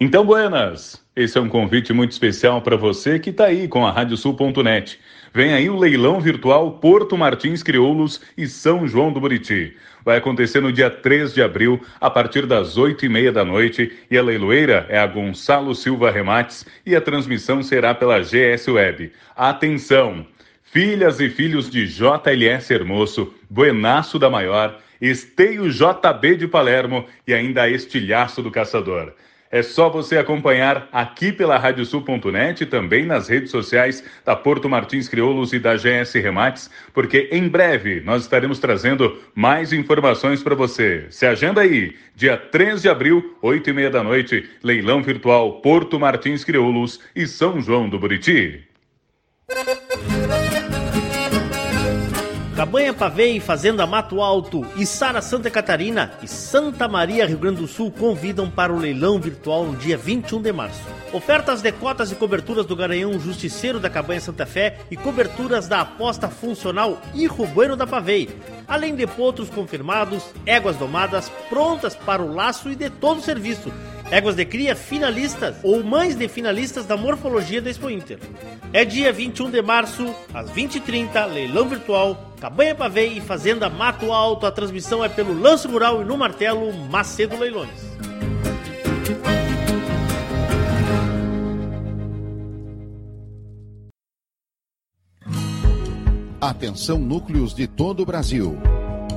Então, buenas! Esse é um convite muito especial para você que está aí com a Radiosul.net. Vem aí o leilão virtual Porto Martins Crioulos e São João do Buriti. Vai acontecer no dia 3 de abril, a partir das 8 e meia da noite, e a leiloeira é a Gonçalo Silva Remates e a transmissão será pela GS Web. Atenção! Filhas e filhos de JLS Hermoso, Buenaço da Maior, Esteio JB de Palermo e ainda Estilhaço do Caçador. É só você acompanhar aqui pela radiosul.net e também nas redes sociais da Porto Martins Crioulos e da GS Remates, porque em breve nós estaremos trazendo mais informações para você. Se agenda aí, dia 3 de abril, 8 e meia da noite, leilão virtual Porto Martins Crioulos e São João do Buriti. Cabanha Pavei, Fazenda Mato Alto, Sara Santa Catarina e Santa Maria, Rio Grande do Sul convidam para o leilão virtual no dia 21 de março. Ofertas de cotas e coberturas do Garanhão Justiceiro da Cabanha Santa Fé e coberturas da aposta funcional Irro Bueno da Pavei, além de potros confirmados, éguas domadas prontas para o laço e de todo o serviço Éguas de cria finalistas ou mães de finalistas da morfologia da Expo Inter. É dia 21 de março, às 20h30, leilão virtual, Cabanha Pavei e Fazenda Mato Alto. A transmissão é pelo Lance Rural e no Martelo Macedo Leilões. Atenção núcleos de todo o Brasil.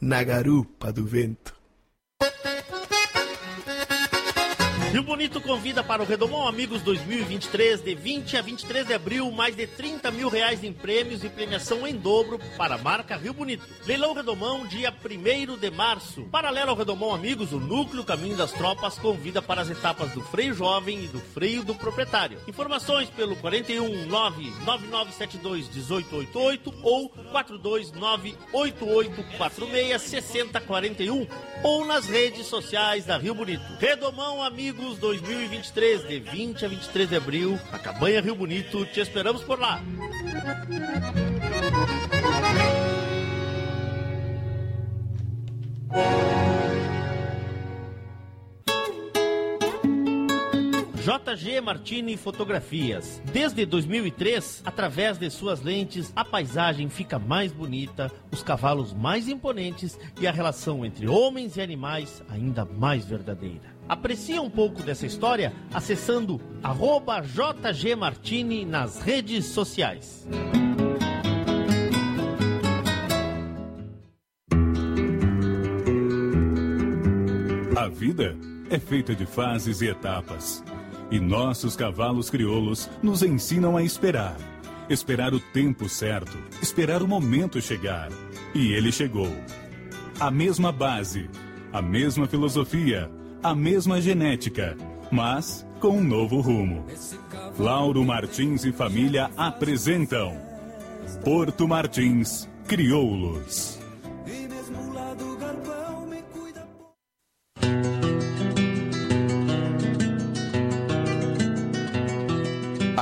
na garupa do vento. Rio Bonito convida para o Redomão Amigos 2023, de 20 a 23 de abril, mais de 30 mil reais em prêmios e premiação em dobro para a marca Rio Bonito. Leilão Redomão, dia 1 de março. Paralelo ao Redomão Amigos, o Núcleo Caminho das Tropas convida para as etapas do freio jovem e do freio do proprietário. Informações pelo 41 99972 1888 ou 429 8846 6041 ou nas redes sociais da Rio Bonito. Redomão Amigos 2023, de 20 a 23 de abril, a Cabanha Rio Bonito. Te esperamos por lá. JG Martini Fotografias. Desde 2003, através de suas lentes, a paisagem fica mais bonita, os cavalos mais imponentes e a relação entre homens e animais ainda mais verdadeira. Aprecie um pouco dessa história acessando jgmartini nas redes sociais. A vida é feita de fases e etapas. E nossos cavalos crioulos nos ensinam a esperar. Esperar o tempo certo, esperar o momento chegar. E ele chegou. A mesma base, a mesma filosofia, a mesma genética, mas com um novo rumo. Lauro Martins e família apresentam Porto Martins Crioulos.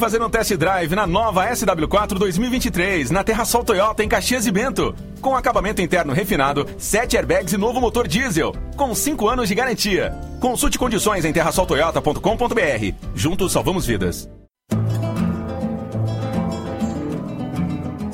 Fazer um test drive na nova SW4 2023 na Terra Sol Toyota em Caxias e Bento. Com acabamento interno refinado, 7 airbags e novo motor diesel, com 5 anos de garantia. Consulte condições em terrasoltoyota.com.br. Juntos salvamos vidas.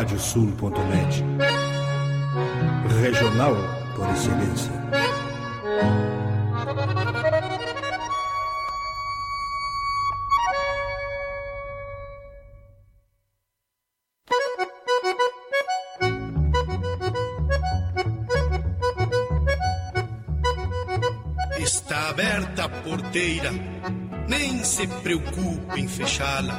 Radiosul.net Regional por excelência. Está aberta a porteira, nem se preocupe em fechá-la.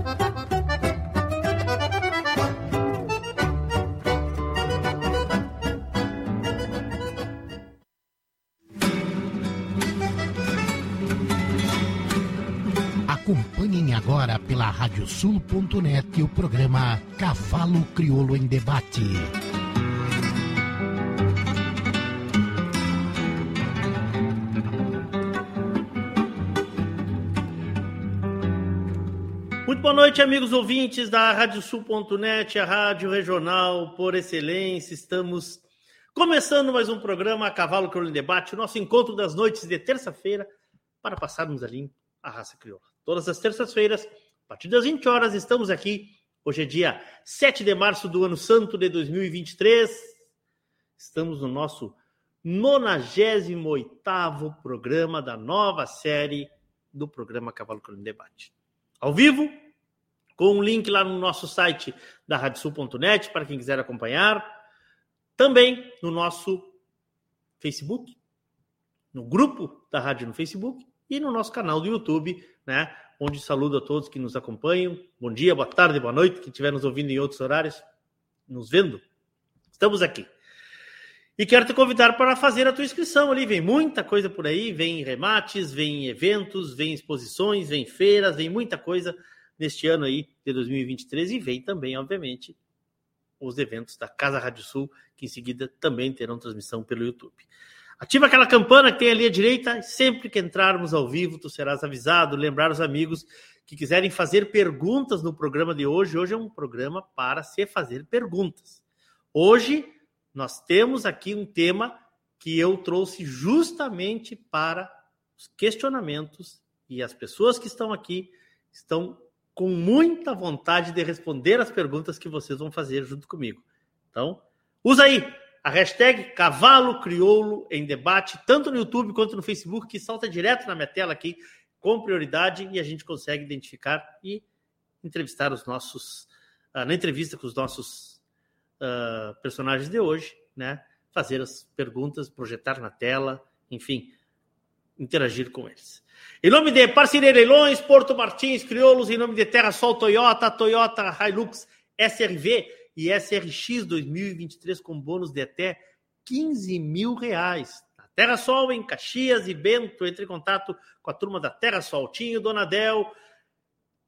Pela radiosul.net o programa Cavalo Crioulo em Debate. Muito boa noite, amigos ouvintes da Radiosul.net, a rádio regional por excelência. Estamos começando mais um programa Cavalo Crioulo em Debate, o nosso encontro das noites de terça-feira para passarmos ali a raça crioula. Todas as terças-feiras, partir das 20 horas, estamos aqui. Hoje é dia 7 de março do ano santo de 2023. Estamos no nosso 98º programa da nova série do programa Cavalo em Debate. Ao vivo, com um link lá no nosso site da radiosul.net para quem quiser acompanhar. Também no nosso Facebook, no grupo da rádio no Facebook e no nosso canal do YouTube, né? Onde saludo a todos que nos acompanham. Bom dia, boa tarde, boa noite, que estiver nos ouvindo em outros horários, nos vendo. Estamos aqui. E quero te convidar para fazer a tua inscrição ali. Vem muita coisa por aí, vem remates, vem eventos, vem exposições, vem feiras, vem muita coisa neste ano aí de 2023 e vem também, obviamente, os eventos da Casa Rádio Sul, que em seguida também terão transmissão pelo YouTube. Ativa aquela campana que tem ali à direita, sempre que entrarmos ao vivo, tu serás avisado. Lembrar os amigos que quiserem fazer perguntas no programa de hoje. Hoje é um programa para se fazer perguntas. Hoje nós temos aqui um tema que eu trouxe justamente para os questionamentos e as pessoas que estão aqui estão com muita vontade de responder as perguntas que vocês vão fazer junto comigo. Então, usa aí a hashtag Cavalo Crioulo em debate, tanto no YouTube quanto no Facebook, que salta direto na minha tela aqui, com prioridade, e a gente consegue identificar e entrevistar os nossos, uh, na entrevista com os nossos uh, personagens de hoje, né? Fazer as perguntas, projetar na tela enfim, interagir com eles. Em nome de Parceria Leilões, Porto Martins, Crioulos, em nome de Terra Sol Toyota, Toyota Hilux SRV e SRX 2023 com bônus de até 15 mil reais. Na Terra Sol, em Caxias e Bento, entre em contato com a turma da Terra Sol, Tinho, Donadel,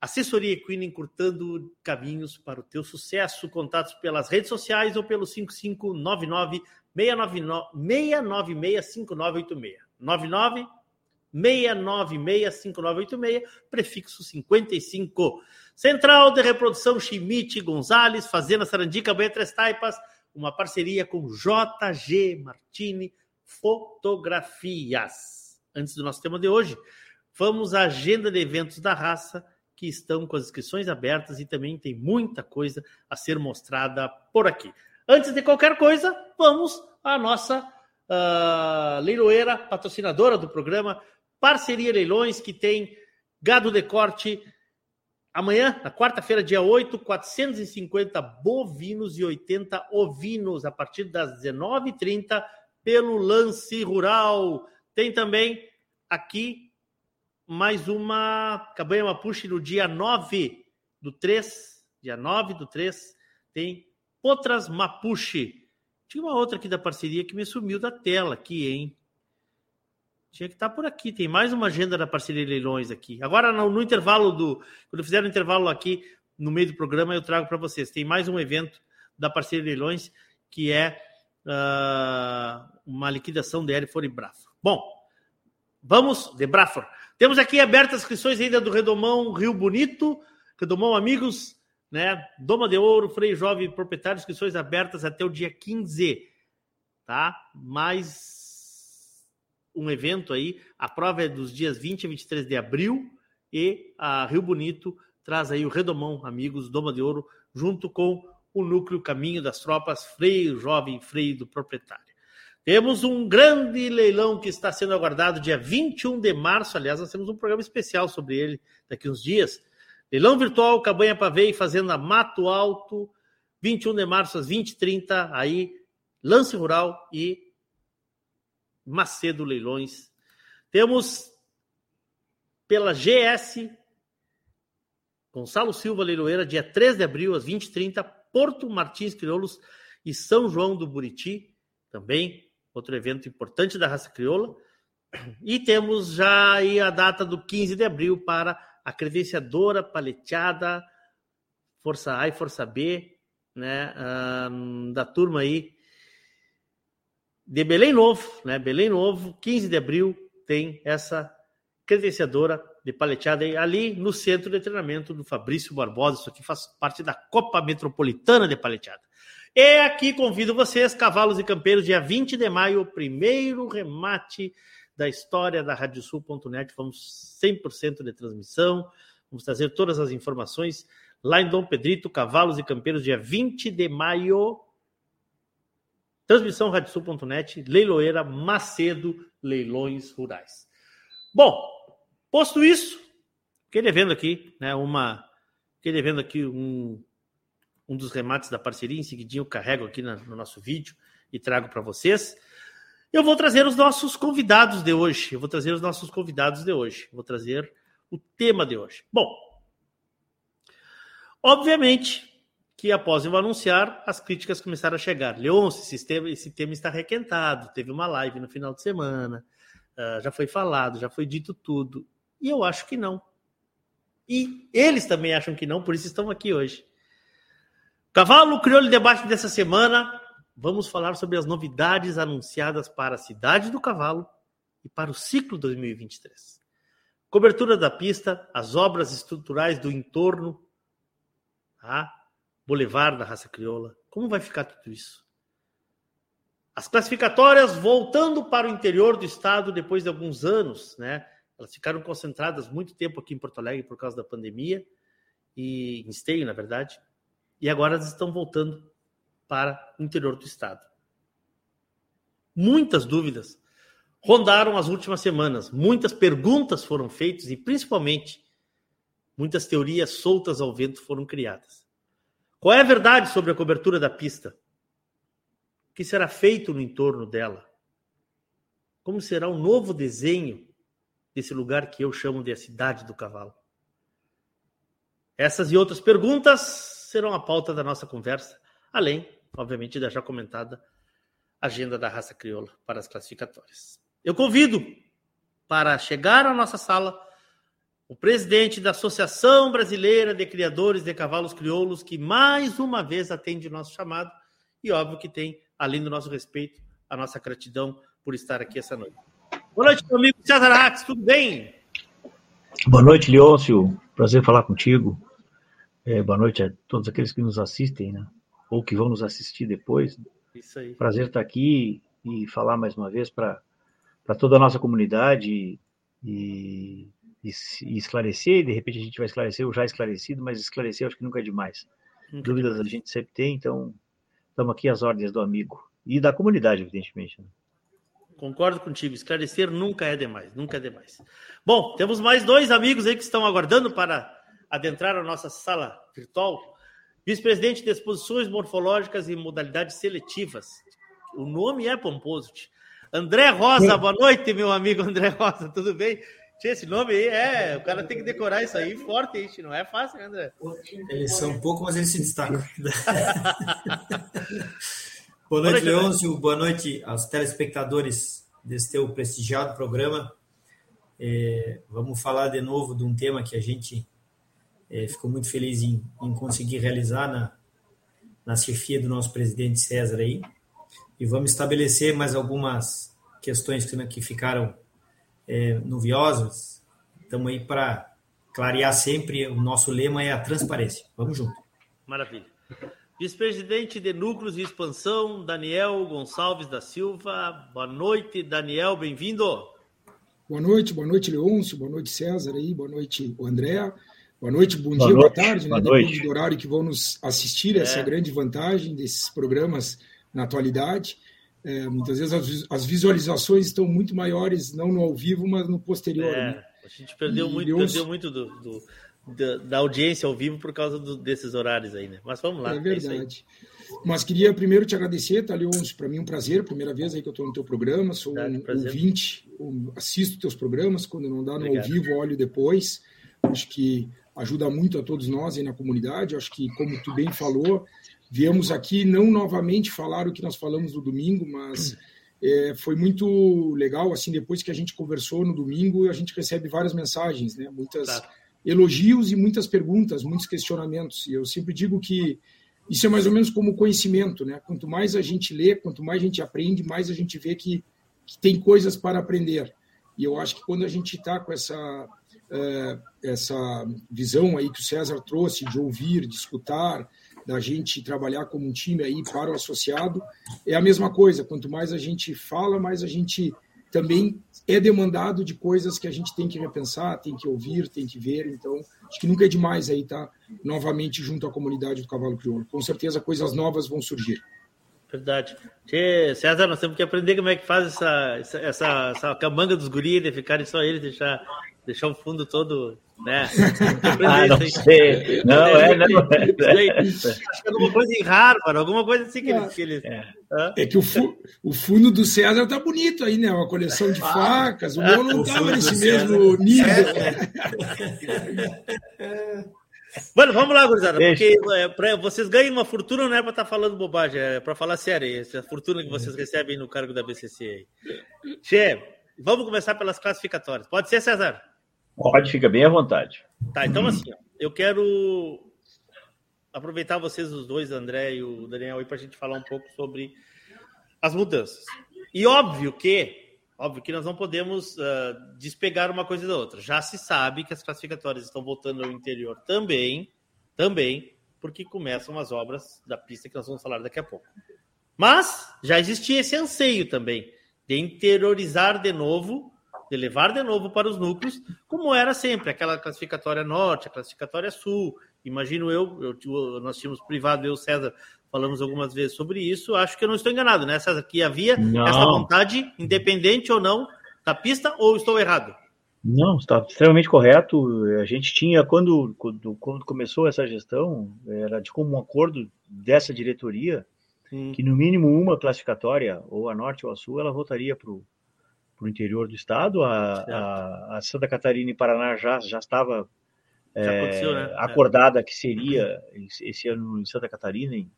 Assessoria Equina encurtando caminhos para o teu sucesso. Contatos pelas redes sociais ou pelo 5599 696 5986. 99 696 5986, prefixo 55. Central de Reprodução Chimite Gonzalez, Fazenda Sarandica, Banha Três Taipas, uma parceria com JG Martini Fotografias. Antes do nosso tema de hoje, vamos à agenda de eventos da raça que estão com as inscrições abertas e também tem muita coisa a ser mostrada por aqui. Antes de qualquer coisa, vamos à nossa uh, leiloeira, patrocinadora do programa, Parceria Leilões, que tem gado de corte amanhã, na quarta-feira, dia 8, 450 bovinos e 80 ovinos, a partir das 19h30, pelo Lance Rural. Tem também aqui mais uma Cabanha Mapuche no dia 9 do 3, dia 9 do 3, tem Potras Mapuche. Tinha uma outra aqui da parceria que me sumiu da tela aqui, hein? Tinha que estar por aqui. Tem mais uma agenda da parceria Leilões aqui. Agora, no, no intervalo do. Quando fizer o intervalo aqui, no meio do programa, eu trago para vocês. Tem mais um evento da parceria Leilões, que é uh, uma liquidação de Erifor e Brafo. Bom, vamos de Brafor. Temos aqui abertas inscrições ainda do Redomão Rio Bonito, Redomão Amigos, né? Doma de Ouro, Freio Jovem Proprietário, inscrições abertas até o dia 15, tá? Mais um evento aí, a prova é dos dias 20 e 23 de abril e a Rio Bonito traz aí o Redomão Amigos, Doma de Ouro, junto com o núcleo Caminho das Tropas, Freio Jovem, Freio do Proprietário. Temos um grande leilão que está sendo aguardado dia 21 de março. Aliás, nós temos um programa especial sobre ele daqui uns dias. Leilão virtual Cabanha Pavei, Fazenda Mato Alto, 21 de março às 20h30. Aí, Lance Rural e Macedo Leilões. Temos pela GS Gonçalo Silva Leiloeira, dia 3 de abril às 20h30, Porto Martins Crioulos e São João do Buriti, também outro evento importante da raça crioula. E temos já aí a data do 15 de abril para a credenciadora paleteada Força A e Força B, né, da turma aí de Belém Novo, né, Belém Novo, 15 de abril tem essa credenciadora de paleteada ali no centro de treinamento do Fabrício Barbosa. Isso aqui faz parte da Copa Metropolitana de Paleteada. E aqui convido vocês, cavalos e campeiros, dia 20 de maio, o primeiro remate da história da Radiosul.net. Vamos 100% de transmissão, vamos trazer todas as informações lá em Dom Pedrito, Cavalos e Campeiros, dia 20 de maio. Transmissão Radiosul.net, Leiloeira Macedo Leilões Rurais. Bom, posto isso, fiquei devendo aqui, né, uma, fiquei devendo aqui um, um dos remates da parceria, em seguidinho eu carrego aqui no nosso vídeo e trago para vocês. Eu vou trazer os nossos convidados de hoje. Eu vou trazer os nossos convidados de hoje. Vou trazer o tema de hoje. Bom, obviamente que após eu anunciar, as críticas começaram a chegar. Leôncio, esse tema, esse tema está requentado. Teve uma live no final de semana, uh, já foi falado, já foi dito tudo. E eu acho que não. E eles também acham que não, por isso estão aqui hoje. Cavalo Crioulo Debate dessa semana, vamos falar sobre as novidades anunciadas para a Cidade do Cavalo e para o ciclo 2023. Cobertura da pista, as obras estruturais do entorno, tá? Boulevard da raça crioula. Como vai ficar tudo isso? As classificatórias voltando para o interior do estado depois de alguns anos, né? Elas ficaram concentradas muito tempo aqui em Porto Alegre por causa da pandemia e em Esteio, na verdade e agora elas estão voltando para o interior do estado. Muitas dúvidas rondaram as últimas semanas, muitas perguntas foram feitas e, principalmente, muitas teorias soltas ao vento foram criadas. Qual é a verdade sobre a cobertura da pista? O que será feito no entorno dela? como será o novo desenho desse lugar que eu chamo de a cidade do cavalo? Essas e outras perguntas serão a pauta da nossa conversa, além, obviamente, da já comentada agenda da raça crioula para as classificatórias. Eu convido para chegar à nossa sala o presidente da Associação Brasileira de Criadores de Cavalos Crioulos, que mais uma vez atende o nosso chamado e, óbvio, que tem, além do nosso respeito, a nossa gratidão por estar aqui essa noite. Boa noite, meu amigo César Ax, tudo bem? Boa noite, Leôncio. Prazer falar contigo. É, boa noite a todos aqueles que nos assistem, né? Ou que vão nos assistir depois. Isso aí. Prazer estar aqui e falar mais uma vez para toda a nossa comunidade e, e, e, esclarecer. De repente a gente vai esclarecer o já esclarecido, mas esclarecer acho que nunca é demais. Nunca Dúvidas demais. a gente sempre tem, então estamos aqui às ordens do amigo e da comunidade, evidentemente. Né? Concordo contigo, esclarecer nunca é demais, nunca é demais. Bom, temos mais dois amigos aí que estão aguardando para adentrar a nossa sala virtual. Vice-presidente de Exposições Morfológicas e Modalidades Seletivas. O nome é pomposo. André Rosa, boa noite, meu amigo André Rosa, tudo bem? Esse nome aí é. O cara tem que decorar isso aí forte, hein? não é fácil, né, André? Eles são pouco, mas eles se destacam. boa noite, Leôncio. Boa noite aos telespectadores desse teu prestigiado programa. É, vamos falar de novo de um tema que a gente é, ficou muito feliz em, em conseguir realizar na, na chefia do nosso presidente César aí. E vamos estabelecer mais algumas questões que, que ficaram é, nuviosas. Estamos aí para clarear sempre. O nosso lema é a transparência. Vamos junto. Maravilha. Vice-presidente de Núcleos e Expansão, Daniel Gonçalves da Silva. Boa noite, Daniel, bem-vindo. Boa noite, boa noite, Leôncio, boa noite, César aí, boa noite, o André. Boa noite, bom boa dia, noite, boa tarde, né? Boa Depende noite. do horário que vão nos assistir, essa é grande vantagem desses programas na atualidade. É, muitas vezes as, as, visualizações estão muito maiores, não no ao vivo, mas no posterior. É, né? A gente perdeu e muito, perdeu muito do, do da, da, audiência ao vivo por causa do, desses horários aí, né? Mas vamos lá. É, é verdade. É mas queria primeiro te agradecer, Thalionso, para mim é um prazer, primeira vez aí que eu estou no teu programa, sou um prazer. ouvinte, assisto teus programas, quando não dá no Obrigado. ao vivo, olho depois. Acho que ajuda muito a todos nós aí na comunidade. Acho que, como tu bem falou, viemos aqui não novamente falar o que nós falamos no domingo, mas é, foi muito legal. Assim, depois que a gente conversou no domingo, a gente recebe várias mensagens, né? Muitas tá. elogios e muitas perguntas, muitos questionamentos. E eu sempre digo que isso é mais ou menos como conhecimento, né? Quanto mais a gente lê, quanto mais a gente aprende, mais a gente vê que, que tem coisas para aprender. E eu acho que quando a gente está com essa é, essa visão aí que o César trouxe de ouvir, de escutar, da gente trabalhar como um time aí para o associado, é a mesma coisa. Quanto mais a gente fala, mais a gente também é demandado de coisas que a gente tem que repensar, tem que ouvir, tem que ver. Então, acho que nunca é demais aí tá, novamente junto à comunidade do Cavalo Crioulo. Com certeza coisas novas vão surgir. Verdade. César, nós temos que aprender como é que faz essa, essa, essa, essa camanga dos guris, de ficarem só eles, deixar deixar o fundo todo, né? ah, não sei. Não, é, não. É. Acho que alguma coisa em Harvard, alguma coisa assim que é. eles. Que eles é. é. que o, fu o fundo do César tá bonito aí, né? Uma coleção de ah, facas. O meu não estava nesse mesmo nível. Mano, vamos lá, gurizada, porque é, pra, vocês ganham uma fortuna, não é para estar tá falando bobagem, é para falar sério, essa fortuna que vocês recebem no cargo da BCC aí. Che, vamos começar pelas classificatórias. Pode ser, César? Pode, fica bem à vontade. Tá, então assim, eu quero aproveitar vocês os dois, André e o Daniel, aí para a gente falar um pouco sobre as mudanças. E óbvio que, óbvio que nós não podemos uh, despegar uma coisa da outra. Já se sabe que as classificatórias estão voltando ao interior também, também, porque começam as obras da pista que nós vamos falar daqui a pouco. Mas já existia esse anseio também de interiorizar de novo de levar de novo para os núcleos, como era sempre, aquela classificatória norte, a classificatória sul. Imagino eu, eu nós tínhamos privado, eu, César, falamos algumas vezes sobre isso. Acho que eu não estou enganado, né, César? Que havia não. essa vontade, independente ou não, da pista, ou estou errado? Não, está extremamente correto. A gente tinha, quando, quando, quando começou essa gestão, era de comum acordo dessa diretoria, que no mínimo uma classificatória, ou a norte ou a sul, ela voltaria para o o interior do estado. A, a, a, Santa Catarina e Paraná já, já estava é, né? acordada é. que seria esse ano em Santa Catarina, em,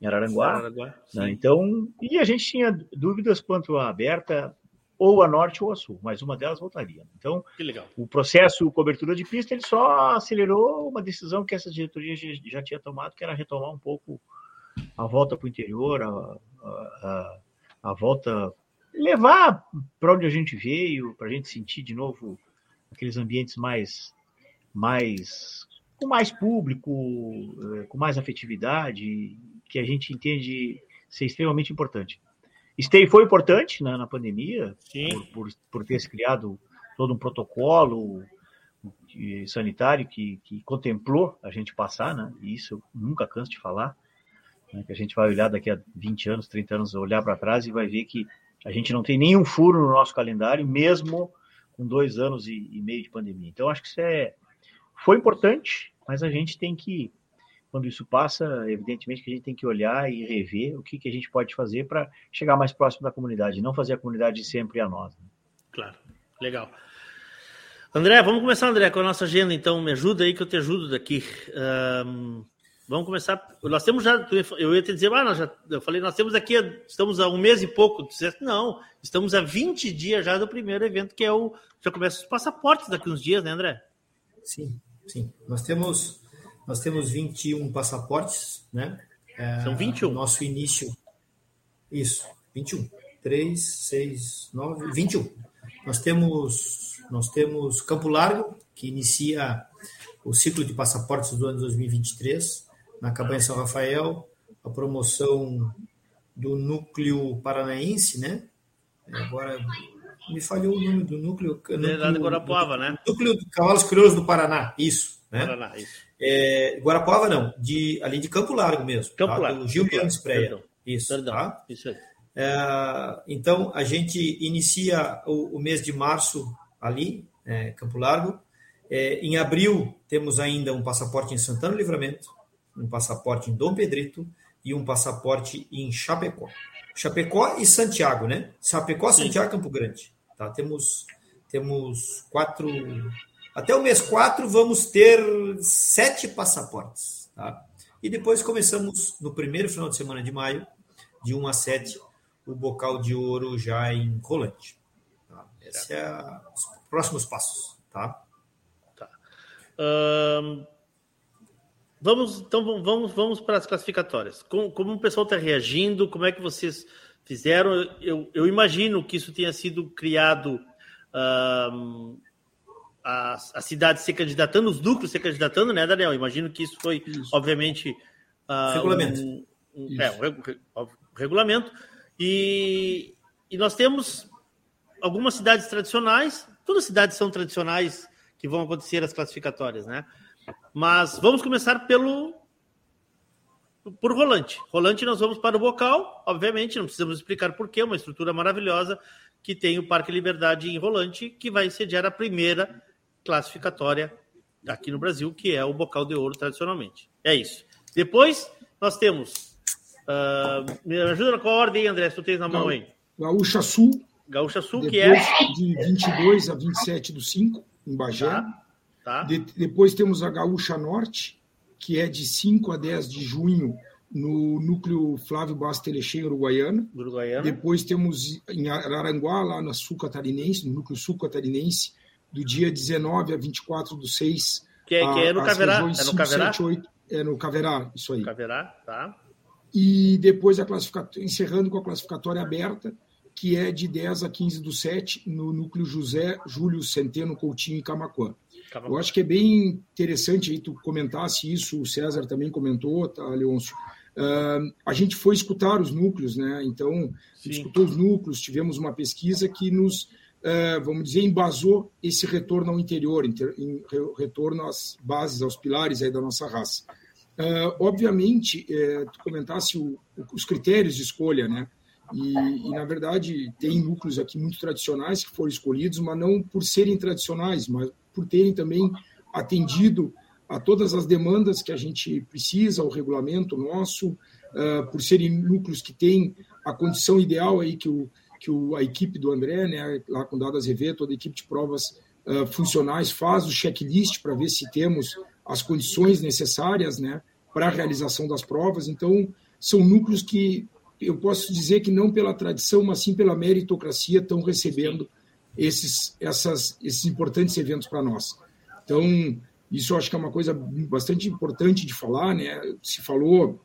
em Araranguá. Araranguá né? Então, e a gente tinha dúvidas quanto a aberta ou a norte ou a sul, mas uma delas voltaria. Então, o processo cobertura de pista ele só acelerou uma decisão que essa diretoria já tinha tomado, que era retomar um pouco a volta para o interior, a, a, a, volta, levar para onde a gente veio, para a gente sentir de novo aqueles ambientes mais, mais com mais público, eh, com mais afetividade, que a gente entende ser extremamente importante. Stay foi importante né, na pandemia, por, por, por, ter se criado todo um protocolo sanitário que, que, contemplou a gente passar, né? E isso eu nunca canso de falar, né, que a gente vai olhar daqui a 20 anos, 30 anos, olhar para trás e vai ver que a gente não tem nenhum furo no nosso calendário, mesmo com dois anos e, e meio de pandemia. Então, acho que isso é, foi importante, mas a gente tem que quando isso passa, evidentemente que a gente tem que olhar e rever o que, que a gente pode fazer para chegar mais próximo da comunidade, não fazer a comunidade sempre a nós. Né? Claro, legal. André, vamos começar, André, com a nossa agenda, então. Me ajuda aí que eu te ajudo daqui. Um, vamos começar. Nós temos já. Eu ia te dizer, ah, nós já, eu falei, nós temos aqui, estamos há um mês e pouco. Não, estamos há 20 dias já do primeiro evento, que é o. Já começa os passaportes daqui uns dias, né, André? Sim, sim. Nós temos nós temos 21 passaportes, né? É, São 21. Nosso início. Isso, 21. 3, 6, 9, 21. Nós temos, nós temos Campo Largo, que inicia o ciclo de passaportes do ano 2023, na Cabanha São Rafael, a promoção do núcleo paranaense, né? Agora me falhou o nome do núcleo. núcleo lá de Guarapuava, né? Núcleo de Cavalos Crioulos do Paraná, isso. Né? Paraná, isso. É, Guarapuava não, de, ali de Campo Largo mesmo. Campo tá? Largo. Do Gil Bianes Preia. Isso, Perdão. Tá? Isso aí. É, então, a gente inicia o, o, mês de março ali, é, Campo Largo. É, em abril, temos ainda um passaporte em Santana Livramento, um passaporte em Dom Pedrito e um passaporte em Chapecó. Chapecó e Santiago, né? Chapecó. Santiago, Campo Grande. Tá? Temos, temos quatro até o mês 4 vamos ter sete passaportes. Tá? E depois começamos no primeiro final de semana de maio, de 1 a 7, o bocal de ouro já em Rolante. Tá? Esses são os próximos passos. Tá? tá. Um, vamos, então vamos, vamos para as classificatórias. Como, como o pessoal está reagindo? Como é que vocês fizeram? Eu, eu imagino que isso tenha sido criado. Um, as, as cidades se candidatando, os núcleos se candidatando, né, Daniel? Imagino que isso foi, isso. obviamente, uh, regulamento. Um, um, é, um, regulamento. E, e nós temos algumas cidades tradicionais, todas as cidades são tradicionais que vão acontecer as classificatórias, né? Mas vamos começar pelo por Rolante. Rolante nós vamos para o bocal, obviamente, não precisamos explicar por quê, uma estrutura maravilhosa que tem o Parque Liberdade em Rolante, que vai sediar a primeira classificatória aqui no Brasil, que é o bocal de ouro tradicionalmente. É isso. Depois nós temos. Uh, me ajuda com a ordem, André, se tu tens na mão aí. Gaúcha Sul. Gaúcha Sul, que é. De 22 a 27 do 5, em Bagé. Tá. Tá. De, depois temos a Gaúcha Norte, que é de 5 a 10 de junho no núcleo Flávio Bastos Telechê, Uruguaiana. Uruguaiana. Depois temos em Araranguá, lá na Sul Catarinense, no núcleo Sul Catarinense, do dia 19 a 24 do 6. Que, é, que é no Caverá? É no 5, Caverá? 7, 8, é no Caverá, isso aí. Caverá, tá. E depois a classificatória, encerrando com a classificatória aberta, que é de 10 a 15 do 7, no núcleo José Júlio Centeno Coutinho e Camacuã. Eu acho que é bem interessante aí tu comentasse isso, o César também comentou, tá, Leôncio? Uh, a gente foi escutar os núcleos, né? Então, escutou os núcleos, tivemos uma pesquisa que nos é, vamos dizer, embasou esse retorno ao interior, em retorno às bases, aos pilares aí da nossa raça. É, obviamente, é, tu comentasse o, os critérios de escolha, né? E, e, na verdade, tem núcleos aqui muito tradicionais que foram escolhidos, mas não por serem tradicionais, mas por terem também atendido a todas as demandas que a gente precisa, o regulamento nosso, uh, por serem núcleos que têm a condição ideal aí que o, que o, a equipe do André, né, lá com Dadas Rever, toda a equipe de provas uh, funcionais, faz o checklist para ver se temos as condições necessárias né, para a realização das provas. Então, são núcleos que eu posso dizer que não pela tradição, mas sim pela meritocracia estão recebendo esses, essas, esses importantes eventos para nós. Então, isso eu acho que é uma coisa bastante importante de falar, né? Se falou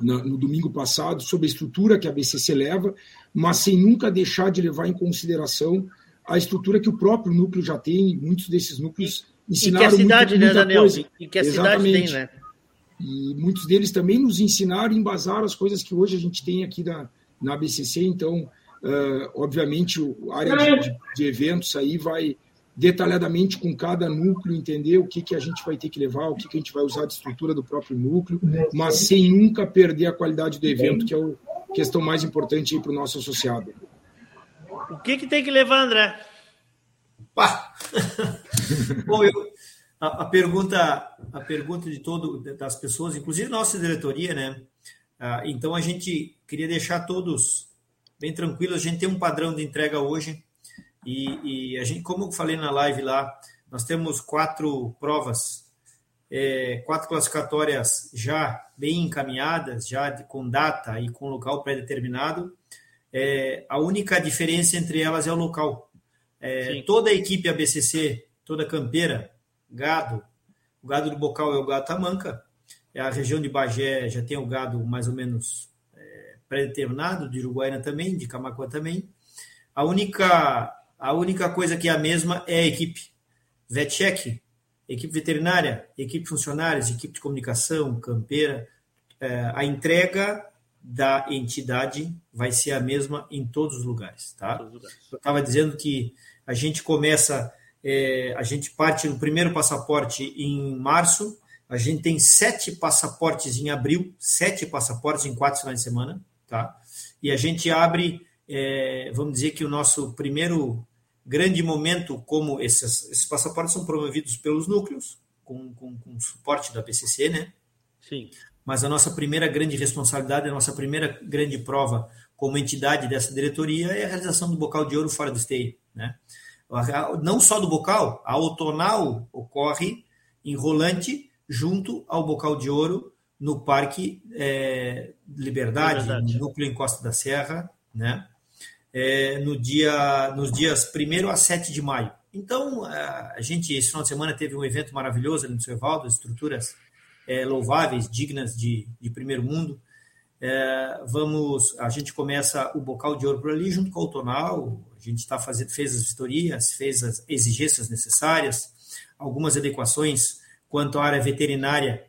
no domingo passado sobre a estrutura que a BCC leva, mas sem nunca deixar de levar em consideração a estrutura que o próprio núcleo já tem. Muitos desses núcleos ensinaram. E que a cidade, muita, né, Daniel? Coisa. E que a Exatamente. cidade tem, né? E muitos deles também nos ensinaram e embasaram as coisas que hoje a gente tem aqui na, na BCC. Então, uh, obviamente, a área de, de, eventos aí vai detalhadamente com cada núcleo entender o que, que a gente vai ter que levar, o que, que a gente vai usar de estrutura do próprio núcleo, mas sem nunca perder a qualidade do evento, que é a questão mais importante para o nosso associado. O que, que tem que levar, André? Pá. Bom, eu, a, a, pergunta, a pergunta de todo das pessoas, inclusive nossa diretoria, né? Ah, então a gente queria deixar todos bem tranquilos. A gente tem um padrão de entrega hoje e, e, a gente, como eu falei na live lá, nós temos quatro provas, é, quatro classificatórias já bem encaminhadas, já de, com data e com local pré-determinado. É, a única diferença entre elas é o local. É, toda a equipe ABCC, toda campeira, gado, o gado do bocal é o gado tamanca, é a região de Bagé já tem o gado mais ou menos pré-determinado, de Uruguaiana também, de Camacuã também. A única a única coisa que é a mesma é a equipe. VetCheck, equipe veterinária, equipe funcionários, equipe de comunicação, campeira. É, a entrega da entidade vai ser a mesma em todos os lugares. Tá? Eu estava dizendo que a gente começa, é, a gente parte no primeiro passaporte em março, a gente tem sete passaportes em abril, sete passaportes em quatro finais de semana, tá? E a gente abre, é, vamos dizer que o nosso primeiro grande momento, como esses, esses passaportes são promovidos pelos núcleos, com, com, com suporte da PCC, né? Sim. Mas a nossa primeira grande responsabilidade, a nossa primeira grande prova como entidade dessa diretoria é a realização do bocal de ouro fora do esteio, né? Não só do bocal, a outonal ocorre em rolante junto ao bocal de ouro no Parque é, Liberdade, Liberdade, no núcleo em Costa da Serra, né? é, no dia, nos dias 1 a 7 de maio. Então, a gente, esse final de semana, teve um evento maravilhoso ali no seu Evaldo, estruturas é, louváveis, dignas de, de primeiro mundo. É, vamos, a gente começa o bocal de ouro por ali, junto com o tonal. A gente está fazendo, fez as vistorias, fez as exigências necessárias, algumas adequações quanto à área veterinária,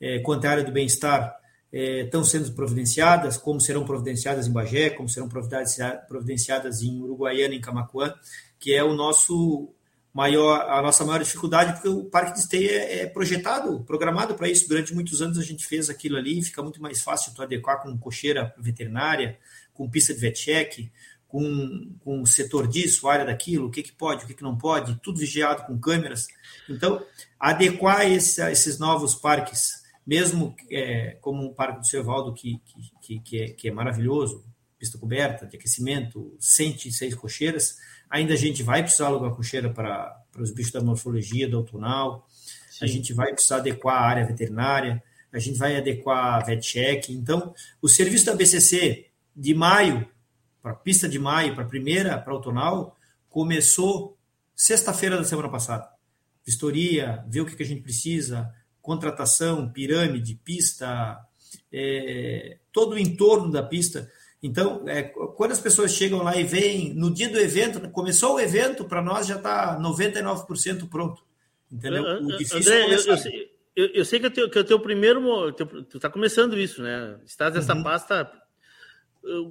é, quanto à área do bem-estar é, estão sendo providenciadas, como serão providenciadas em Bagé, como serão providenciadas em Uruguaiana, em Camacuã, que é o nosso maior, a nossa maior dificuldade, porque o parque de esteia é, é projetado, programado para isso. Durante muitos anos a gente fez aquilo ali, fica muito mais fácil tu adequar com cocheira veterinária, com pista de vetcheck, com, com o setor disso, área daquilo, o que, que pode, o que, que não pode, tudo vigiado com câmeras. Então, adequar esse, esses novos parques mesmo é, como um parque do Cervaldo que, que, que, é, que é maravilhoso, pista coberta, de aquecimento, 106 cocheiras, ainda a gente vai precisar alugar cocheira para, os bichos da morfologia, do autunal, Sim. a gente vai precisar adequar a área veterinária, a gente vai adequar a VetCheck. Então, o serviço da BCC de maio, para a pista de maio, para a primeira, para autunal, começou sexta-feira da semana passada. Vistoria, ver o que, que a gente precisa, contratação, pirâmide, pista, é, todo o entorno da pista. Então, é, quando as pessoas chegam lá e veem, no dia do evento, começou o evento, para nós já está 99% pronto. Entendeu? O difícil André, é eu, eu, sei, eu, eu, sei que, é que é o teu primeiro. Teu, tu está começando isso, né? Estás nessa uhum. pasta.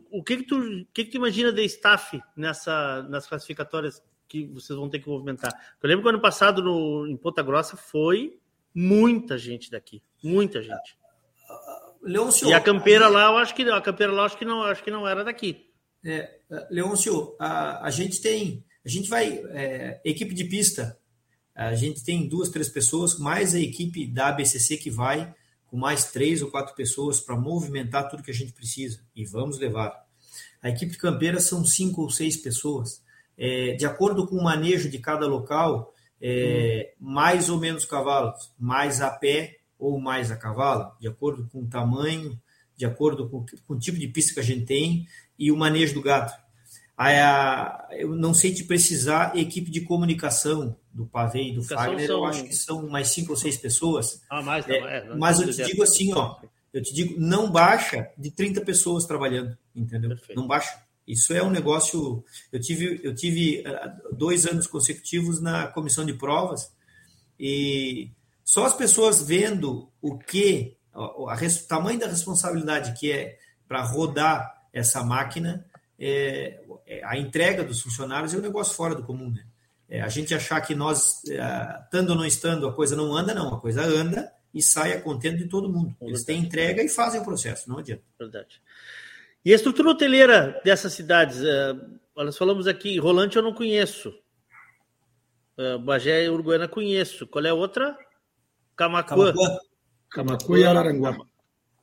O que, que, tu, o que, que tu imagina de staff nessa, nas classificatórias que vocês vão ter que movimentar? Eu lembro que ano passado no, em Ponta Grossa foi muita gente daqui, muita gente. Leôncio, e a campeira lá, eu acho que a campeira lá, acho que não, acho que não era daqui. É, Leôncio, a, a gente tem, a gente vai é, equipe de pista, a gente tem duas, três pessoas, mais a equipe da ABCC que vai com mais três ou quatro pessoas para movimentar tudo que a gente precisa e vamos levar. A equipe de campeira são cinco ou seis pessoas. É, de acordo com o manejo de cada local, é, hum. mais ou menos cavalos, mais a pé ou mais a cavalo, de acordo com o tamanho, de acordo com, com o tipo de pista que a gente tem e o manejo do gato. A, eu não sei te precisar equipe de comunicação do Pavê e do Fagner, são... eu acho que são mais cinco ou seis pessoas. Ah, mais, não, é, é, não, mas eu te digo assim, ó, eu te digo, não baixa de 30 pessoas trabalhando, entendeu? Perfeito. Não baixa. Isso é um negócio. Eu tive, eu tive eh, dois anos consecutivos na comissão de provas e só as pessoas vendo o que, o tamanho da responsabilidade que é para rodar essa máquina, é, a entrega dos funcionários é um negócio fora do comum, né? É, a gente achar que nós, é, estando ou não estando, a coisa não anda, não. A coisa anda e sai a contento de todo mundo. Eles têm entrega e fazem o processo, não adianta. Verdade. E a estrutura hoteleira dessas cidades? É, nós falamos aqui, Rolante eu não conheço. É, Bagé e Uruguaiana conheço. Qual é a outra? Camacuã. Camacuã, e Araranguá.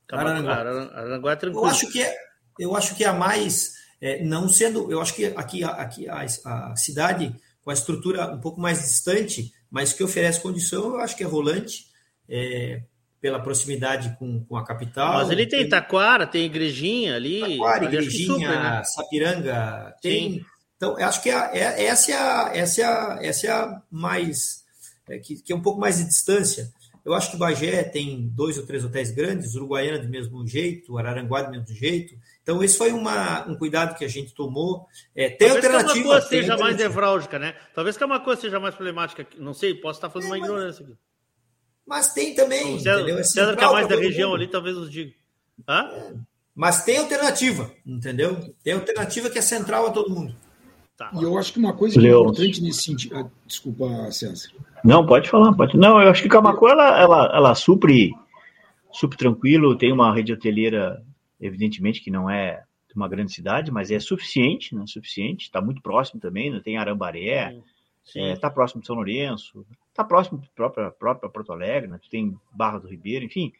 Camacuã. Araranguá. é tranquilo. Eu acho que é, eu acho que é a mais, é, não sendo, eu acho que aqui, aqui a, a cidade com a estrutura um pouco mais distante, mas que oferece condição, eu acho que é Rolante. É, pela proximidade com, com a capital. Mas ele tem, Taquara, tem Igrejinha ali. Taquara, Igrejinha, super, né? Sapiranga, tem. Sim. Então, eu acho que é, é, essa, é a, essa, é a, essa é a mais. É, que, que é um pouco mais de distância. Eu acho que Bagé tem dois ou três hotéis grandes, Uruguaiana do mesmo jeito, Araranguá do mesmo jeito. Então, esse foi uma, um cuidado que a gente tomou. É, tem Talvez alternativa. Talvez que a Macua seja mais nevrálgica, né? Talvez que a Macua seja mais problemática. Não sei, posso estar fazendo é, uma mas... ignorância aqui. Mas tem também. O César, entendeu? É César que é mais da região mundo. ali, talvez nos diga. Hã? É. Mas tem alternativa, entendeu? Tem alternativa que é central a todo mundo. Tá. E eu acho que uma coisa que é importante nesse sentido. Ah, desculpa, César. Não, pode falar, pode. Não, eu acho que Camacuã ela, ela, ela supre, supre tranquilo, tem uma rede hoteleira, evidentemente, que não é uma grande cidade, mas é suficiente, né? Suficiente, está muito próximo também, né? tem Arambaré, está é, tá próximo de São Lourenço, está próximo da própria, própria Porto Alegre, né? tem Barra do Ribeiro, enfim,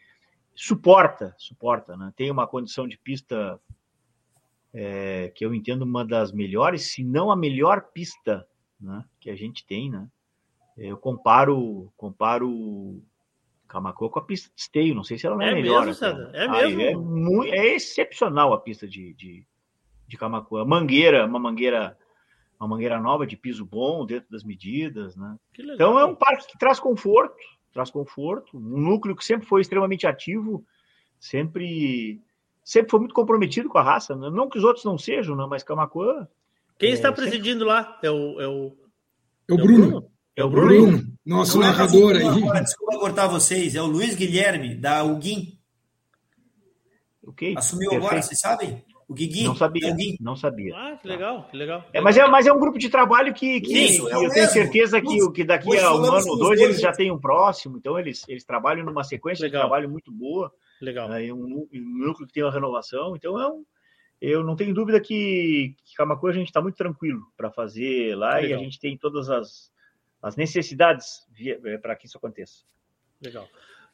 suporta, suporta, né? Tem uma condição de pista é, que eu entendo uma das melhores, se não a melhor pista né, que a gente tem, né? Eu comparo, comparo Camacuã com a pista de esteio, não sei se ela não é, é melhor. Mesmo, é mesmo, é, muito, é excepcional a pista de, de, de Camacuã. Mangueira, uma mangueira uma mangueira nova de piso bom dentro das medidas, né? Então é um parque que traz conforto, traz conforto, um núcleo que sempre foi extremamente ativo, sempre sempre foi muito comprometido com a raça, né? não que os outros não sejam, né? mas Camacuã. Quem é, está presidindo sempre... lá é o é o, é o Bruno. É o Bruno, Bruno nosso não, narrador aí. Desculpa cortar vocês, é o Luiz Guilherme da UGIM. O quê? Assumiu Perfeito. agora, vocês sabem? O Guigui? Não sabia. Não sabia. Ah, que legal, que legal. É, mas, é, mas é um grupo de trabalho que, que, Isso, que é eu tenho certeza que, que daqui a um ano ou dois eles já têm um próximo, então eles, eles trabalham numa sequência legal. de trabalho muito boa. Legal. Né, um, um núcleo que tem uma renovação, então é um, eu não tenho dúvida que, que Camacuã a gente está muito tranquilo para fazer lá legal. e a gente tem todas as, as necessidades é, para que isso aconteça. Legal.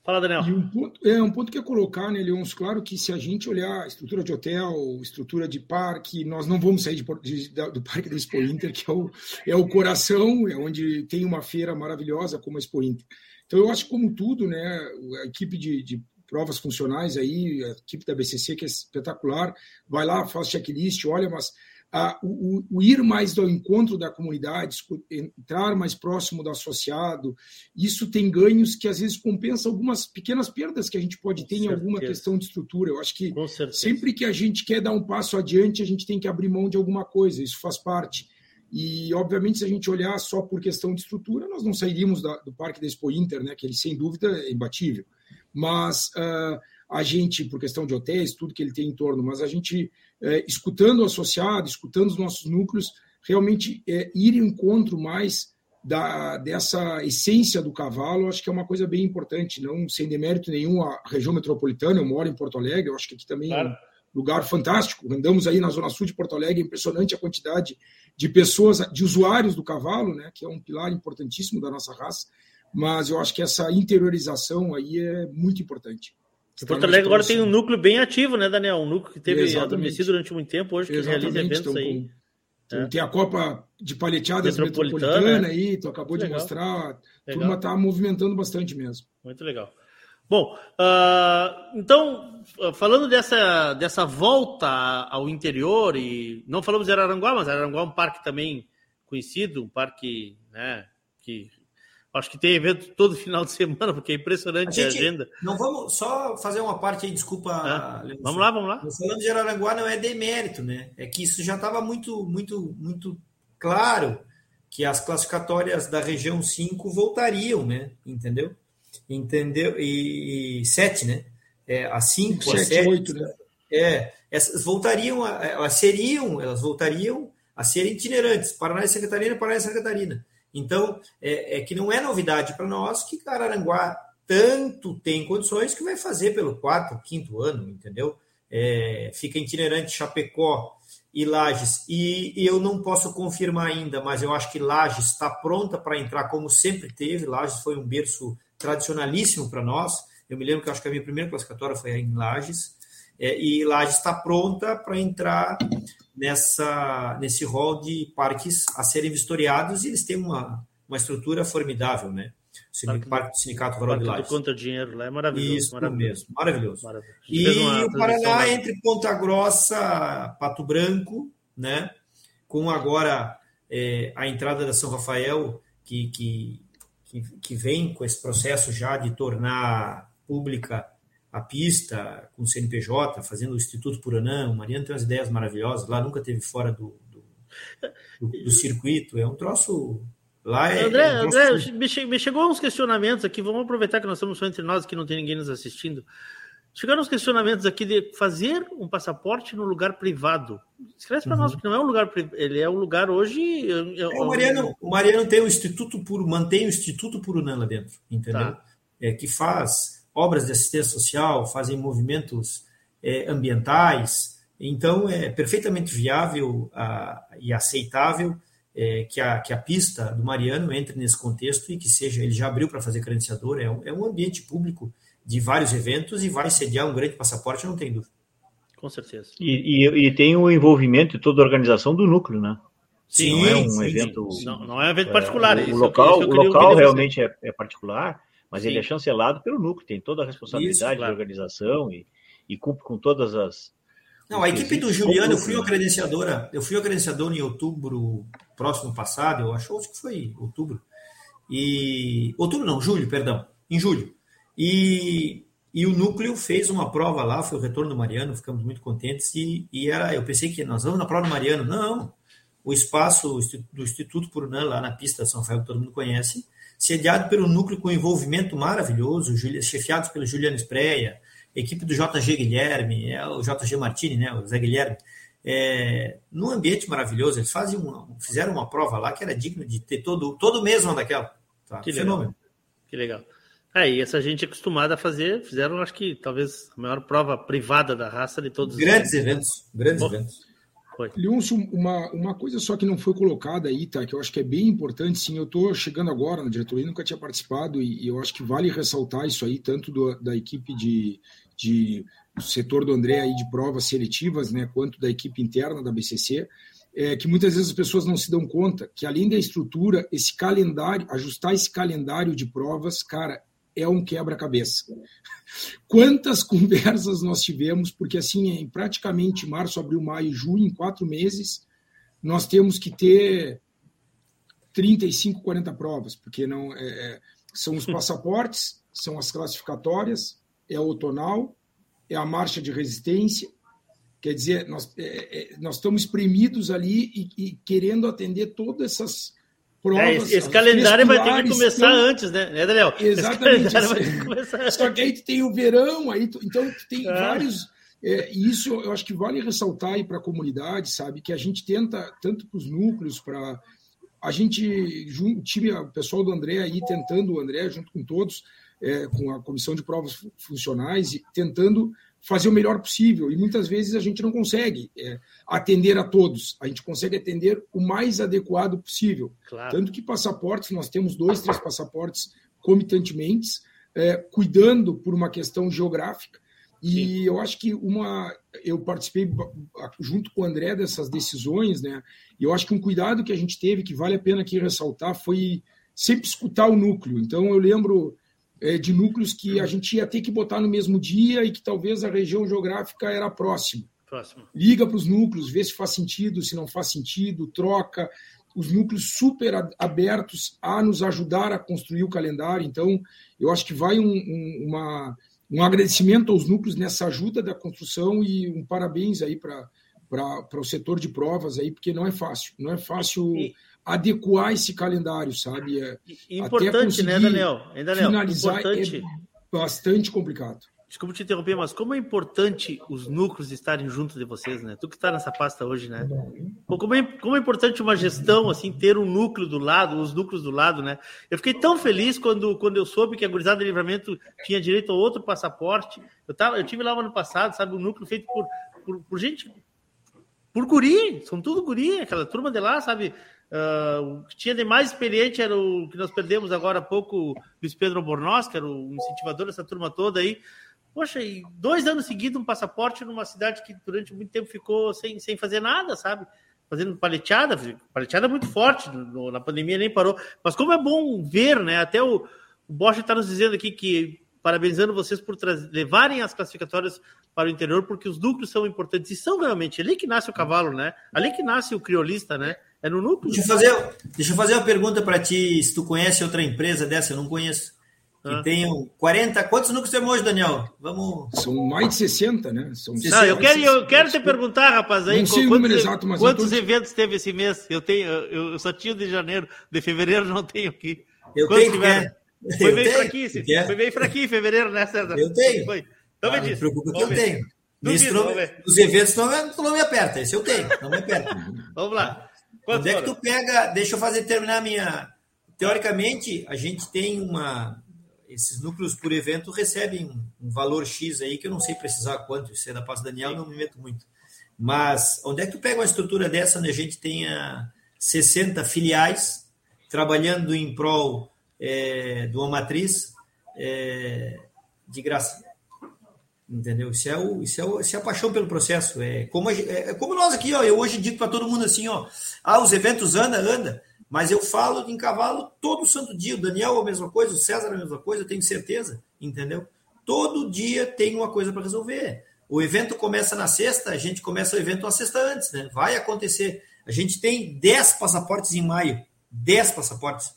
Fala, Daniel. E um ponto, é um ponto que é colocar, né, Leons? Claro que se a gente olhar estrutura de hotel, estrutura de parque, nós não vamos sair de, de, do Parque da Expo Inter, que é o, é o coração, é onde tem uma feira maravilhosa como a Expo Inter. Então, eu acho que, como tudo, né, a equipe de, de provas funcionais aí, a equipe da BCC, que é espetacular, vai lá, faz checklist, olha, mas a, o, o, ir mais ao encontro da comunidade, entrar mais próximo do associado, isso tem ganhos que às vezes compensa algumas pequenas perdas que a gente pode ter em alguma questão de estrutura. Eu acho que sempre que a gente quer dar um passo adiante, a gente tem que abrir mão de alguma coisa, isso faz parte. E, obviamente, se a gente olhar só por questão de estrutura, nós não sairíamos da, do Parque da Expo Inter, né, que ele, sem dúvida, é imbatível. Mas uh, a gente, por questão de hotéis, tudo que ele tem em torno, mas a gente, é, escutando o associado, escutando os nossos núcleos, realmente é, ir em encontro mais da, dessa essência do cavalo, acho que é uma coisa bem importante, não sem demérito nenhum a região metropolitana, eu moro em Porto Alegre, eu acho que aqui também claro. é um lugar fantástico, andamos aí na zona sul de Porto Alegre, impressionante a quantidade de pessoas, de usuários do cavalo, né, que é um pilar importantíssimo da nossa raça, mas eu acho que essa interiorização aí é muito importante. Porto Alegre agora tem um núcleo bem ativo, né, Daniel? Um núcleo que teve Exatamente. adormecido durante muito tempo, hoje que Exatamente. realiza eventos então, aí. Com, é. Tem a Copa de Palheteadas Metropolitana, Metropolitana aí, tu acabou de mostrar. A legal. turma está movimentando bastante mesmo. Muito legal. Bom, uh, então, falando dessa, dessa volta ao interior, e não falamos de Araranguá, mas Araranguá é um parque também conhecido, um parque né, que Acho que tem evento todo final de semana, porque é impressionante a, gente, a agenda. Não vamos só fazer uma parte aí, desculpa. Ah, vamos lá, vamos lá. Falando de Araranguá não é demérito, né? É que isso já estava muito, muito, muito claro que as classificatórias da região 5 voltariam, né? Entendeu? Entendeu? E 7, né? É, a 5, a 7. 8, né? É, essas voltariam, elas seriam, elas voltariam a ser itinerantes, Paraná e Santa Catarina, Paraná e Santa Catarina. Então, é, é que não é novidade para nós que Araranguá tanto tem condições que vai fazer pelo quarto, quinto ano, entendeu? É, fica itinerante Chapecó e Lages. E, e, eu não posso confirmar ainda, mas eu acho que Lages está pronta para entrar como sempre teve. Lages foi um berço tradicionalíssimo para nós. Eu me lembro que acho que a minha primeira classificatória foi em Lages. É, e Lages está pronta para entrar nessa, nesse rol de parques a serem vistoriados e eles têm uma, uma estrutura formidável, né? O Parque do Sindicato Rural de Lages. contra dinheiro lá é maravilhoso. Isso maravilhoso. mesmo, maravilhoso. maravilhoso. E o Paraná entre Ponta Grossa, Pato Branco, né? Com agora é, a entrada da São Rafael, que, que, que, que vem com esse processo já de tornar pública a pista com o CNPJ, fazendo o Instituto Puranã. O Mariano tem umas ideias maravilhosas. Lá nunca teve fora do, do, do, do circuito. É um troço. Lá é. André, é um troço... André me chegou uns questionamentos aqui. Vamos aproveitar que nós estamos só entre nós, que não tem ninguém nos assistindo. Chegaram uns questionamentos aqui de fazer um passaporte no lugar privado. Escreve para uhum. nós, porque não é um lugar ele é um lugar hoje. É, o, Mariano, o Mariano tem o Instituto Puro, mantém o Instituto Purunã lá dentro, entendeu? Tá. É que faz obras de assistência social, fazem movimentos é, ambientais. Então, é perfeitamente viável a, e aceitável é, que, a, que a pista do Mariano entre nesse contexto e que seja, ele já abriu para fazer credenciador, é um, é um ambiente público de vários eventos e vai sediar um grande passaporte, não tem dúvida. Com certeza. E, e, e tem o envolvimento de toda a organização do núcleo, né? Sim, não é um sim, evento. Sim. Não, não, é um evento particular. É, o, local, o local realmente é, é, particular, mas Sim. ele é chancelado pelo núcleo, tem toda a responsabilidade Isso, claro. de organização e, e cumpre com todas as. Não, a equipe do Juliano, eu fui a credenciadora, eu fui a credenciadora em outubro próximo passado, eu acho que foi outubro. E. Outubro não, julho, perdão. Em julho. E, e o núcleo fez uma prova lá, foi o retorno do Mariano, ficamos muito contentes. E, e era, eu pensei que nós vamos na prova do Mariano. Não, o espaço do Instituto Purunã, lá na pista São Rafael, que todo mundo conhece, sediado pelo núcleo com envolvimento maravilhoso, chefiados pelo Juliano Espreia, equipe do JG Guilherme, é, o JG Martini, né, o Zé Guilherme, é, num ambiente maravilhoso. Eles fazem uma, fizeram uma prova lá que era digno de ter todo, todo mês uma daquela. Tá? Que Fenômeno. Legal. Que legal. É, e essa gente acostumada a fazer, fizeram, acho que talvez a maior prova privada da raça de todos grandes os eventos. Grandes Bom, eventos. Leôncio, uma, uma coisa só que não foi colocada aí, tá? Que eu acho que é bem importante, sim. Eu estou chegando agora na diretoria, nunca tinha participado, e, e, eu acho que vale ressaltar isso aí, tanto do, da equipe de, de do setor do André aí de provas seletivas, né? Quanto da equipe interna da BCC. É, que muitas vezes as pessoas não se dão conta que além da estrutura, esse calendário, ajustar esse calendário de provas, cara, é um quebra-cabeça. Quantas conversas nós tivemos, porque assim, em praticamente março, abril, maio, junho, em quatro meses, nós temos que ter 35, 40 provas, porque não é, é são os passaportes, são as classificatórias, é o tonal, é a marcha de resistência. Quer dizer, nós, é, é, nós estamos espremidos ali e, e querendo atender todas essas provas. É, esse, esse calendário vai ter que começar tem... antes, né, né Daniel? Exatamente. Só que aí tem o verão, aí tu... então tem ah. vários. É, e isso eu acho que vale ressaltar aí para a comunidade, sabe? Que a gente tenta, tanto para os núcleos, para. A gente, tive o pessoal do André aí tentando, o André, junto com todos, é, com a comissão de provas funcionais, e tentando fazer o melhor possível. E muitas vezes a gente não consegue é, atender a todos, a gente consegue atender o mais adequado possível. Claro. Tanto que passaportes, nós temos dois, três passaportes comitantemente, é, cuidando por uma questão geográfica. E Sim. eu acho que uma. Eu participei junto com o André dessas decisões, né? E eu acho que um cuidado que a gente teve, que vale a pena aqui ressaltar, foi sempre escutar o núcleo. Então, eu lembro de núcleos que a gente ia ter que botar no mesmo dia e que talvez a região geográfica era próxima. Próximo. Liga para os núcleos, vê se faz sentido, se não faz sentido, troca. Os núcleos super abertos a nos ajudar a construir o calendário. Então, eu acho que vai um, um, uma, um agradecimento aos núcleos nessa ajuda da construção e um parabéns aí para para o setor de provas aí, porque não é fácil. Não é fácil e, adequar esse calendário, sabe? É, importante, né, Daniel? Ainda finalizar importante. é bastante complicado. Desculpa te interromper, mas como é importante os núcleos estarem juntos de vocês, né? Tu que está nessa pasta hoje, né? Como é, como é importante uma gestão, assim, ter um núcleo do lado, os núcleos do lado, né? Eu fiquei tão feliz quando, quando eu soube que a Gurizada de Livramento tinha direito a outro passaporte. Eu, tava, eu tive lá no ano passado, sabe, um núcleo feito por, por, por gente, por guri, são tudo guri, aquela turma de lá, sabe? Uh, o que tinha de mais experiente era o que nós perdemos agora há pouco, Luiz Pedro Bornós, que era o incentivador dessa turma toda aí. Poxa, e dois anos seguidos um passaporte numa cidade que durante muito tempo ficou sem, sem fazer nada, sabe? Fazendo paleteada, paleteada muito forte, no, na pandemia nem parou. Mas como é bom ver, né? Até o, o Bosch está nos dizendo aqui que parabenizando vocês por levarem as classificatórias para o interior, porque os núcleos são importantes e são realmente ali que nasce o cavalo, né? Ali que nasce o criolista, né? É no núcleo. Deixa eu fazer, deixa eu fazer uma pergunta para ti, se tu conhece outra empresa dessa, eu não conheço que ah. tenham 40. Quantos núcleos temos hoje, Daniel? Vamos. São mais de 60, né? São não, eu quero, eu quero te perguntar, rapaz, aí. Não sei quantos, o número exato, mas quantos eventos teve esse mês? Eu tenho, eu, só tinha de janeiro, de fevereiro não tenho aqui. Eu quantos tenho, tiveram? Foi meio fraquinho, foi meio fraquinho em fevereiro, né, César? Eu tenho. Foi. Então ah, me diz. Preocupa que eu ver. tenho. Duvido, não, os eventos não, não me aperta, esse eu tenho, não me aperta. vamos lá. Quantos Onde é que tu pega? Deixa eu fazer terminar a minha. Teoricamente, a gente tem uma esses núcleos por evento recebem um, valor X aí, que eu não sei precisar quanto, isso é da pasta Daniel, não me meto muito. Mas onde é que tu pega uma estrutura dessa onde a gente tenha 60 filiais trabalhando em prol é, de uma matriz é, de graça? Entendeu? Isso é, o, isso, é o, isso é a paixão pelo processo. É como, a, é, é como nós aqui, ó, eu hoje digo para todo mundo assim, ó, ah, os eventos anda, anda. Mas eu falo em cavalo todo santo dia. O Daniel a mesma coisa, o César a mesma coisa, eu tenho certeza, entendeu? Todo dia tem uma coisa para resolver. O evento começa na sexta, a gente começa o evento uma sexta antes, né? Vai acontecer. A gente tem 10 passaportes em maio. 10 passaportes.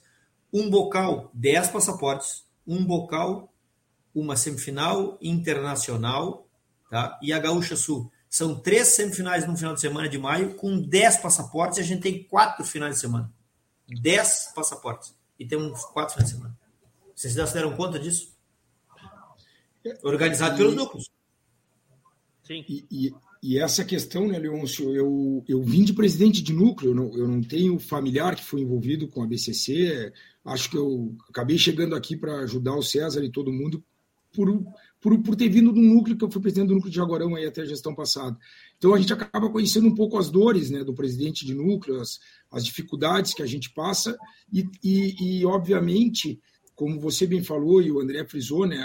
Um bocal, 10 passaportes. Um bocal, uma semifinal internacional, tá? E a Gaúcha Sul. São três semifinais no final de semana de maio, com 10 passaportes, e a gente tem quatro finais de semana. 10 passaportes. E temos quatro finais de semana. Vocês já se deram conta disso? Organizado e, pelos núcleos. Sim. E, e, e, essa questão, né, Leôncio, eu, eu vim de presidente de núcleo, eu não, eu não tenho familiar que foi envolvido com a BCC, acho que eu acabei chegando aqui para ajudar o César e todo mundo por, por, por ter vindo do núcleo, que eu fui presidente do núcleo de Jaguarão aí até a gestão passada. Então a gente acaba conhecendo um pouco as dores né, do presidente de núcleo, as, as dificuldades que a gente passa, e, e, e, obviamente, como você bem falou e o André frisou, né,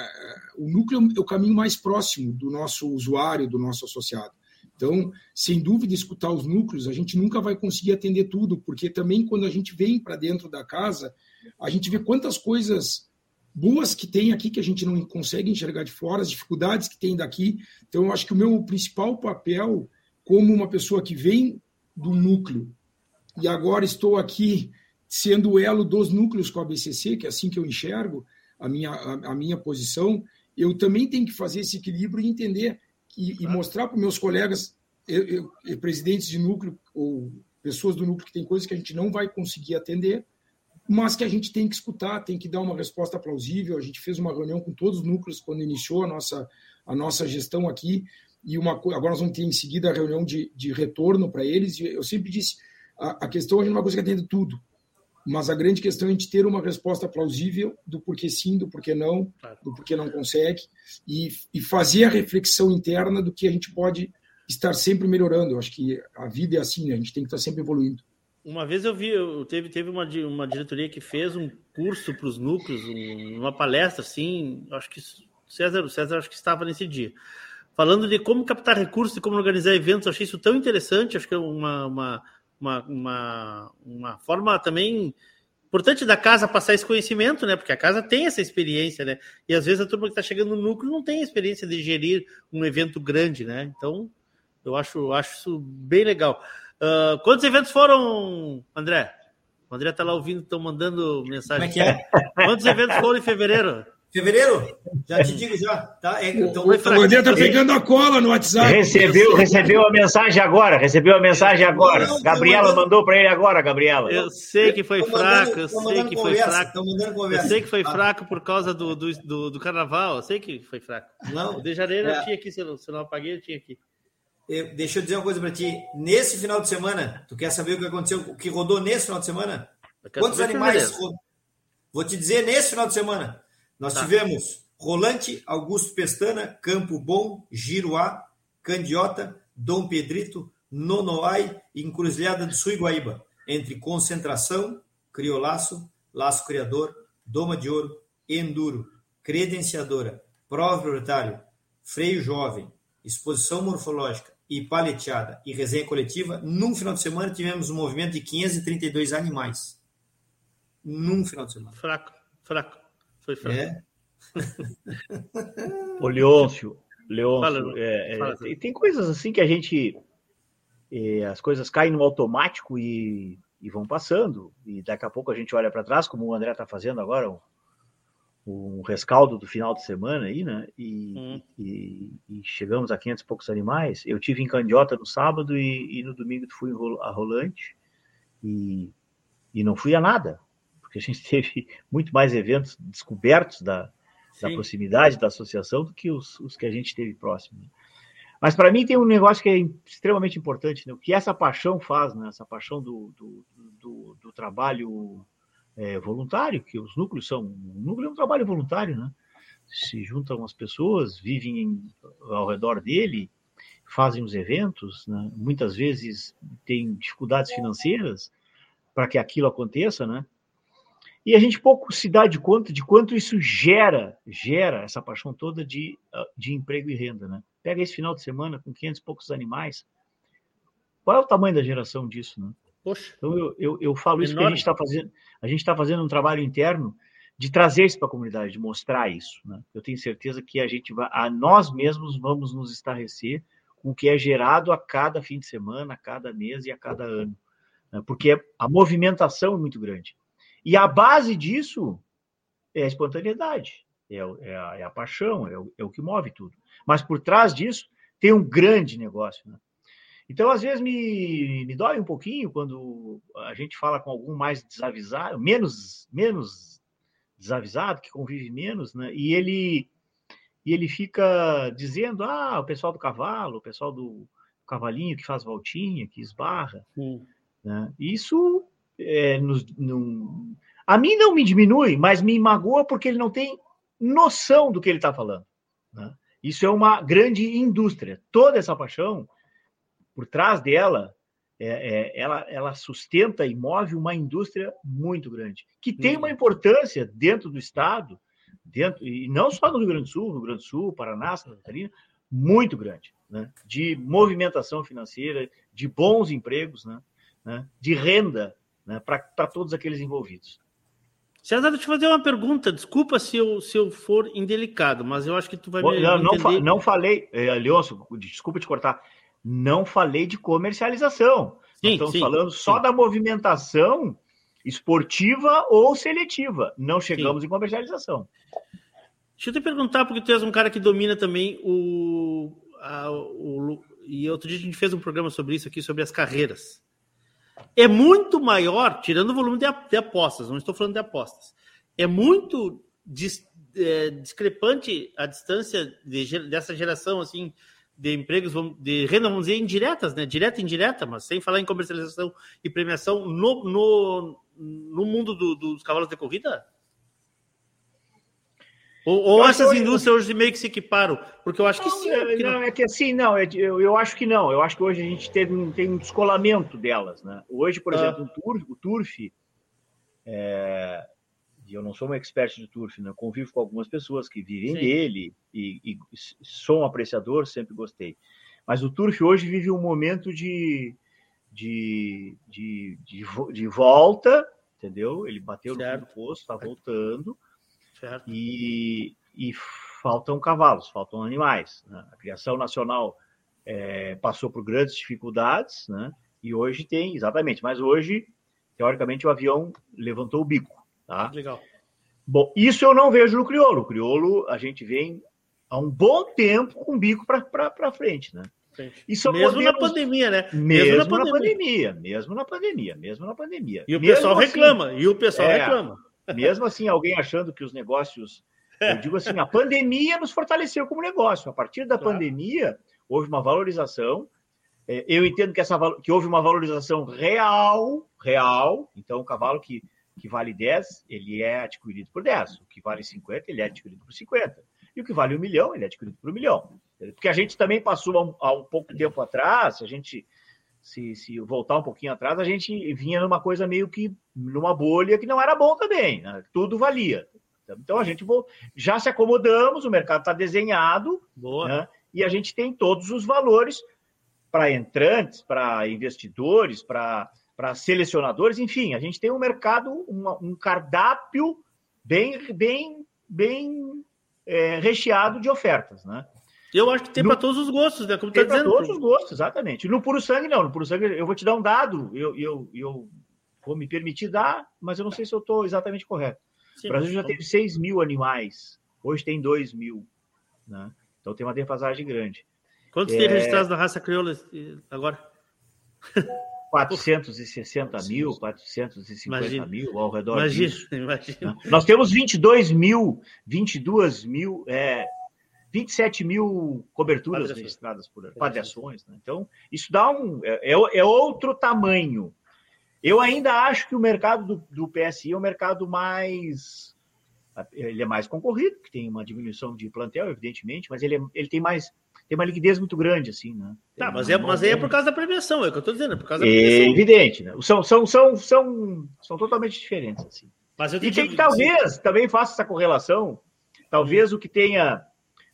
o núcleo é o caminho mais próximo do nosso usuário, do nosso associado. Então, sem dúvida, escutar os núcleos, a gente nunca vai conseguir atender tudo, porque também quando a gente vem para dentro da casa, a gente vê quantas coisas boas que tem aqui que a gente não consegue enxergar de fora, as dificuldades que tem daqui. Então, eu acho que o meu principal papel, como uma pessoa que vem do núcleo e agora estou aqui sendo o elo dos núcleos com a BCC, que é assim que eu enxergo a minha, a, a minha posição, eu também tenho que fazer esse equilíbrio e entender e, e mostrar para meus colegas, eu, eu, presidentes de núcleo ou pessoas do núcleo que tem coisas que a gente não vai conseguir atender, mas que a gente tem que escutar, tem que dar uma resposta plausível. A gente fez uma reunião com todos os núcleos quando iniciou a nossa, a nossa gestão aqui, e uma, agora nós vamos ter em seguida a reunião de, de retorno para eles. E eu sempre disse: a, a questão é uma coisa que atende tudo, mas a grande questão é a gente ter uma resposta plausível do porquê sim, do porquê não, do porquê não consegue, e, e fazer a reflexão interna do que a gente pode estar sempre melhorando. Eu acho que a vida é assim, né? a gente tem que estar sempre evoluindo. Uma vez eu vi, eu teve, teve uma, uma diretoria que fez um curso para os núcleos, um, uma palestra assim, acho que César, o César acho que estava nesse dia. Falando de como captar recursos e como organizar eventos, achei isso tão interessante, acho que é uma, uma, uma, uma, uma forma também importante da casa passar esse conhecimento, né? Porque a casa tem essa experiência, né? E às vezes a turma que está chegando no núcleo não tem a experiência de gerir um evento grande, né? Então, eu acho, acho isso bem legal. Uh, quantos eventos foram, André? O André está lá ouvindo, estão mandando mensagem. Como é que é? Quantos eventos foram em fevereiro? Fevereiro? Já te digo já. Tá? É, então, o André está pegando a cola no WhatsApp. Recebeu, recebeu a mensagem agora. Recebeu a mensagem agora. Não, Gabriela mandando... mandou para ele agora, Gabriela. Eu sei que foi fraco, eu sei que foi fraco. Eu sei que foi fraco por causa do, do, do, do carnaval. Eu sei que foi fraco. Não. O de janeiro é. eu tinha aqui, se eu, não, se eu não apaguei, eu tinha aqui. Eu, deixa eu dizer uma coisa para ti. Nesse final de semana, tu quer saber o que aconteceu, o que rodou nesse final de semana? Quantos animais? Rodou? Vou te dizer nesse final de semana. Nós tá. tivemos Rolante, Augusto Pestana, Campo Bom, Giruá, Candiota, Dom Pedrito, Nonoai e Encruzilhada do Sul e Guaíba, entre Concentração, Criolaço, Laço Criador, Doma de Ouro, Enduro, Credenciadora, Prova Prioritário, Freio Jovem, Exposição Morfológica e Paleteada e Resenha Coletiva, num final de semana tivemos um movimento de 532 animais. Num final de semana. Fraco, fraco. Foi fraco. É. Ô, Leôncio, Leôncio, fala, é, fala, é, tem coisas assim que a gente. É, as coisas caem no automático e, e, vão passando. E daqui a pouco a gente olha para trás, como o André está fazendo agora, um, rescaldo do final de semana aí, né? E, hum. e, e, chegamos a 500 e poucos animais. Eu tive em Candiota no sábado e, no domingo fui a Rolante e, e não fui a nada porque a gente teve muito mais eventos descobertos da, da proximidade da associação do que os, os, que a gente teve próximo. Né? Mas para mim tem um negócio que é extremamente importante, né? o que essa paixão faz, né? essa paixão do, do, do, do trabalho é, voluntário, que os núcleos são. O núcleo é um trabalho voluntário, né? Se juntam as pessoas, vivem em, ao redor dele, fazem os eventos, né? muitas vezes têm dificuldades financeiras para que aquilo aconteça, né? E a gente pouco se dá de conta de quanto isso gera, gera essa paixão toda de, ah, de emprego e renda, né? Pega esse final de semana com 500 e poucos animais. Qual é o tamanho da geração disso, né? Poxa. Então eu, eu, eu falo isso porque a gente está fazendo, a gente está fazendo um trabalho interno de trazer isso para a comunidade, de mostrar isso. Né? Eu tenho certeza que a gente vai, a nós mesmos vamos nos estarrecer com o que é gerado a cada fim de semana, a cada mês e a cada ano, né? porque a movimentação é muito grande. E a base disso é a espontaneidade, é, é, a, é a, paixão, é o, é o, que move tudo. Mas por trás disso tem um grande negócio. Né? Então, às vezes, me, me dói um pouquinho quando a gente fala com algum mais desavisado, menos, menos desavisado, que convive menos, né? e ele e ele fica dizendo: ah, o pessoal do cavalo, o pessoal do cavalinho que faz voltinha, que esbarra. Né? Isso é, no, no... a mim não me diminui, mas me magoa porque ele não tem noção do que ele está falando. Né? Isso é uma grande indústria. Toda essa paixão, por trás dela, é, é, ela, ela, sustenta e move uma indústria muito grande, que tem uma uhum. importância dentro do Estado, dentro, e não só no Rio Grande do Sul, no Rio Grande do Sul, Paraná, Santa Catarina, muito grande, né? de movimentação financeira, de bons empregos, né? né? de renda né, para todos aqueles envolvidos. César, deixa eu fazer uma pergunta. Desculpa se eu, se eu for indelicado, mas eu acho que tu vai me não, não, fa não falei, é, Leôncio, desculpa te cortar, não falei de comercialização. Sim, estamos sim, falando só sim. da movimentação esportiva ou seletiva. Não chegamos em comercialização. Deixa eu te perguntar, porque tu és um cara que domina também o, a, o. E outro dia a gente fez um programa sobre isso aqui, sobre as carreiras é muito maior, tirando o volume de, de apostas, não estou falando de apostas, é muito dis, é, discrepante a distância de, dessa geração assim de empregos de renda, vamos dizer, indiretas, né? Direta e indireta, mas sem falar em comercialização e premiação no, no, no mundo do, dos cavalos de corrida? Ou, ou essas indústrias hoje meio que se equiparam? Porque eu acho que não, sim. É, não, não, é que assim, não, é, eu, eu acho que não. Eu acho que hoje a gente teve, tem um descolamento delas. Né? Hoje, por ah. exemplo, o Turf, o Turf é, e eu não sou um expert de turf, né? Eu convivo com algumas pessoas que vivem Sim. dele e, e, sou um apreciador, sempre gostei. Mas o turf hoje vive um momento de, de, de, de, de volta, entendeu? Ele bateu certo. no posto, está voltando. Certo. E, e faltam cavalos, faltam animais. Né? A criação nacional é, passou por grandes dificuldades, né? E hoje tem, exatamente, mas hoje, teoricamente, o avião levantou o bico. Tá? Legal. Bom, isso eu não vejo no crioulo. O crioulo a gente vem há um bom tempo com o bico para frente, né? Isso mesmo modelos... na pandemia, né? Mesmo, mesmo na, pandemia. na, pandemia. mesmo na pandemia, mesmo na pandemia. E o mesmo pessoal assim, reclama, e o pessoal é, reclama. Mesmo assim, alguém achando que os negócios, eu digo assim, a pandemia nos fortaleceu como negócio. A partir da claro. pandemia, houve uma valorização. É, eu entendo que, essa, que houve uma valorização real, real. Então, o cavalo que que vale 10, ele é adquirido por 10. O que vale 50, ele é adquirido por 50. E o que vale um milhão, ele é adquirido por um milhão. Porque a gente também passou há um, pouco tempo atrás, a gente se, se, voltar um pouquinho atrás, a gente vinha numa coisa meio que numa bolha que não era bom também, né? tudo valia. Então a gente já se acomodamos, o mercado está desenhado, né? e a gente tem todos os valores para entrantes, para investidores, para para selecionadores, enfim, a gente tem um mercado, uma, um cardápio bem, bem, bem é, recheado de ofertas, né? Eu acho que tem para todos os gostos, né? Como tá tem para todos os gostos, exatamente. No puro sangue, não. No puro sangue, eu vou te dar um dado, eu, eu, eu vou me permitir dar, mas eu não sei se eu estou exatamente correto. Sim, o Brasil já teve 6 mil animais, hoje tem 2 mil, né? Então tem uma defasagem grande. Quantos é... tem registrados na raça crioula agora? 460 mil, 450 imagina, mil ao redor imagina, disso. Imagina. Né? Nós temos 22 mil, 22 mil, é, 27 mil coberturas registradas por radiações. Né? Então, isso dá um. É, é, é, outro tamanho. Eu ainda acho que o mercado do, do PSI é o mercado mais. Ele é mais concorrido, que tem uma diminuição de plantel, evidentemente, mas ele, é, ele tem mais tem uma liquidez muito grande, assim, né? Tá, mas, é, mas aí é por causa da premiação, é o que eu estou dizendo, é por causa da premiação. É evidente, né? São, são, são, são, são totalmente diferentes, assim. Mas eu e tem que talvez também faça essa correlação, talvez o que tenha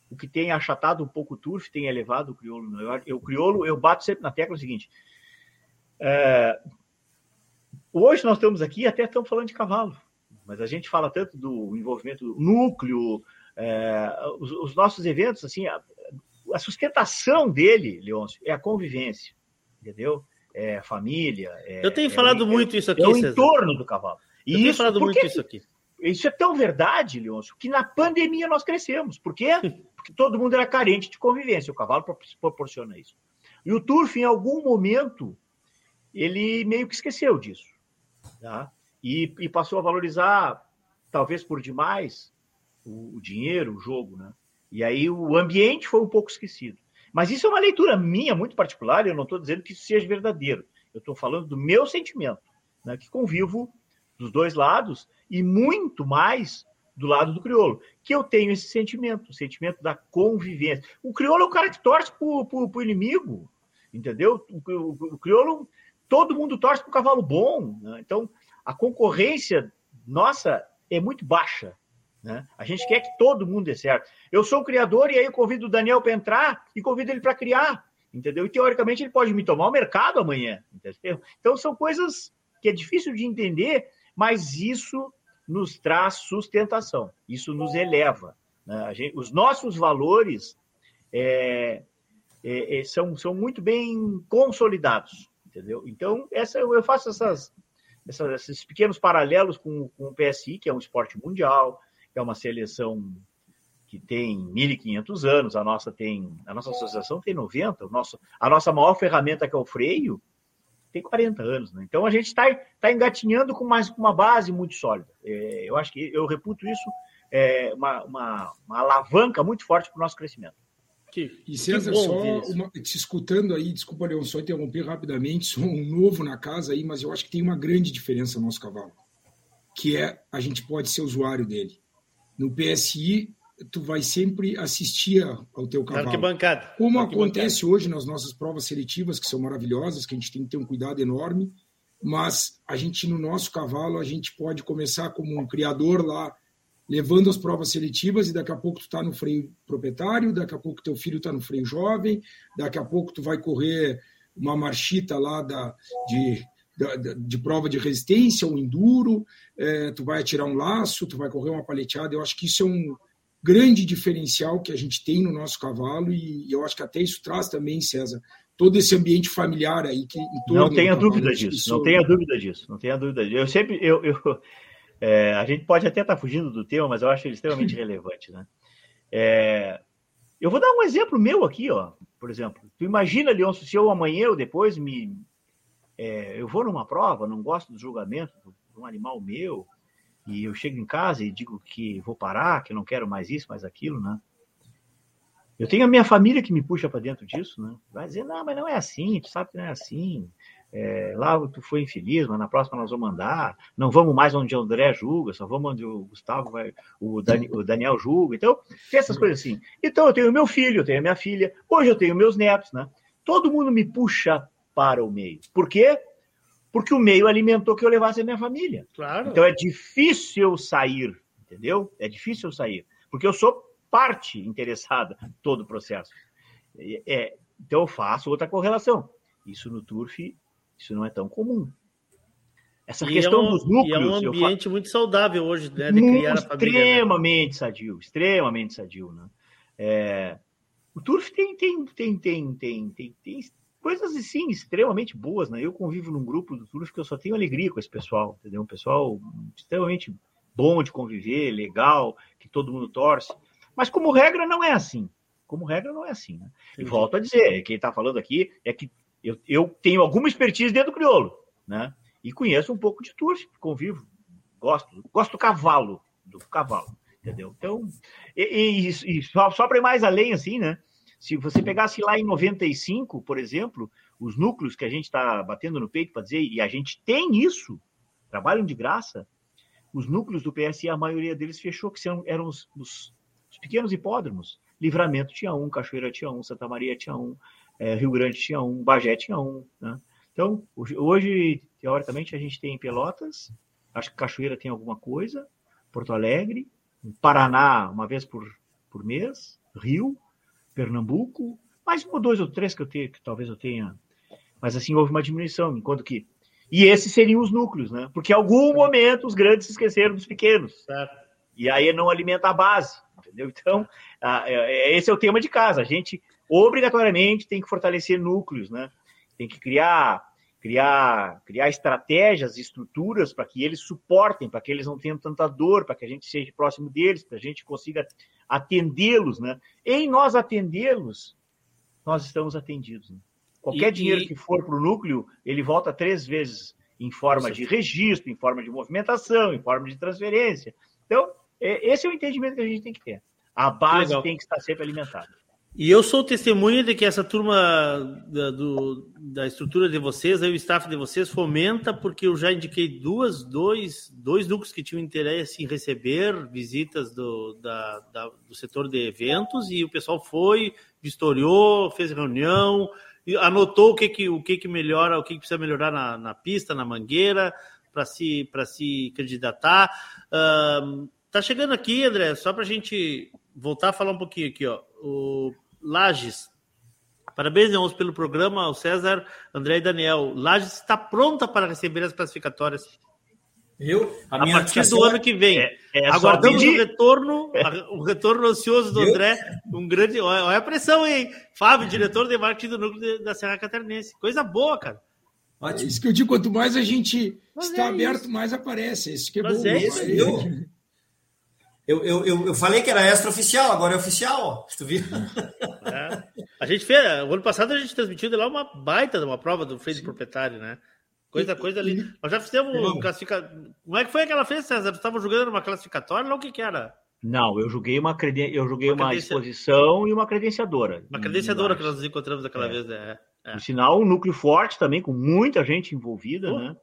o que tenha achatado um pouco o turf tenha elevado o crioulo. Né? Eu, o crioulo, eu bato sempre na tecla o seguinte, é, hoje nós estamos aqui até estamos falando de cavalo, mas a gente fala tanto do envolvimento do núcleo, é, os, os, nossos eventos, assim, a sustentação dele, Leôncio, é a convivência, entendeu? É a família. É, eu tenho falado é, muito isso aqui. É o César. entorno do cavalo. E eu tenho isso, falado muito isso aqui. Isso é tão verdade, Leôncio, que na pandemia nós crescemos. Por quê? Porque todo mundo era carente de convivência. O cavalo proporciona isso. E o Turf, em algum momento, ele meio que esqueceu disso. Tá? E, e passou a valorizar, talvez por demais, o, o dinheiro, o jogo, né? E aí o ambiente foi um pouco esquecido. Mas isso é uma leitura minha, muito particular, eu não estou dizendo que isso seja verdadeiro. Eu estou falando do meu sentimento, né, que convivo dos dois lados e muito mais do lado do crioulo, que eu tenho esse sentimento, o sentimento da convivência. O crioulo é o cara que torce para o inimigo, entendeu? O, o, o, crioulo, todo mundo torce para o cavalo bom. Né? Então, a concorrência nossa é muito baixa. Né? A gente quer que todo mundo dê certo. Eu sou o criador e aí eu convido o Daniel para entrar e convido ele para criar, entendeu? E teoricamente ele pode me tomar o mercado amanhã, entendeu? Então são coisas que é difícil de entender, mas isso nos traz sustentação, isso nos eleva. Né? Gente, os nossos valores é, é, é, são, são muito bem consolidados, entendeu? Então essa eu faço essas, essas esses pequenos paralelos com, com o PSI, que é um esporte mundial, é uma seleção que tem 1.500 anos, a nossa tem, a nossa associação tem 90, o nosso, a nossa maior ferramenta que é o freio tem 40 anos, né? Então a gente está tá engatinhando com mais com uma base muito sólida. É, eu acho que eu reputo isso é, uma, uma, uma alavanca muito forte para o nosso crescimento. Que, e César, só uma, te escutando aí, desculpa, Leon, só interromper rapidamente, sou um novo na casa aí, mas eu acho que tem uma grande diferença no nosso cavalo, que é a gente pode ser usuário dele. No PSI, tu vai sempre assistir ao teu cavalo. Arquibancada. Como acontece hoje nas nossas provas seletivas, que são maravilhosas, que a gente tem que ter um cuidado enorme. mas a gente, no nosso cavalo, a gente pode começar como um criador lá, levando as provas seletivas e daqui a pouco tu está no freio proprietário, daqui a pouco teu filho está no freio jovem, daqui a pouco tu vai correr uma marchita lá da, de, de, de prova de resistência, um enduro, é, tu vai atirar um laço, tu vai correr uma paleteada. Eu acho que isso é um grande diferencial que a gente tem no nosso cavalo e, e eu acho que até isso traz também, César, todo esse ambiente familiar aí que não tenha dúvida disso, isso... não tenha dúvida disso, não tenha dúvida disso. Eu sempre eu, eu é, a gente pode até estar tá fugindo do tema, mas eu acho ele extremamente relevante, né? É, eu vou dar um exemplo meu aqui, ó. Por exemplo, tu imagina, Leonço, se eu amanhã ou depois me é, eu vou numa prova, não gosto do julgamento de um animal meu e eu chego em casa e digo que vou parar, que não quero mais isso, mais aquilo, né? Eu tenho a minha família que me puxa para dentro disso, né? Vai dizer, não, mas não é assim, tu sabe que não é assim. É, lá tu foi infeliz, mas na próxima nós vamos mandar. Não vamos mais onde o André julga, só vamos onde o Gustavo vai, o, Dani, o Daniel julga. Então, tem essas coisas assim. Então, eu tenho meu filho, eu tenho a minha filha, hoje eu tenho meus netos, né? Todo mundo me puxa para o meio. Por quê? Porque o meio alimentou que eu levasse a minha família. Claro. Então é difícil eu sair, entendeu? É difícil eu sair. Porque eu sou parte interessada em todo o processo. É, então eu faço outra correlação. Isso no turf isso não é tão comum. Essa e questão é um, dos núcleos. é um ambiente muito saudável hoje, né? De criar a família. Né? Extremamente né? sadio, extremamente sadio, né? É, o turf tem, tem, tem, tem, tem, tem, tem coisas assim extremamente boas, né? Eu convivo num grupo do turf que eu só tenho alegria com esse pessoal, entendeu? Um pessoal extremamente bom de conviver, legal, que todo mundo torce. Mas como regra não é assim. Como regra não é assim. Né? E volto a dizer, quem está falando aqui é que eu, eu tenho alguma expertise dentro do crioulo, né? E conheço um pouco de turf, convivo, gosto, gosto do cavalo, do cavalo, entendeu? Então, e, e, e só, só para ir mais além, assim, né? Se você pegasse lá em 95, por exemplo, os núcleos que a gente está batendo no peito para dizer, e a gente tem isso, trabalham de graça, os núcleos do PSI, a maioria deles fechou, que eram os, os, os pequenos hipódromos. Livramento tinha um, Cachoeira tinha um, Santa Maria tinha um, é, Rio Grande tinha um, Bagé tinha um. Né? Então, hoje, teoricamente, a gente tem Pelotas, acho que Cachoeira tem alguma coisa, Porto Alegre, Paraná, uma vez por, por mês, Rio, Pernambuco, mais um ou dois ou três que eu tenho, que talvez eu tenha. Mas assim, houve uma diminuição, enquanto que. E esses seriam os núcleos, né? Porque em algum momento os grandes se esqueceram dos pequenos. Certo. E aí não alimenta a base, entendeu? Então, é, é, esse é o tema de casa. A gente obrigatoriamente tem que fortalecer núcleos, né? Tem que criar criar criar estratégias, estruturas para que eles suportem, para que eles não tenham tanta dor, para que a gente seja próximo deles, para a gente consiga atendê-los, né? Em nós atendê-los, nós estamos atendidos. Né? Qualquer e, dinheiro e... que for para o núcleo, ele volta três vezes em forma de registro, em forma de movimentação, em forma de transferência. Então, é, esse é o entendimento que a gente tem que ter. A base Legal. tem que estar sempre alimentada. E eu sou testemunha de que essa turma da, do, da estrutura de vocês, aí o staff de vocês, fomenta, porque eu já indiquei duas, dois, dois núcleos que tinham interesse em receber visitas do, da, da, do setor de eventos, e o pessoal foi, vistoriou, fez reunião, anotou o que, que, o que, que melhora, o que, que precisa melhorar na, na pista, na mangueira, para se, se candidatar. Uh, tá chegando aqui, André, só para a gente voltar a falar um pouquinho aqui, ó. O Lages. Parabéns, Leôncio, pelo programa, o César, André e Daniel. Lages está pronta para receber as classificatórias. Eu? A, a partir do ano que vem. É, é Aguardamos o retorno, o retorno ansioso do Eu? André. Um grande. Olha a pressão, hein? Fábio, diretor de marketing do núcleo da Serra Catarinense. Coisa boa, cara. Ótimo. É isso que eu digo, quanto mais a gente Mas está é aberto, isso. mais aparece. Isso que é Mas bom. É isso, eu, eu, eu, eu, eu, falei que era extra-oficial, agora é oficial, ó. Tu viu? É. A gente fez, o ano passado a gente transmitiu de lá uma baita de uma prova do freio de proprietário, né? Coisa, coisa ali. Nós já fizemos classificação. Como é que foi aquela festa, César? Você estava jogando uma classificatória ou o que, que era? Não, eu joguei uma, creden... eu joguei uma, uma exposição e uma credenciadora. Uma credenciadora que nós nos encontramos aquela é. vez, é. é. Por sinal, um núcleo forte também, com muita gente envolvida, Pô. né?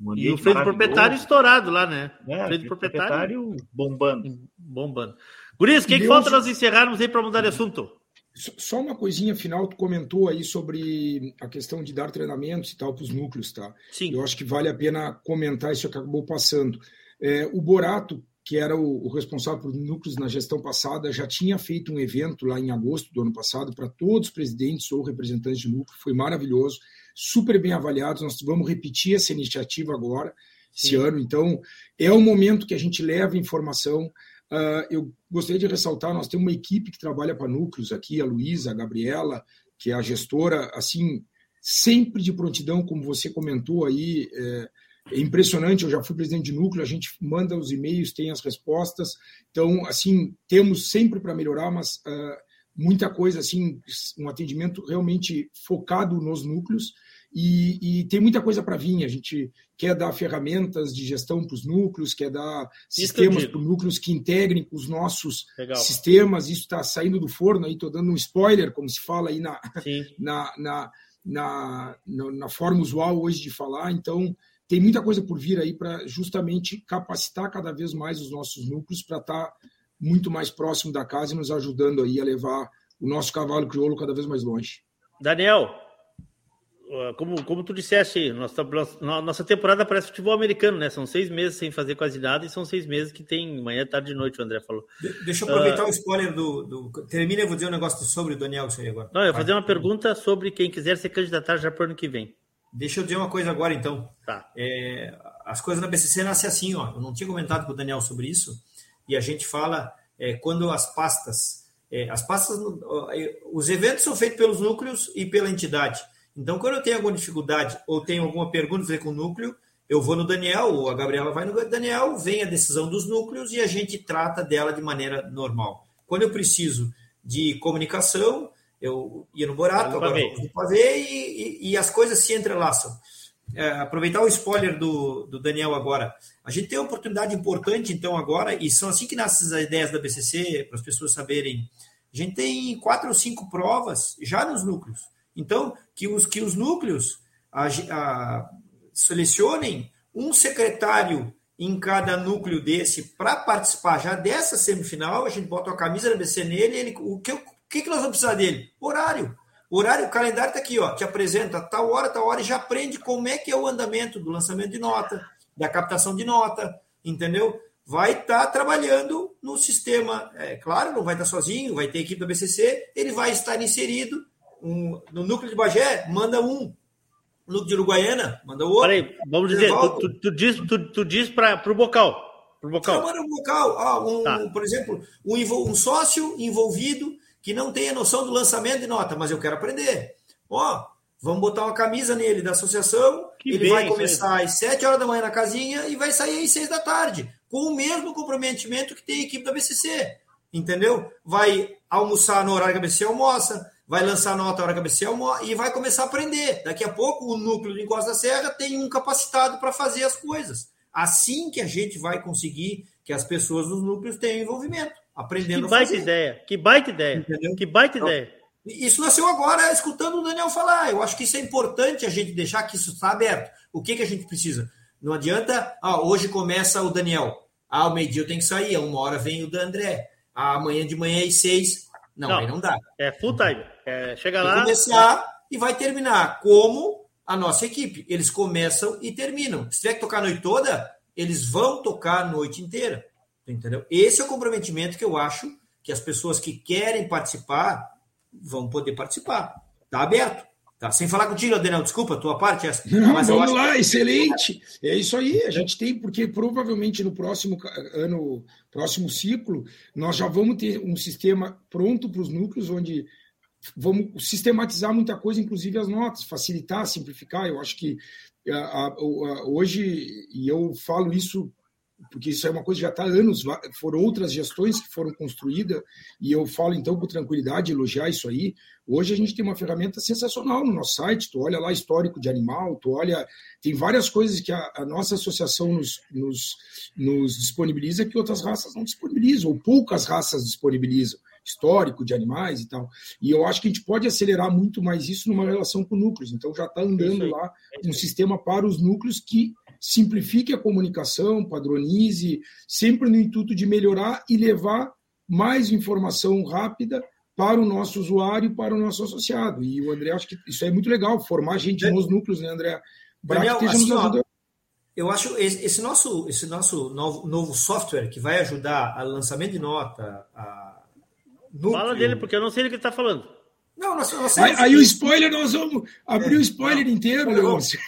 Um e o freio proprietário estourado lá, né? É, freio proprietário, proprietário bombando. Bombando. Guris, o que, que falta nós encerrarmos aí para mudar de assunto? Só uma coisinha final, tu comentou aí sobre a questão de dar treinamentos e tal para os núcleos, tá? Sim. Eu acho que vale a pena comentar isso que acabou passando. É, o Borato, que era o, o, responsável por núcleos na gestão passada, já tinha feito um evento lá em agosto do ano passado para todos os presidentes ou representantes de núcleo, foi maravilhoso, super bem avaliados. Nós vamos repetir essa iniciativa agora, Sim. esse ano. Então, é o momento que a gente leva informação Uh, eu gostaria de ressaltar, nós temos uma equipe que trabalha para núcleos aqui, a Luísa, a Gabriela, que é a gestora, assim, sempre de prontidão, como você comentou aí, é, é impressionante, eu já fui presidente de núcleo, a gente manda os e-mails, tem as respostas, então, assim, temos sempre para melhorar, mas uh, muita coisa, assim, um atendimento realmente focado nos núcleos, e, e, tem muita coisa para vir. A gente quer dar ferramentas de gestão para os núcleos, quer dar sistemas para os núcleos que integrem com os nossos Legal. sistemas. Isso está saindo do forno aí, estou dando um spoiler, como se fala aí na, na, na, na, na, na forma usual hoje de falar. Então, tem muita coisa por vir aí para justamente capacitar cada vez mais os nossos núcleos para estar tá muito mais próximo da casa e nos ajudando aí a levar o nosso cavalo crioulo cada vez mais longe. Daniel, como, como tu disseste, nossa, nossa temporada parece futebol americano, né? São seis meses sem fazer quase nada e são seis meses que tem manhã, tarde e noite, o André falou. De, deixa eu aproveitar uh, o spoiler do, do. Termina, eu vou dizer um negócio sobre o Daniel isso aí agora. Não, eu vou fazer uma pergunta sobre quem quiser se candidatar já para o ano que vem. Deixa eu dizer uma coisa agora, então. Tá. É, as coisas na BCC nascem assim, ó. Eu não tinha comentado com o Daniel sobre isso, e a gente fala é, quando as pastas. É, as pastas. É, os eventos são feitos pelos núcleos e pela entidade. Então, quando eu tenho alguma dificuldade ou tenho alguma pergunta a fazer com o núcleo, eu vou no Daniel, ou a Gabriela vai no Daniel, vem a decisão dos núcleos e a gente trata dela de maneira normal. Quando eu preciso de comunicação, eu ia no Borato, agora vamos no Pavê e, e, e, as coisas se entrelaçam. É, aproveitar o spoiler do, do Daniel agora. A gente tem uma oportunidade importante, então, agora, e são assim que nascem as ideias da BCC, para as pessoas saberem. A gente tem quatro ou cinco provas já nos núcleos. Então, que os, que os núcleos a, a, selecionem um secretário em cada núcleo desse para participar já dessa semifinal, a gente bota a camisa da BC nele, ele, o, que, o que, que nós vamos precisar dele? Horário. Horário, o calendário está aqui, ó, te apresenta tal hora, tal hora, e já aprende como é que é o andamento do lançamento de nota, da captação de nota, entendeu? Vai estar tá trabalhando no sistema, é claro, não vai estar tá sozinho, vai ter equipe da BCC, ele vai estar inserido um, no núcleo de Bagé, manda um. No núcleo de Uruguaiana, manda outro. Peraí, vamos dizer, tu, tu, tu, diz, tu, tu diz para o bocal. Pro bocal. manda um bocal. Ah, um, tá. Por exemplo, um, um sócio envolvido que não tem a noção do lançamento de nota, mas eu quero aprender. Ó, vamos botar uma camisa nele da associação, que ele bem, vai começar às 7 horas da manhã na casinha e vai sair às 6 da tarde, com o mesmo comprometimento que tem a equipe da BCC, entendeu? Vai almoçar no horário que a BCC almoça, vai lançar nota na hora que a BC e vai começar a aprender. Daqui a pouco, o núcleo de Encosta da Serra tem um capacitado para fazer as coisas. Assim que a gente vai conseguir que as pessoas dos núcleos tenham envolvimento, aprendendo que baita ideia, que baita ideia, Entendeu? que baita então, ideia. Isso nasceu agora escutando o Daniel falar. Eu acho que isso é importante a gente deixar que isso está aberto. O que, que a gente precisa? Não adianta, ah, hoje começa o Daniel. Ah, ao meio-dia eu tenho que sair, a uma hora vem o da André. Ah, amanhã de manhã às seis. Não, não, aí não dá. É full time. É, chega vai lá. começar e vai terminar como a nossa equipe. Eles começam e terminam. Se tiver que tocar a noite toda, eles vão tocar a noite inteira. Entendeu? Esse é o comprometimento que eu acho que as pessoas que querem participar vão poder participar. Está aberto. Tá, sem falar contigo, Adenel, desculpa, tua parte é essa. Não, vamos lá, que... excelente. É isso aí, a gente tem, porque provavelmente no próximo ano, próximo ciclo, nós já vamos ter um sistema pronto para os núcleos, onde vamos sistematizar muita coisa, inclusive as notas, facilitar, simplificar. Eu acho que a, a, a, hoje, e eu falo isso porque isso é uma coisa que já está há anos, foram outras gestões que foram construídas, e eu falo então com tranquilidade, elogiar isso aí. Hoje a gente tem uma ferramenta sensacional no nosso site, tu olha lá histórico de animal, tu olha, tem várias coisas que a, a nossa associação nos, nos, nos disponibiliza que outras raças não disponibilizam, ou poucas raças disponibilizam histórico de animais e tal. E eu acho que a gente pode acelerar muito mais isso numa relação com núcleos. Então já está andando lá um sistema para os núcleos que simplifique a comunicação, padronize, sempre no intuito de melhorar e levar mais informação rápida para o nosso usuário para o nosso associado. E o André, acho que isso é muito legal, formar gente é. nos núcleos, né, André? Daniel, assim, ó, eu acho esse, esse, nosso, esse nosso novo, novo software que vai ajudar a lançamento de nota, a núcleo... Fala dele, porque eu não sei do que ele está falando. Não, nós, nós aí, aí o spoiler, nós vamos abrir é, o spoiler não, inteiro, Leôncio.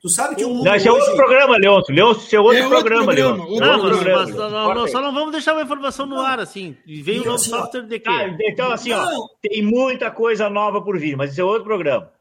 Tu sabe que o mundo. Não, esse é outro programa, Leôncio. Leôncio, esse é outro, é outro programa, programa. Não, mas, programa. Mas, não, não, só não vamos deixar uma informação no ar, assim. Vem o novo assim, software de quê? Ah, então, assim, ó, tem muita coisa nova por vir, mas esse é outro programa.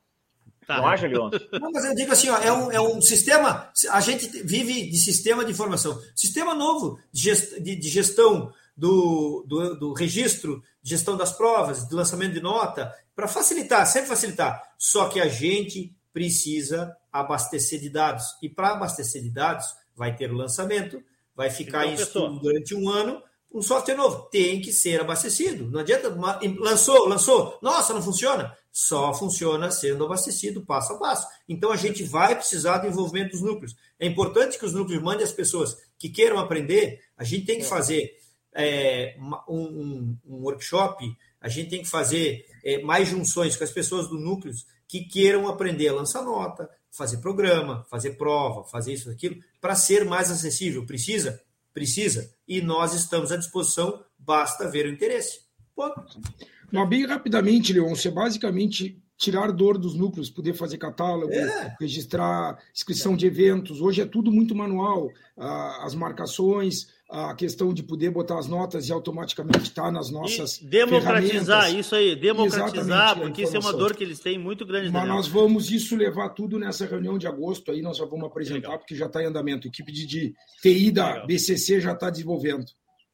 Tá. Não acha, Leôncio? Não, mas eu digo assim, ó, é, um, é um sistema. A gente vive de sistema de informação. Sistema novo de gestão do, do, do registro, gestão das provas, do lançamento de nota, para facilitar, sempre facilitar. Só que a gente precisa abastecer de dados. E para abastecer de dados, vai ter o lançamento, vai ficar então, em estudo durante um ano. Um software novo tem que ser abastecido. Não adianta, lançou, lançou, nossa, não funciona. Só funciona sendo abastecido passo a passo. Então a gente vai precisar do envolvimento dos núcleos. É importante que os núcleos mandem as pessoas que queiram aprender. A gente tem que é. fazer é, um, um, um, workshop, a gente tem que fazer é, mais junções com as pessoas do núcleos que queiram aprender a lançar nota, fazer programa, fazer prova, fazer isso, aquilo, para ser mais acessível. Precisa? Precisa. E nós estamos à disposição, basta ver o interesse. Ponto. Mas bem rapidamente, Leôncio, é basicamente tirar dor dos núcleos, poder fazer catálogo, é. registrar inscrição de eventos. Hoje é tudo muito manual. Ah, as marcações, a questão de poder botar as notas e automaticamente estar tá nas nossas. E democratizar, isso aí, democratizar, porque isso é uma dor que eles têm muito grande. Mas nós vamos isso levar tudo nessa reunião de agosto aí, nós já vamos apresentar, Legal. porque já está em andamento. A equipe de, de TI da Legal. BCC já está desenvolvendo.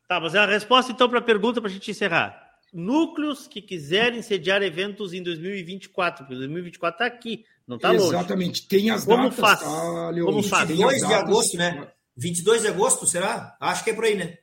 Tá, mas é a resposta então para a pergunta para a gente encerrar. Núcleos que quiserem sediar eventos em 2024, porque 2024 está aqui, não está longe. Exatamente, tem as Como datas. Faz? Tá, Como faz? 22 de agosto, né? 22 de agosto, será? Acho que é por aí, né?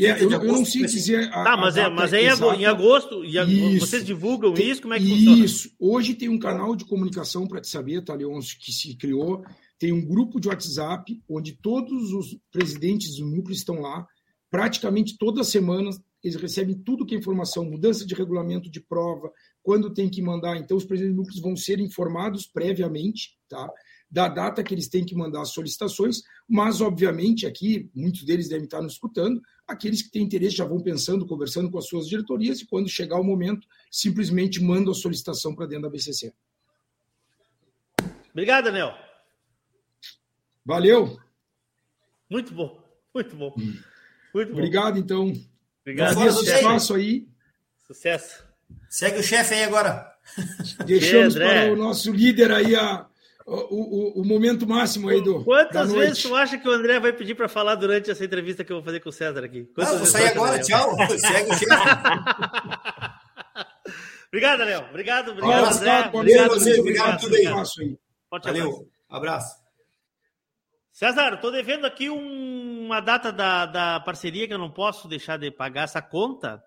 É, eu, eu, não sei dizer. A, tá, mas, é, mas é em agosto. Em vocês divulgam tem, isso? Como é que funciona? Isso. Hoje tem um canal de comunicação para te saber, tá, Leôncio, que se criou. Tem um grupo de WhatsApp onde todos os presidentes do núcleo estão lá. Praticamente toda semana eles recebem tudo que é informação, mudança de regulamento de prova, quando tem que mandar. Então, os presidentes do núcleo vão ser informados previamente, tá? Da data que eles têm que mandar as solicitações, mas, obviamente, aqui, muitos deles devem estar nos escutando, aqueles que têm interesse já vão pensando, conversando com as suas diretorias, e quando chegar o momento, simplesmente mandam a solicitação para dentro da BCC. Obrigado, Daniel. Valeu. Muito bom, muito bom. Muito bom. Obrigado, então. Obrigado. Agradeço o espaço aí. Sucesso. Segue o chefe aí agora. Deixamos para o nosso líder aí a o, o, o, momento máximo aí do. Quantas vezes tu acha que o André vai pedir para falar durante essa entrevista que eu vou fazer com o César aqui? Quantas Não, vou sair agora, tchau. Segue o chefe. obrigado, Daniel. Obrigado, obrigado, André. Obrigado, obrigado, obrigado, obrigado, tudo aí. aí. Valeu, abraço. César, estou devendo aqui um, uma data da, da parceria que eu não posso deixar de pagar essa conta.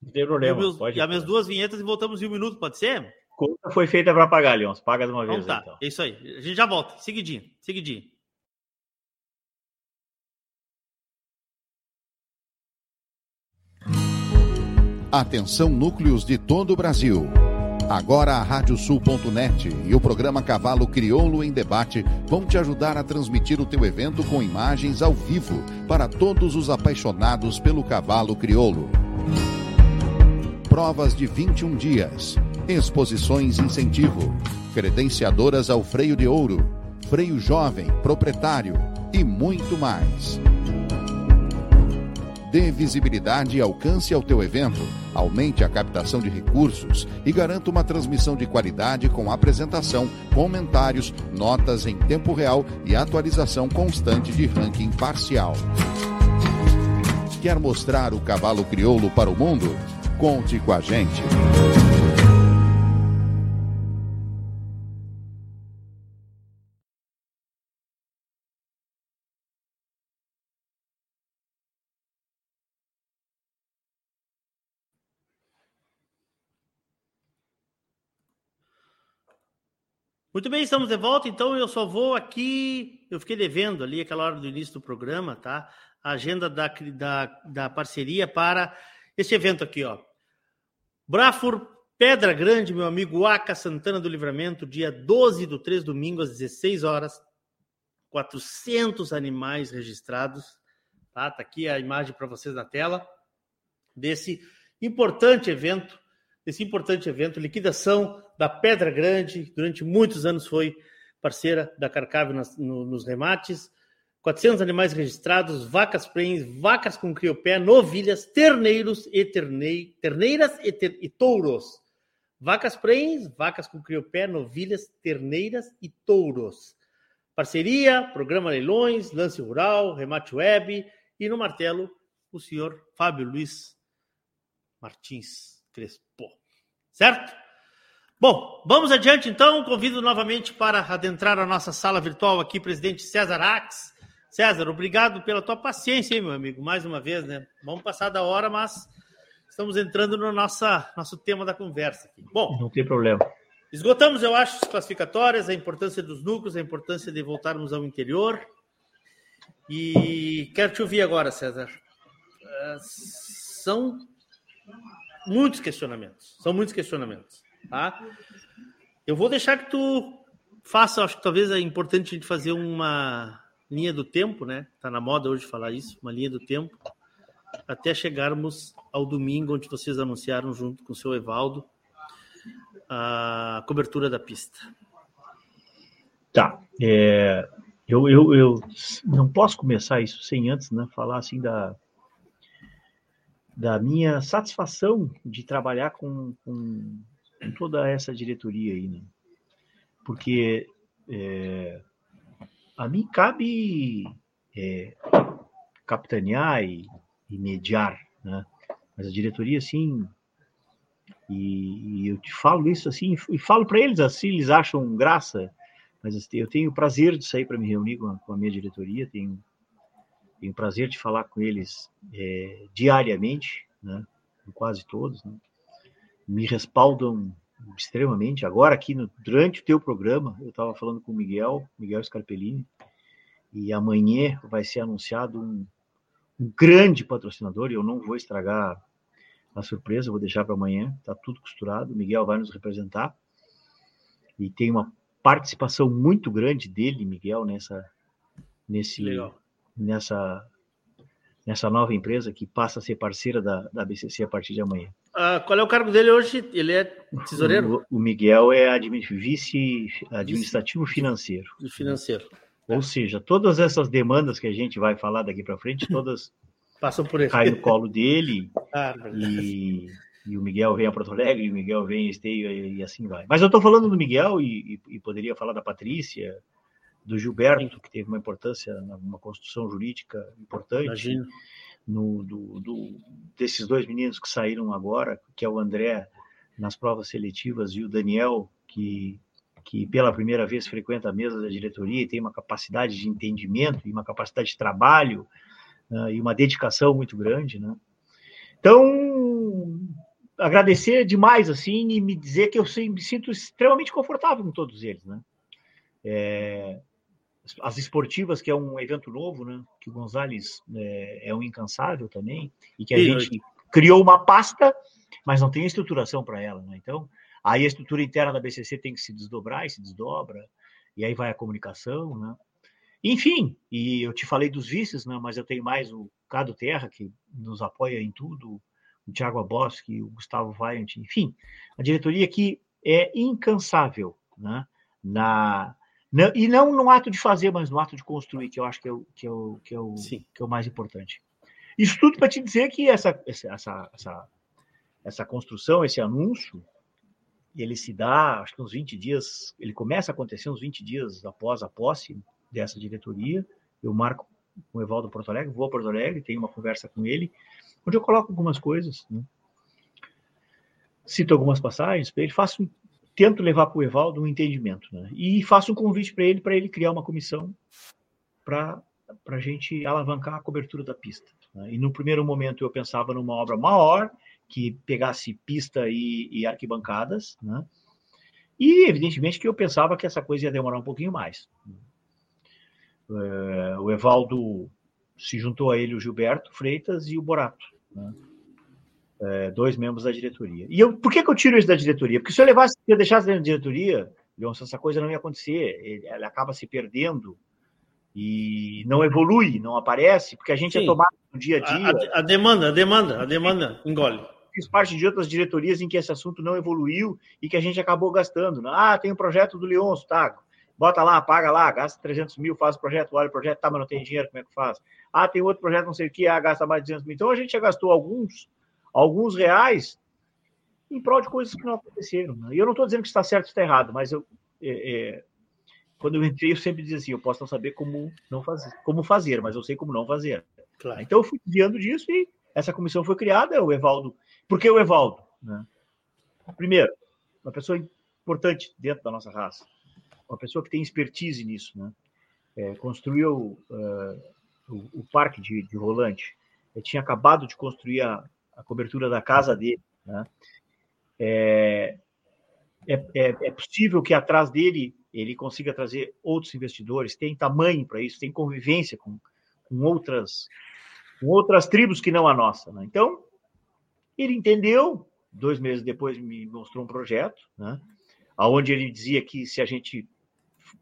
Não tem problema. E, meus, pode e as minhas duas vinhetas e voltamos em um minuto, pode ser? Conta foi feita para pagar, Leões. Paga de uma então vez. Tá, então. É isso aí. A gente já volta. Seguidinho, seguidinho. Atenção núcleos de todo o Brasil. Agora a Radiosul.net e o programa Cavalo Crioulo em Debate vão te ajudar a transmitir o teu evento com imagens ao vivo para todos os apaixonados pelo cavalo crioulo. Provas de 21 dias Exposições incentivo, credenciadoras ao freio de ouro, freio jovem, proprietário e muito mais. Dê visibilidade e alcance ao teu evento, aumente a captação de recursos e garanta uma transmissão de qualidade com apresentação, comentários, notas em tempo real e atualização constante de ranking parcial. Quer mostrar o cavalo crioulo para o mundo? Conte com a gente. Muito bem, estamos de volta. Então, eu só vou aqui. Eu fiquei devendo ali aquela hora do início do programa, tá? A agenda da, da, da parceria para esse evento aqui, ó. Brafur Pedra Grande, meu amigo Aca Santana do Livramento, dia 12 do 3, domingo, às 16 horas. 400 animais registrados. Tá, tá aqui a imagem para vocês na tela desse importante evento, desse importante evento, liquidação da Pedra Grande, durante muitos anos foi parceira da Carcave nos, nos remates. 400 animais registrados, vacas prens, vacas com criopé, novilhas, terneiros e ternei, terneiras e, ter, e touros. Vacas prens, vacas com criopé, novilhas, terneiras e touros. Parceria, programa Leilões, Lance Rural, Remate Web e no martelo o senhor Fábio Luiz Martins Crespo. Certo? Bom, vamos adiante então. Convido novamente para adentrar a nossa sala virtual aqui, presidente César Ax César, obrigado pela tua paciência, hein, meu amigo, mais uma vez, né? Vamos passar da hora, mas estamos entrando no nossa, nosso tema da conversa aqui. Bom, não tem problema. Esgotamos, eu acho, as classificatórias, a importância dos núcleos, a importância de voltarmos ao interior. E quero te ouvir agora, César. É, são muitos questionamentos. São muitos questionamentos. Tá? Eu vou deixar que tu faça, acho que talvez é importante a gente fazer uma, linha do tempo, né? Tá na moda hoje falar isso, uma linha do tempo, até chegarmos ao domingo, onde vocês anunciaram junto com o seu Evaldo a cobertura da pista. Tá. É, eu, eu, eu não posso começar isso sem antes, né? Falar assim da da minha satisfação de trabalhar com, com, toda essa diretoria aí, né? Porque é, a mim cabe é, capitanear e, e, mediar, né? Mas a diretoria, assim, e, e eu te falo isso assim, e falo para eles assim, eles acham graça, mas assim, eu tenho o prazer de sair para me reunir com a, com a, minha diretoria, tenho, tenho o prazer de falar com eles é, diariamente, né? Quase todos, né? Me respaldam extremamente. Agora, aqui no, durante o teu programa, eu estava falando com o Miguel, Miguel Scarpellini, e amanhã vai ser anunciado um, um grande patrocinador, e eu não vou estragar a surpresa, vou deixar para amanhã, está tudo costurado, o Miguel vai nos representar, e tem uma participação muito grande dele, Miguel, nessa, nesse, nessa nessa nova empresa que passa a ser parceira da, da BCC a partir de amanhã. Ah, qual é o cargo dele hoje? Ele é tesoureiro? O, o Miguel é vice administrativo financeiro. Financeiro. Ou seja, todas essas demandas que a gente vai falar daqui para frente, todas passam por ele. Cai no colo dele ah, e, e, o Miguel vem a Porto Alegre, e o Miguel vem a Esteio e, e assim vai. Mas eu estou falando do Miguel e, e, poderia falar da Patrícia, do Gilberto, que teve uma importância, uma construção jurídica importante. Imagino. No, do, do, desses dois meninos que saíram agora, que é o André nas provas seletivas e o Daniel, que, que pela primeira vez frequenta a mesa da diretoria e tem uma capacidade de entendimento e uma capacidade de trabalho né, e uma dedicação muito grande. Né? Então, agradecer demais assim e me dizer que eu me sinto extremamente confortável com todos eles. Né? É, as esportivas, que é um evento novo, né? Que o Gonzalez é, é um incansável também, e que a Sim, gente criou uma pasta, mas não tem estruturação para ela, né? Então, aí a estrutura interna da BCC tem que se desdobrar e se desdobra, e aí vai a comunicação, né? Enfim, e eu te falei dos vices, né? Mas eu tenho mais o Cado Terra, que nos apoia em tudo, o Thiago Aboski, o Gustavo Vaillant, enfim, a diretoria aqui é incansável, né? Na não, e não no ato de fazer, mas no ato de construir, que eu acho que é o, que é o, que é o, que é o mais importante. Isso tudo para te dizer que essa, essa, essa, essa construção, esse anúncio, ele se dá, acho que uns 20 dias, ele começa a acontecer uns 20 dias após a posse dessa diretoria. Eu marco com o Evaldo Porto Alegre, vou a Porto Alegre, tenho uma conversa com ele, onde eu coloco algumas coisas, né? cito algumas passagens para ele, faço tento levar para o Evaldo um entendimento. Né? E faço um convite para ele, para ele criar uma comissão para a gente alavancar a cobertura da pista. Né? E no primeiro momento eu pensava numa obra maior, que pegasse pista e, e arquibancadas, né? E, evidentemente, que eu pensava que essa coisa ia demorar um pouquinho mais. É, o Evaldo se juntou a ele o Gilberto Freitas e o Borato. Né? É, dois membros da diretoria. E eu, por que, que eu tiro isso da diretoria? Porque se eu levasse, se eu deixasse dentro da diretoria, Leonça, essa coisa não ia acontecer. Ele, ela acaba se perdendo e não evolui, não aparece, porque a gente Sim. é tomado no dia a dia. A, a, demanda, a demanda, a demanda engole. Fiz parte de outras diretorias em que esse assunto não evoluiu e que a gente acabou gastando. Né? Ah, tem um projeto do Leonço, tá? Bota lá, paga lá, gasta 300 mil, faz o projeto, olha o projeto, tá, mas não tem dinheiro, como é que faz? Ah, tem outro projeto, não sei o que, ah, gasta mais de 200 mil. Então a gente já gastou alguns, alguns reais em prol de coisas que não aconteceram. Né? E eu não estou dizendo que está certo ou está errado, mas eu, é, é, quando eu entrei, eu sempre dizia assim: eu posso não saber como não fazer, como fazer, mas eu sei como não fazer. Claro. Então eu fui desviando disso e essa comissão foi criada. O Evaldo, por que o Evaldo? Né? Primeiro, uma pessoa importante dentro da nossa raça, uma pessoa que tem expertise nisso, né? É, construiu uh, o, o, parque de, de Rolante. Ele tinha acabado de construir a, a cobertura da casa dele, né? É, é, é, é, possível que atrás dele ele consiga trazer outros investidores, tem tamanho para isso, tem convivência com, com, outras, com outras tribos que não a nossa. Né? Então, ele entendeu, dois meses depois me mostrou um projeto, né? onde ele dizia que se a gente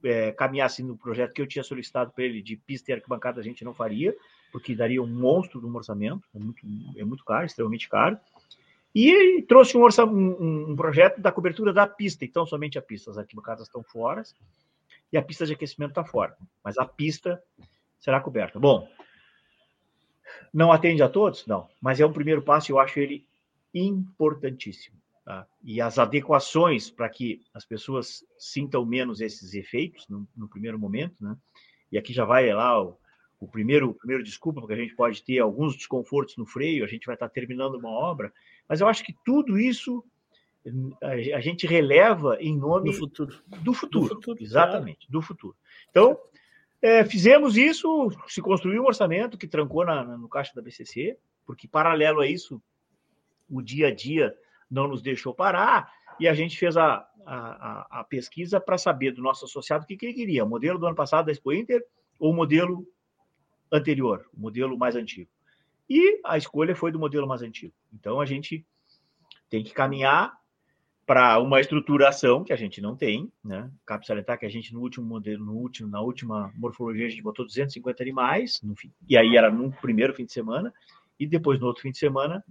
é, caminhasse no projeto que eu tinha solicitado para ele de pista e arquibancada, a gente não faria, porque daria um monstro um orçamento, é muito, é muito caro, extremamente caro. E trouxe um, um, um, projeto da cobertura da pista, então somente a pista, as arquibancadas estão fora e a pista de aquecimento está fora, mas a pista será coberta. Bom, não atende a todos? Não, mas é um primeiro passo e eu acho ele importantíssimo. Tá? E as adequações para que as pessoas sintam menos esses efeitos no, no primeiro momento, né? e aqui já vai lá o, o primeiro, o primeiro desculpa, porque a gente pode ter alguns desconfortos no freio, a gente vai estar terminando uma obra, mas eu acho que tudo isso a gente releva em nome do futuro. Do futuro, do futuro exatamente, do futuro. Então, é, fizemos isso, se construiu um orçamento que trancou na, no caixa da BCC, porque paralelo a isso, o dia a dia não nos deixou parar, e a gente fez a, a, a pesquisa para saber do nosso associado o que, que ele queria, o modelo do ano passado da Expo Inter ou o modelo anterior, o modelo mais antigo. E a escolha foi do modelo mais antigo. Então a gente tem que caminhar para uma estruturação que a gente não tem, né? Cabe salientar que a gente no último modelo, no último, na última morfologia, a gente botou 250 animais, no fim, e aí era no primeiro fim de semana, e depois no outro fim de semana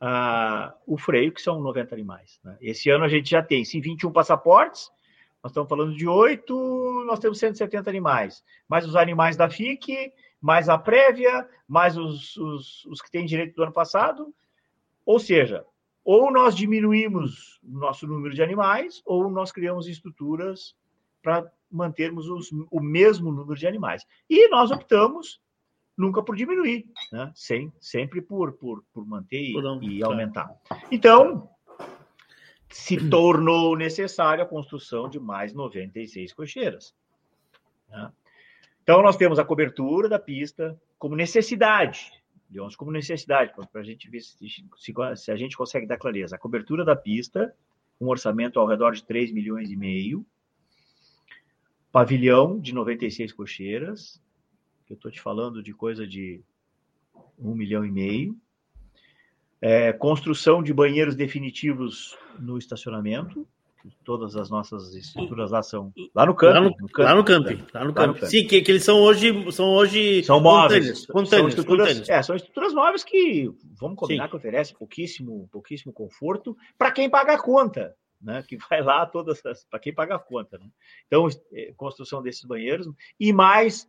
ah, o freio, que são 90 animais. Né? Esse ano a gente já tem, sim, 21 passaportes, nós estamos falando de oito, nós temos 170 animais, mais os animais da FIC, mais a prévia, mais os, os, os que têm direito do ano passado. Ou seja, ou nós diminuímos o nosso número de animais, ou nós criamos estruturas para mantermos os, o mesmo número de animais. E nós optamos nunca por diminuir, né? Sem, sempre por, por, por manter e, e aumentar. Então, se tornou necessária a construção de mais 96 cocheiras. Né? Então, nós temos a cobertura da pista como necessidade, digamos, como necessidade, para a gente ver se, se, se, a gente consegue dar clareza. A cobertura da pista, um orçamento ao redor de 3 milhões e meio, pavilhão de 96 cocheiras, que eu estou te falando de coisa de 1 milhão e meio, é, construção de banheiros definitivos no estacionamento, todas as nossas estruturas lá são lá no camping. Lá no, no camping, lá no camping. Né? Lá no. Lá no Sim, que, que, eles são hoje são hoje são móveis, são estruturas, é, são estruturas móveis que vamos combinar Sim. que oferecem pouquíssimo, pouquíssimo conforto para quem paga a conta. Né, que vai lá todas para quem paga a conta. Né? Então, é, construção desses banheiros e mais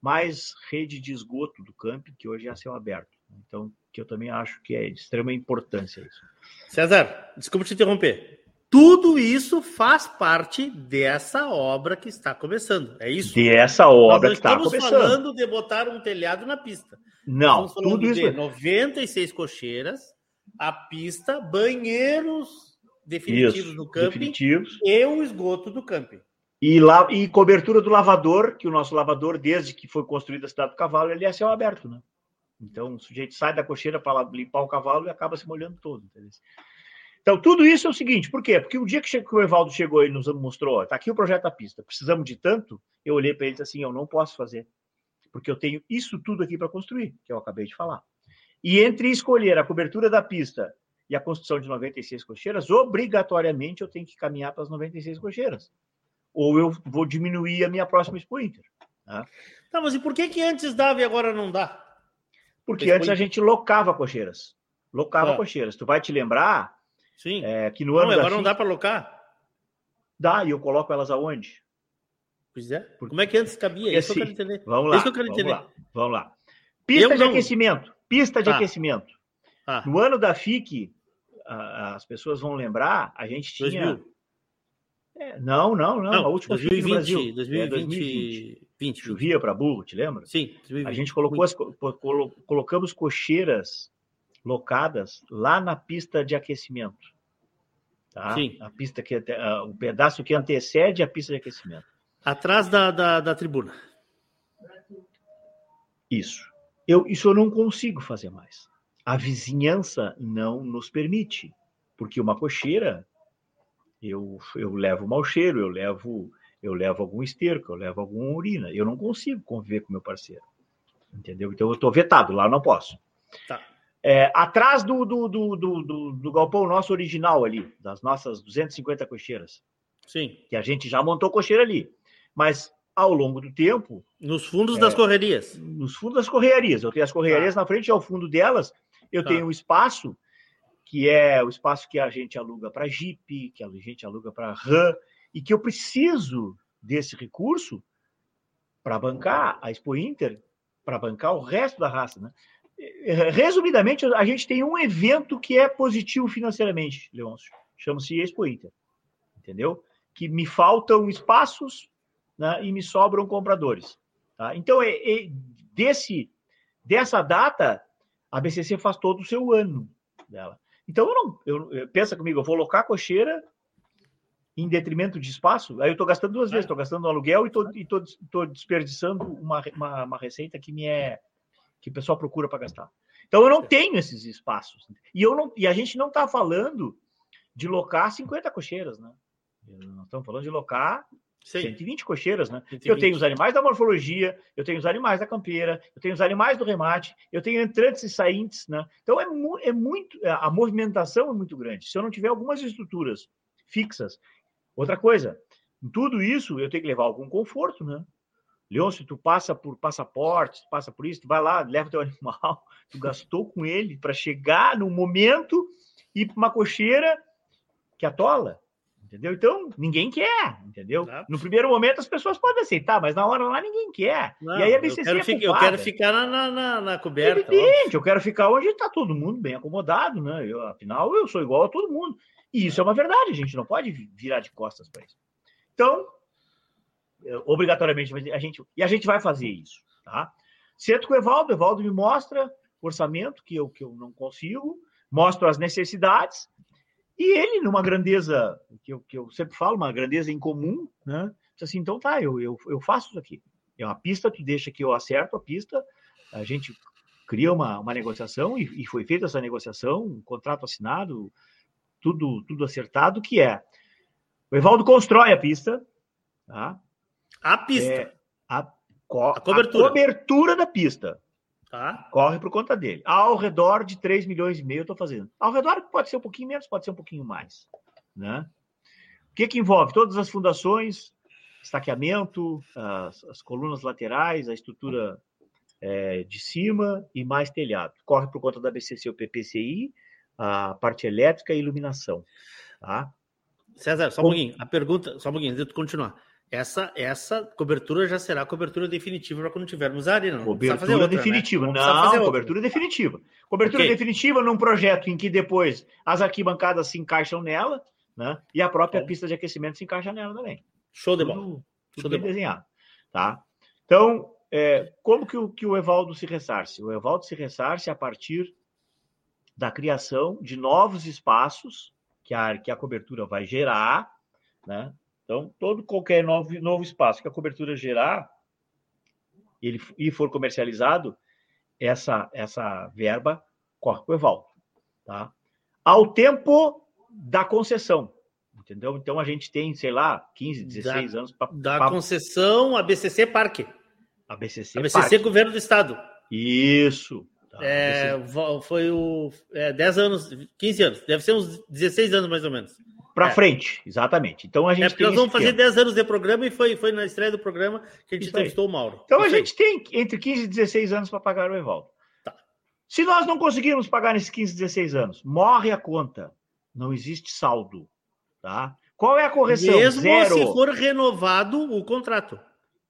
mais rede de esgoto do camping, que hoje é a céu aberto. Então, que eu também acho que é de extrema importância isso. César, desculpa te interromper. Tudo isso faz parte dessa obra que está começando. É isso? Dessa obra que está começando. Estamos falando de botar um telhado na pista. Não, tudo isso. De 96 cocheiras, a pista, banheiros definitivos isso, no camping definitivos. e o esgoto do camping. E, lá, e cobertura do lavador, que o nosso lavador, desde que foi construída a cidade do cavalo, ele é céu aberto, né? Então o sujeito sai da cocheira para limpar o cavalo e acaba se molhando todo. Entendeu? Então, tudo isso é o seguinte, por quê? Porque o dia que o Evaldo chegou e nos mostrou, está aqui o projeto da pista, precisamos de tanto, eu olhei para ele e disse assim, eu não posso fazer, porque eu tenho isso tudo aqui para construir, que eu acabei de falar. E entre escolher a cobertura da pista e a construção de 96 cocheiras, obrigatoriamente eu tenho que caminhar para as 96 cocheiras. Ou eu vou diminuir a minha próxima Expo Inter. Tá? Tá, mas e por que, que antes dava e agora não dá? Porque antes a gente locava cocheiras. Locava Ah. cocheiras. Tu vai te lembrar Sim. é, que no Não, ano. agora da não dá para locar? Dá, e eu coloco elas aonde? Pois é. Como é que antes cabia? Porque Isso que eu assim, quero entender. Vamos lá. Isso eu quero vamos entender. lá. Vamos lá. Pista Eu de não- aquecimento. Pista de Tá. aquecimento. Ah. No ano da FIC, as pessoas vão lembrar, a gente tinha. 2000. É, não, não, não, A última FIC no 2020, Brasil. 2020, É 2020. 20. Chovia para burro, te lembra? Sim, 2020. A gente colocou as, co- colo- colocamos cocheiras locadas lá na pista de aquecimento. Tá? Sim. A pista que ah, o pedaço que antecede a pista de aquecimento. Atrás da, da, da tribuna. Isso. Eu, isso eu não consigo fazer mais. A vizinhança não nos permite, porque uma cocheira eu, eu levo mau cheiro, eu levo eu levo algum esterco, eu levo alguma urina. Eu não consigo conviver com meu parceiro. Entendeu? Então eu estou vetado, lá eu não posso. Tá. É, atrás do, do, do, do, do- galpão nosso original ali, das nossas 250 cocheiras, Sim. que a gente já montou cocheira ali. Mas ao longo do tempo, Nos fundos É. das correrias. nos fundos das correiarias. Eu tenho as correiarias na frente, ao fundo delas, eu Tá. tenho um espaço que é o espaço que a gente aluga para Jeep, que a gente aluga para RAM, e que eu preciso desse recurso para bancar a Expo Inter, para bancar o resto da raça. Né? Resumidamente, a gente tem um evento que é positivo financeiramente, Leôncio. Chama-se Expo Inter. Entendeu? Que me faltam espaços né, e me sobram compradores. Tá? Então, é, é desse, dessa data, a BCC faz todo o seu ano dela. Então, eu não. Eu, eu- pensa comigo, eu vou locar a cocheira em detrimento de espaço, aí eu estou gastando duas vezes, estou gastando no aluguel e estou desperdiçando uma, uma, uma receita que me é que o pessoal procura para gastar. Então eu não tenho esses espaços. E eu não e a gente não está falando de locar 50 cocheiras, né? Nós estamos falando de locar 120 cocheiras, né? Eu 120. tenho os animais da morfologia, eu tenho os animais da campeira, eu tenho os animais do remate, eu tenho entrantes e saintes, né? Então é, mu- é muito a movimentação é muito grande. Se eu não tiver algumas estruturas fixas, outra coisa, tudo isso eu tenho que levar algum conforto, né? Leôncio, tu passa por passaporte, tu passa por isso, tu vai lá, leva teu animal, tu gastou com ele para chegar no momento e para uma cocheira que atola, entendeu? Então, ninguém quer, entendeu? No primeiro momento as pessoas podem aceitar, mas na hora lá ninguém quer. Não, e aí a eu BCC quero, é eu quero ficar na, na, na- na coberta. Evidente, eu quero ficar onde está todo mundo bem acomodado, né? Eu, afinal, eu sou igual a todo mundo. E isso é uma verdade, a gente não pode vi- virar de costas para isso. Então, obrigatoriamente, a gente, e a gente vai fazer isso, tá? Sento com o Evaldo, Evaldo me mostra o orçamento que eu, que eu não consigo, mostro as necessidades, e ele, numa grandeza, que eu, que eu sempre falo, uma grandeza incomum, né? Diz assim, então tá, eu, eu, eu faço isso aqui. É uma pista, tu deixa que eu acerto a pista, a gente cria uma, uma negociação e, e foi feita essa negociação, um contrato assinado, tudo, tudo acertado, que é o Evaldo constrói a pista, tá? A pista. É, a, co- a cobertura. cobertura da pista. Tá? Corre por conta dele. Ao redor de 3 milhões e meio eu estou fazendo. Ao redor pode ser um pouquinho menos, pode ser um pouquinho mais. Né? O que, que envolve? Todas as fundações, estaqueamento, as, as colunas laterais, a estrutura é, de cima e mais telhado. Corre por conta da BCC o PPCI, a parte elétrica e iluminação. Tá? César, só um pouquinho. A pergunta, só um pouquinho, antes de tu continuar. Essa, essa cobertura já será cobertura definitiva para quando tivermos a arena. Não Cobertura outra, né? definitiva. Não Não, outra. cobertura definitiva. Cobertura Ok. definitiva num projeto em que depois as arquibancadas se encaixam nela, né? E a própria pista de aquecimento se encaixa nela também. Show de Tudo- bola. Tudo Show de bem bola. desenhado, tá? Então, é, como que o, que o Evaldo se ressarce? O Evaldo se ressarce a partir da criação de novos espaços que a, que a cobertura vai gerar, né? Então, todo qualquer novo, novo espaço que a cobertura gerar, ele e for comercializado, essa essa verba corre para o Evaldo, tá? Ao tempo da concessão, entendeu? Então a gente tem, sei lá, 15, 16 Da- anos para Da concessão a BCC Parque. a BCC A BCC Parque. Governo do Estado. Isso, tá? É, foi o é, 10 anos, 15 anos, deve ser uns 16 anos mais ou menos. Para é. frente, exatamente. Então a gente é porque nós vamos fazer 10 anos de programa e foi, foi na estreia do programa que a gente entrevistou o Mauro. Então a gente tem entre 15 e 16 anos para pagar o Evaldo. Tá. Se nós não conseguirmos pagar nesses 15, 16 anos, morre a conta. Não existe saldo. Tá? Qual é a correção? Mesmo Zero. se for renovado o contrato.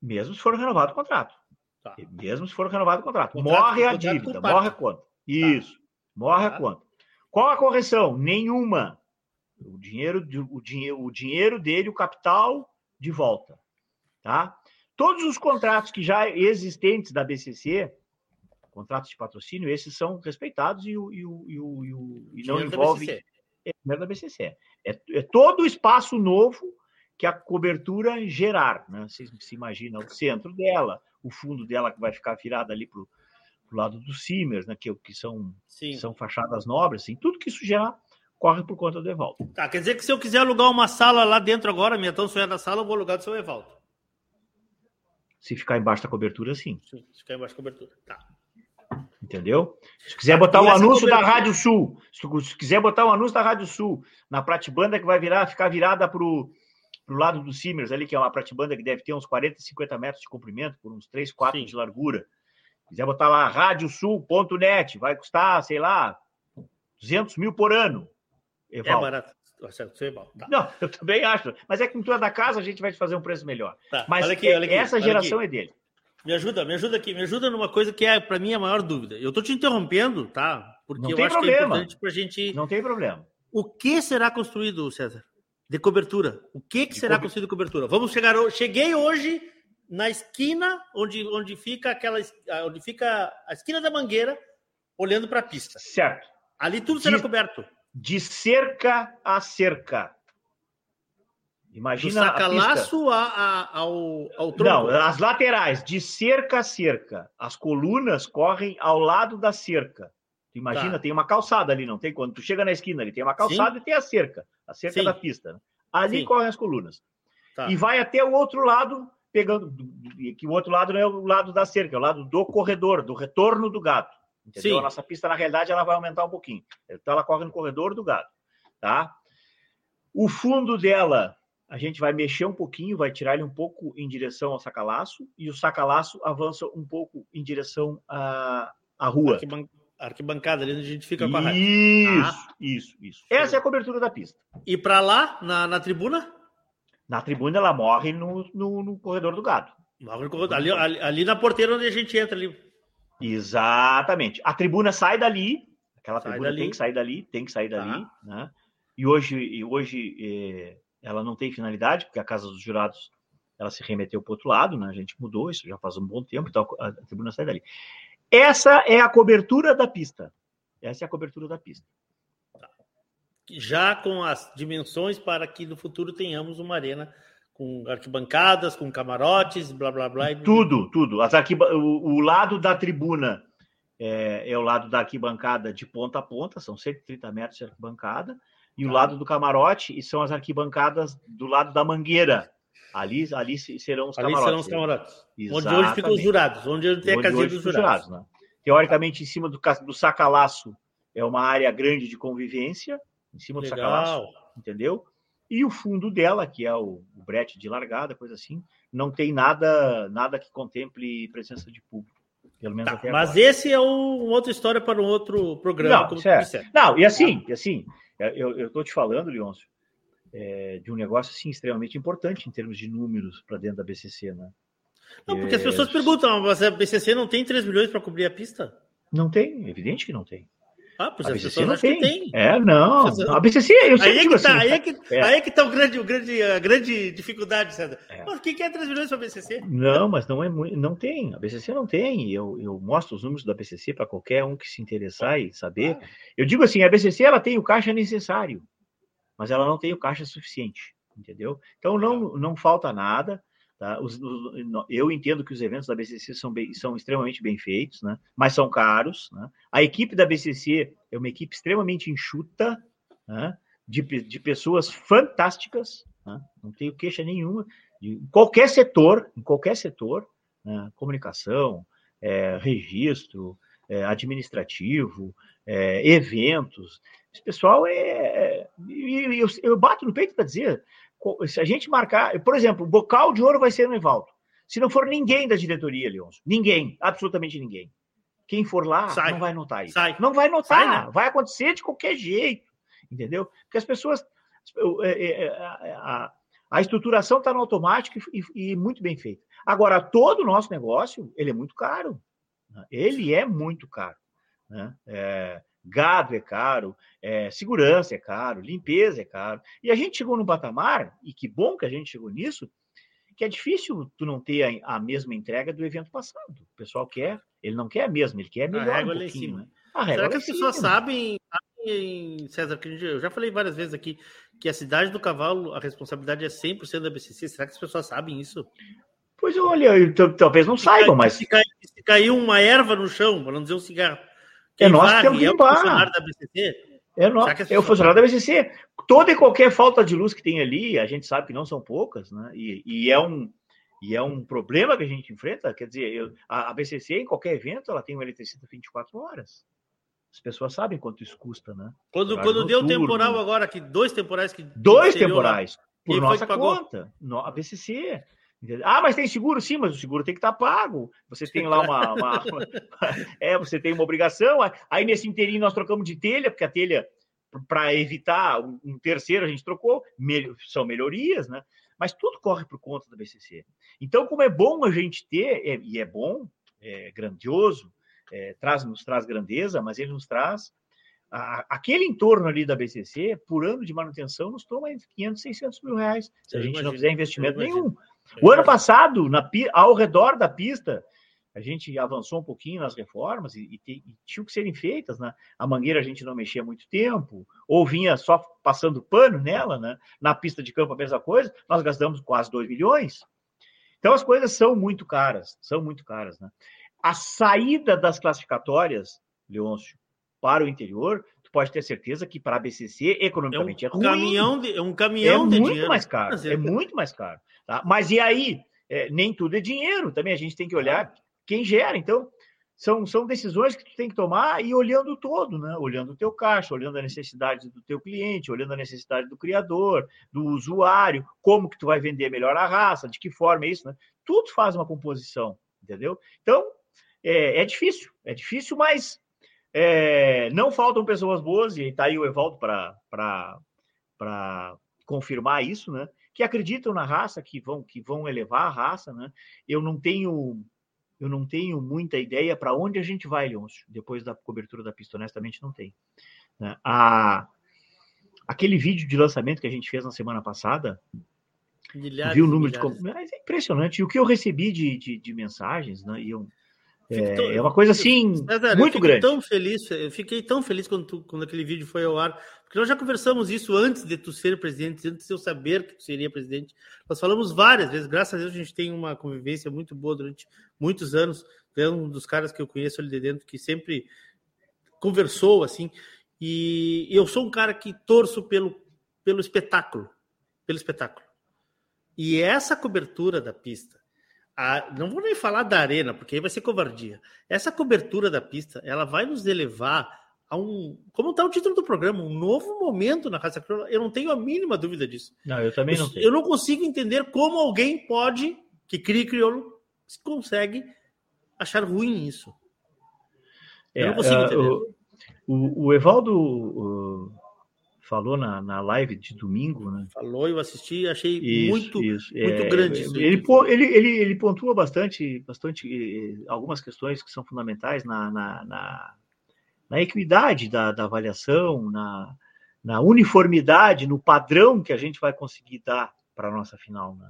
Mesmo se for renovado o contrato. Tá. Mesmo se for renovado o contrato. contrato morre a dívida, morre a conta. Tá. Isso. Tá. Morre a tá. conta. Qual a correção? Nenhuma. O dinheiro, o dinheiro, o dinheiro dele, o capital, de volta. Tá? Todos os contratos que já existentes da BCC, contratos de patrocínio, esses são respeitados e, o, e, o, e, o, e não envolvem é dinheiro da BCC. É, é todo o espaço novo que a cobertura gerar. Né? Você se imagina o centro dela, o fundo dela que vai ficar virado ali para o lado dos Simers, né? que, que, são, que são fachadas nobres, assim, tudo que isso gerar corre por conta do Evaldo. Tá, quer dizer que se eu quiser alugar uma sala lá dentro agora, minha tão sonhada sala, eu vou alugar do seu Evaldo. Se ficar embaixo da cobertura, sim. Sim, se ficar embaixo da cobertura. Tá. Entendeu? Se quiser botar um anúncio da Rádio Sul, se quiser botar um anúncio da Rádio Sul na pratibanda que vai virar, ficar virada para o lado do Simers ali, que é uma pratibanda que deve ter uns 40, 50 metros de comprimento, por uns 3, 4 Sim. de largura. Se quiser botar lá radiosul.net, vai custar, sei lá, 200 mil por ano. É barato. Tá. Não, eu também acho. Mas é que com tu é da casa, a gente vai te fazer um preço melhor. Tá. Mas olha aqui, olha aqui, essa geração é dele. Me ajuda, me ajuda aqui, me ajuda numa coisa que é para mim a maior dúvida. Eu tô te interrompendo, tá? Porque eu acho problema. que é importante pra gente. Não tem problema. O que será construído, César? De cobertura. O que, que será co... construído de cobertura? Vamos chegar. Cheguei hoje na esquina onde, onde fica aquela. onde fica a esquina da mangueira, olhando para a pista. Certo. Ali tudo será de, coberto. De cerca a cerca. Imagina Do sacalaço a, a, ao, ao tronco. Não, as laterais, de cerca a cerca. As colunas correm ao lado da cerca. Tu imagina, tá. tem uma calçada ali, não tem? Quando tu chega na esquina ali, tem uma calçada Sim. e tem a cerca. A cerca Sim. da pista. Né? Ali Sim. correm as colunas. Tá. E vai até o outro lado, pegando. Que o outro lado não é o lado da cerca, é o lado do corredor, do retorno do gato. Entendeu? Sim. A nossa pista, na realidade, ela vai aumentar um pouquinho. Então, ela corre no corredor do gato. Tá? O fundo dela a gente vai mexer um pouquinho, vai tirar ele um pouco em direção ao sacalaço, e o sacalaço avança um pouco em direção à, à rua. Arquiban arquibancada, ali onde a gente fica com a rádio. Isso, ah. isso, isso. Essa é a cobertura da pista. E para lá, na, na tribuna? Na tribuna ela morre no, no, no corredor do gado. Ali, ali, ali, na porteira onde a gente entra ali. Exatamente. A tribuna sai dali, aquela sai tribuna dali. tem que sair dali, tem que sair dali, tá. né? E hoje, e hoje eh, ela não tem finalidade, porque a Casa dos Jurados ela se remeteu para o outro lado, né? a gente mudou isso já faz um bom tempo, então a, a tribuna sai dali. Essa é a cobertura da pista. Essa é a cobertura da pista. Tá. Já com as dimensões para que no futuro tenhamos uma arena com arquibancadas, com camarotes, blá blá blá. Tudo, tudo. As arquiba... o, o lado da tribuna é, é, o lado da arquibancada de ponta a ponta, são 130 metros de arquibancada e o lado do camarote e são as arquibancadas do lado da mangueira. Ali, ali serão os ali camarotes. serão os camarotes. Onde hoje ficam os jurados, onde tem a casinha dos jurados. jurados né? Teoricamente, em cima do, do sacalaço é uma área grande de convivência, em cima Legal. do sacalaço, entendeu? E o fundo dela, que é o, o brete de largada, coisa assim, não tem nada nada que contemple presença de público. Pelo menos tá, mas esse é um, outra história para um outro programa. Não, não e assim, e assim, é, eu estou te falando, Leôncio, é, de um negócio assim, extremamente importante em termos de números para dentro da BCC, né? Não, porque é... as pessoas perguntam, mas a BCC não tem 3 milhões para cobrir a pista? Não tem, evidente que não tem. Ah, pois a BCC não tem. tem. É, não. A BCC, eu sempre aí é que tá, assim. Aí é que, é. aí é que tá o grande, o grande, a grande dificuldade, César. É. Mas o que é 3 milhões para a BCC? Não, mas não é não tem. A BCC não tem. Eu, eu mostro os números da BCC para qualquer um que se interessar e saber. Ah. Eu digo assim, a BCC ela tem o caixa necessário, mas ela não tem o caixa suficiente, entendeu? Então não, não falta nada. Tá? Os, os, eu entendo que os eventos da BCC são, bem, são extremamente bem feitos, né? mas são caros. Né? A equipe da BCC é uma equipe extremamente enxuta, né? de, de pessoas fantásticas, né? não tenho queixa nenhuma, de qualquer setor, em qualquer setor, né? comunicação, é, registro, é, administrativo, é, eventos. Esse pessoal é. é eu, eu, bato no peito para dizer: se a gente marcar, por exemplo, o bocal de ouro vai ser no Evaldo. Se não for ninguém da diretoria, Leonço, ninguém, absolutamente ninguém. Quem for lá sai. não vai notar isso. Sai. Não vai notar, sai, né? vai acontecer de qualquer jeito, entendeu? Porque as pessoas. É, é, a, a estruturação está no automático e, e, muito bem feita. Agora, todo o nosso negócio, ele é muito caro. Ele é muito caro. Né? É, gado é caro, é, segurança é caro, limpeza é caro. E a gente chegou no patamar, e que bom que a gente chegou nisso, que é difícil tu não ter a, a mesma entrega do evento passado. O pessoal quer, ele não quer a mesma, ele quer melhor um pouquinho. Né? Será que as pessoas sabem, sabem, César, que eu já falei várias vezes aqui, que a cidade do cavalo, a responsabilidade é 100% da BCC? Será que as pessoas sabem isso? Pois olha, talvez não se saibam, mas. Se, cai, se caiu uma erva no chão, para não dizer um cigarro. É nós que temos que limpar. É o funcionário da BCC? É, no... é o funcionário da BCC. Toda e qualquer falta de luz que tem ali, a gente sabe que não são poucas, né? E, e é um. E é um problema que a gente enfrenta. Quer dizer, eu, a, a BCC, em qualquer evento, ela tem um eletricista 24 horas. As pessoas sabem quanto isso custa, né? Quando, quando deu temporal agora, que dois temporais que. Dois temporais, por nossa conta. No, a BCC. Ah, mas tem seguro? Sim, mas o seguro tem que estar tá pago. Você tem lá uma, uma, É, você tem uma obrigação. Aí nesse inteirinho nós trocamos de telha, porque a telha, para evitar um terceiro, a gente trocou. São melhorias, né? Mas tudo corre por conta da BCC. Então, como é bom a gente ter, é, e é bom, é grandioso, é, traz, nos traz grandeza, mas ele nos traz a, aquele entorno ali da BCC, por ano de manutenção, nos toma entre 500 e 600 mil reais, se a gente não fizer investimento nenhum. O ano passado, na, ao redor da pista, a gente avançou um pouquinho nas reformas e, e, e tinham que serem feitas, né? A mangueira a gente não mexia muito tempo, ou vinha só passando pano nela, né? Na pista de campo a mesma coisa, nós gastamos quase 2 milhões. Então as coisas são muito caras, são muito caras, né? A saída das classificatórias, Leôncio, para o interior, tu pode ter certeza que para a BCC economicamente é, um é ruim. Caminhão de, é um caminhão é de muito dinheiro. mais caro. É muito mais caro. Tá? Mas e aí? É, nem tudo é dinheiro. Também a gente tem que olhar quem gera. Então, são, são decisões que tu tem que tomar e olhando todo, né? Olhando o teu caixa, olhando a necessidade do teu cliente, olhando a necessidade do criador, do usuário, como que tu vai vender melhor a raça, de que forma é isso, né? Tudo faz uma composição, entendeu? Então, é, é difícil, é difícil, mas é, não faltam pessoas boas, e está aí o Evaldo para confirmar isso, né? Que acreditam na raça, que vão, que vão elevar a raça, né? Eu não tenho eu não tenho muita ideia para onde a gente vai, Leôncio, depois da cobertura da pista, honestamente não tem. Né? A, aquele vídeo de lançamento que a gente fez na semana passada, milhares, viu o número milhares. de... Mas é impressionante. E o que eu recebi de, de, de mensagens, né? E eu, é, tão, é, uma coisa assim César, muito grande. Tão feliz, eu fiquei tão feliz quando, tu, quando aquele vídeo foi ao ar, porque nós já conversamos isso antes de tu ser presidente, antes de eu saber que tu seria presidente. Nós falamos várias vezes, graças a Deus a gente tem uma convivência muito boa durante muitos anos. é um dos caras que eu conheço ali de dentro que sempre conversou assim. E eu sou um cara que torço pelo, pelo espetáculo, pelo espetáculo. E essa cobertura da pista a, não vou nem falar da arena, porque aí vai ser covardia. Essa cobertura da pista, ela vai nos elevar a um, como está o título do programa, um novo momento na raça crioula. Eu não tenho a mínima dúvida disso. Não, eu também não eu, tenho. Eu não consigo entender como alguém pode, que cria crioulo, consegue achar ruim isso. É, eu não consigo uh, entender. O, o, o Evaldo o, falou na, na live de domingo, né? Falou, eu assisti, achei isso, muito, isso. muito é, grande. Isso. Ele, ele, ele, ele pontua bastante, bastante eh, algumas questões que são fundamentais na, na, na, na equidade da, da avaliação, na, na uniformidade, no padrão que a gente vai conseguir dar para a nossa final, né?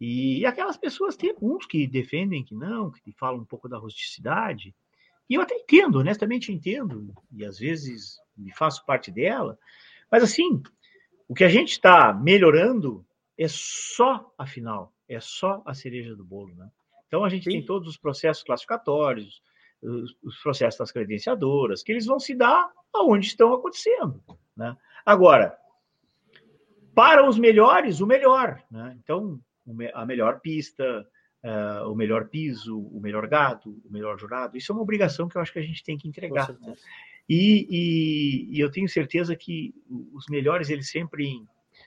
E aquelas pessoas, tem alguns que defendem que não, que falam um pouco da rusticidade, e eu até entendo, honestamente entendo, e às vezes me faço parte dela, mas assim, o que a gente está melhorando é só a final, é só a cereja do bolo, né? Então a gente Sim. tem todos os processos classificatórios, os, os, processos das credenciadoras, que eles vão se dar aonde estão acontecendo, né? Agora, para os melhores, o melhor, né? Então, a melhor pista, uh, o melhor piso, o melhor gado, o melhor jurado. Isso é uma obrigação que eu acho que a gente tem que entregar. Né? E, e, e, eu tenho certeza que os melhores, eles sempre,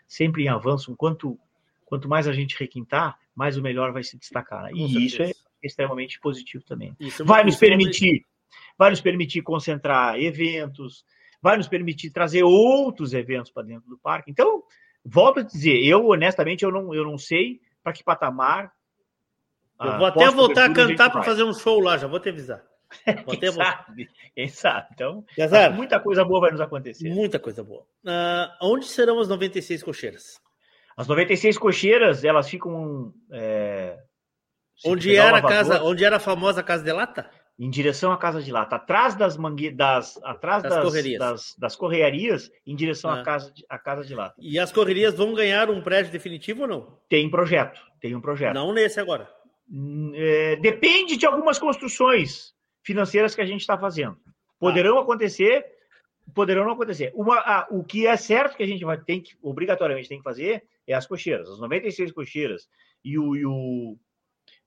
sempre em avanço. Quanto, quanto mais a gente requintar, mais o melhor vai se destacar. E isso é extremamente positivo também. Isso vai nos permitir, vai nos permitir concentrar eventos, vai nos permitir trazer outros eventos para dentro do parque. Então, volto a dizer, eu honestamente eu não, eu não sei para que patamar eu vou até voltar a cantar para fazer um show lá, já vou te avisar. Quem, sabe, quem sabe? Então, muita coisa boa vai nos acontecer. Muita coisa boa. Uh, onde serão as 96 cocheiras? As 96 cocheiras, elas ficam. É, onde, era a casa, onde era a famosa Casa de Lata? Em direção à Casa de Lata, atrás das mangue... das, atrás das, das, correrias. Das, das correarias, em direção ah. à, casa de, à Casa de Lata. E as correrias vão ganhar um prédio definitivo ou não? Tem projeto, tem um projeto. Não nesse agora. É, depende de algumas construções financeiras que a gente está fazendo. Poderão ah. acontecer, poderão não acontecer. Uma, a, o que é certo que a gente vai tem que obrigatoriamente tem que fazer é as cocheiras, as 96 cocheiras e o, e o,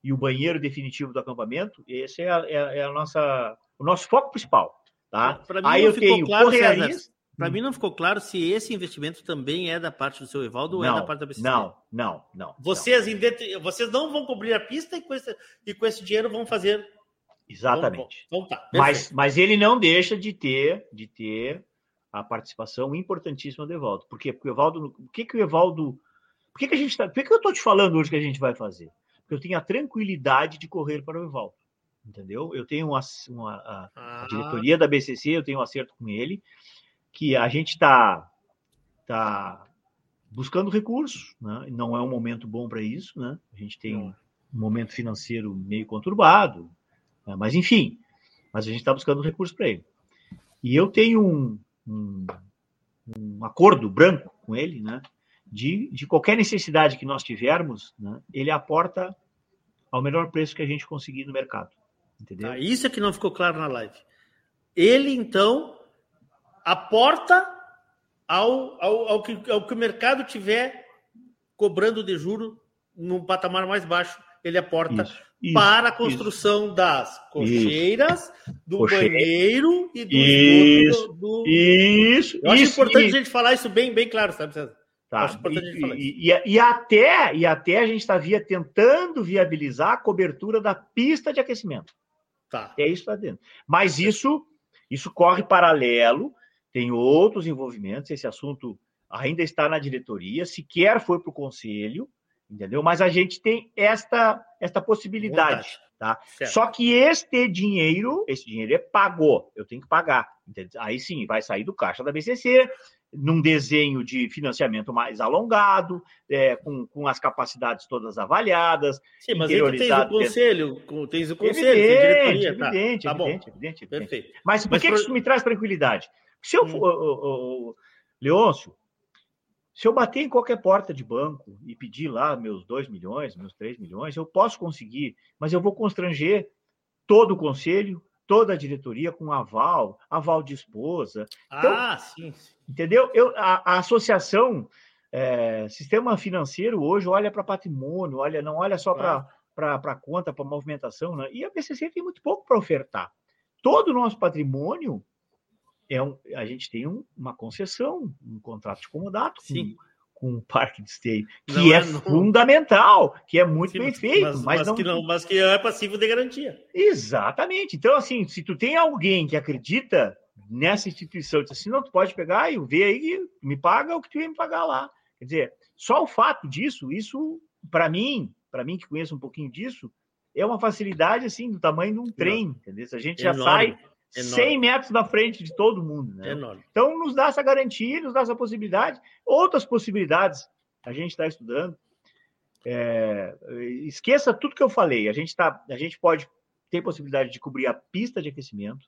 e o banheiro definitivo do acampamento. Esse é, a, é, é a nossa, o nosso foco principal. Tá? Aí eu tenho claro, correarias. Para mim não ficou claro se esse investimento também é da parte do seu Evaldo ou é da parte da BCC. Não, não, não. Vocês, não. vocês não vão cobrir a pista e com esse, e com esse dinheiro vão fazer. Exatamente. Tá, mas, mas ele não deixa de ter, de ter a participação importantíssima do Evaldo. Por quê? Porque o Evaldo. Por que, que o Evaldo. Por que, que a gente tá, Por que, que eu estou te falando hoje que a gente vai fazer? Porque eu tenho a tranquilidade de correr para o Evaldo. Entendeu? Eu tenho uma, uma a, a ah. diretoria da BCC, eu tenho um acerto com ele que a gente está tá buscando recursos, né? não é um momento bom para isso, né? a gente tem um momento financeiro meio conturbado? Mas enfim, mas a gente está buscando recursos para ele. E eu tenho um, um, um, acordo branco com ele, né? de, de qualquer necessidade que nós tivermos, né? ele aporta ao melhor preço que a gente conseguir no mercado. Entendeu? Ah, isso é que não ficou claro na live. Ele, então, aporta ao, ao, ao, que, ao que o mercado tiver cobrando de juro num patamar mais baixo, ele aporta isso, isso, para a construção isso. das cocheiras, do banheiro e do isso, do, do... Isso, Eu acho importante a gente falar isso bem, bem claro, sabe, César? Tá. E, e, e, até, e até a gente está via, tentando viabilizar a cobertura da pista de aquecimento. Tá. É isso lá dentro. Mas isso, isso corre paralelo tem outros envolvimentos, esse assunto ainda está na diretoria, sequer foi para o conselho, entendeu? Mas a gente tem esta, esta possibilidade, tá? Certo. Só que este dinheiro, esse dinheiro é pagou, eu tenho que pagar. Entendeu? Aí sim, vai sair do caixa da BCC, num desenho de financiamento mais alongado, é, com, com as capacidades todas avaliadas. Sim, mas aí tens o conselho, tens o conselho, evidente, diretoria. Evidente, tá. evidente, tá evidente, evidente, Perfeito. Mas por mas que, pro... isso me traz tranquilidade? Se eu hum. for, Leôncio, se eu bater em qualquer porta de banco e pedir lá meus 2 milhões, meus 3 milhões, eu posso conseguir, mas eu vou constranger todo o conselho, toda a diretoria com aval, aval de esposa. Então, ah, sim. Entendeu? Eu, a, a associação, é, sistema financeiro hoje olha para patrimônio, olha, não olha só para para conta, para movimentação, né? E a BCC tem muito pouco para ofertar. Todo o nosso patrimônio é um, a gente tem um, uma concessão, um contrato de comodato com, com o parque de esteio, que não é, é fundamental, que é muito Sim, bem feito, mas, mas, mas, não... Que não, mas que é passivo de garantia. Exatamente. Então, assim, se tu tem alguém que acredita nessa instituição, diz assim, não, tu pode pegar e ver aí, me paga o que tu ia me pagar lá. Quer dizer, só o fato disso, isso, para mim, para mim que conheço um pouquinho disso, é uma facilidade, assim, do tamanho de um trem, entendeu? A gente já Enorme. sai Enorme. 100 metros da frente de todo mundo. Né? Enorme. Então, nos dá essa garantia, nos dá essa possibilidade. Outras possibilidades a gente está estudando. É, esqueça tudo que eu falei. A gente, tá, a gente pode ter possibilidade de cobrir a pista de aquecimento.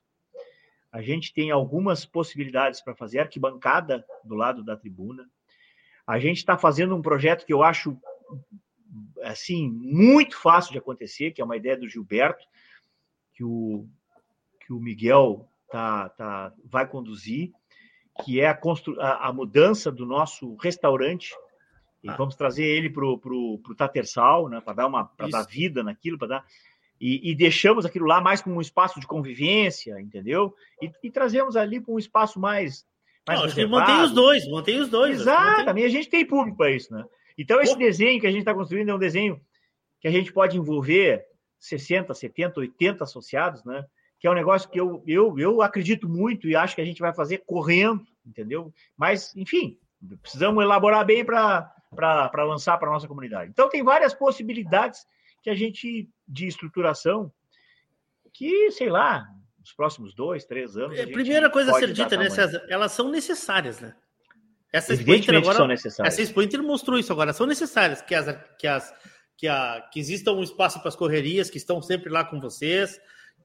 A gente tem algumas possibilidades para fazer arquibancada do lado da tribuna. A gente está fazendo um projeto que eu acho assim muito fácil de acontecer, que é uma ideia do Gilberto, que o que o Miguel tá, tá, vai conduzir, que é a, constru... a, a mudança do nosso restaurante E ah. vamos trazer ele para o Tatersal, né, para dar uma para dar vida naquilo, para dar e, e, deixamos aquilo lá mais como um espaço de convivência, entendeu? E, e trazemos ali para um espaço mais mais Não, mantém os dois, mantém os dois. Exatamente, a gente tem público para isso, né? Então esse Pô. desenho que a gente está construindo é um desenho que a gente pode envolver 60, 70, 80 associados, né? Que é um negócio que eu, eu, eu acredito muito e acho que a gente vai fazer correndo, entendeu? Mas, enfim, precisamos elaborar bem para lançar para a nossa comunidade. Então, tem várias possibilidades que a gente, de estruturação, que, sei lá, nos próximos dois, três anos. A, a primeira coisa a ser dita, né, César? Elas são necessárias, né? Essa Inter agora, são necessárias. Essa Expo Inter mostrou isso agora, são necessárias, que as, que as que, a, que exista um espaço para as correrias, que estão sempre lá com vocês,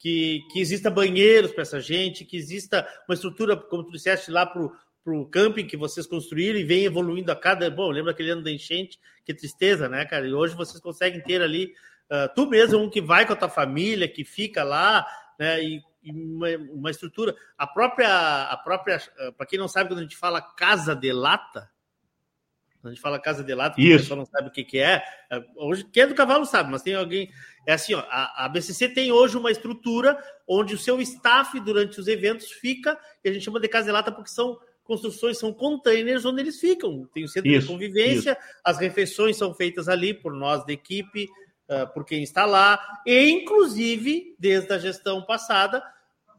que, que exista banheiros para essa gente, que exista uma estrutura, como tu disseste, lá para o camping que vocês construíram e vem evoluindo a cada. Bom, lembra aquele ano da enchente? Que tristeza, né, cara? E hoje vocês conseguem ter ali, uh, tu mesmo, um que vai com a tua família, que fica lá, né? E, e uma, uma, estrutura. A própria, a própria, uh, para quem não sabe, quando a gente fala casa de lata, a gente fala casa de lata, o pessoal não sabe o que, que é. é. Hoje, quem é do cavalo sabe, mas tem alguém. É assim, ó, a, a BCC tem hoje uma estrutura onde o seu staff, durante os eventos, fica, e a gente chama de casa de lata porque são construções, são containers onde eles ficam. Tem o centro isso, de convivência, isso. as refeições são feitas ali por nós da equipe, uh, por quem está lá, e inclusive, desde a gestão passada,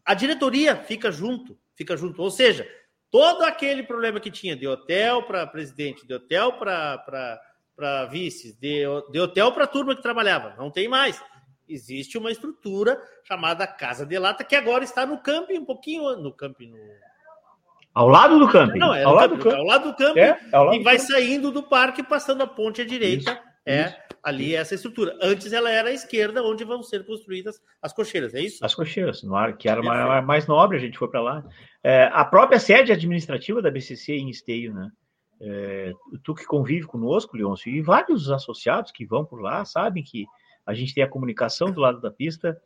a diretoria fica junto, fica junto. Ou seja, todo aquele problema que tinha de hotel para presidente, de hotel para vices, de, de hotel para turma que trabalhava, não tem mais. Existe uma estrutura chamada Casa de Lata, que agora está no camping, um pouquinho no camping. No... Ao lado do camping. Não, é ao, lado, camping, do ao lado do camping. É, e vai saindo do parque, passando a ponte à direita. Isso, é isso, ali isso. essa estrutura. Antes ela era à esquerda, onde vão ser construídas as cocheiras, é isso? As cocheiras, no ar, que era mais, mais nobre, a gente foi para lá. É, a própria sede administrativa da BCC em Esteio, né? É, tu que convive conosco, Leôncio, e vários associados que vão por lá, sabem que a gente tem a comunicação do lado da pista,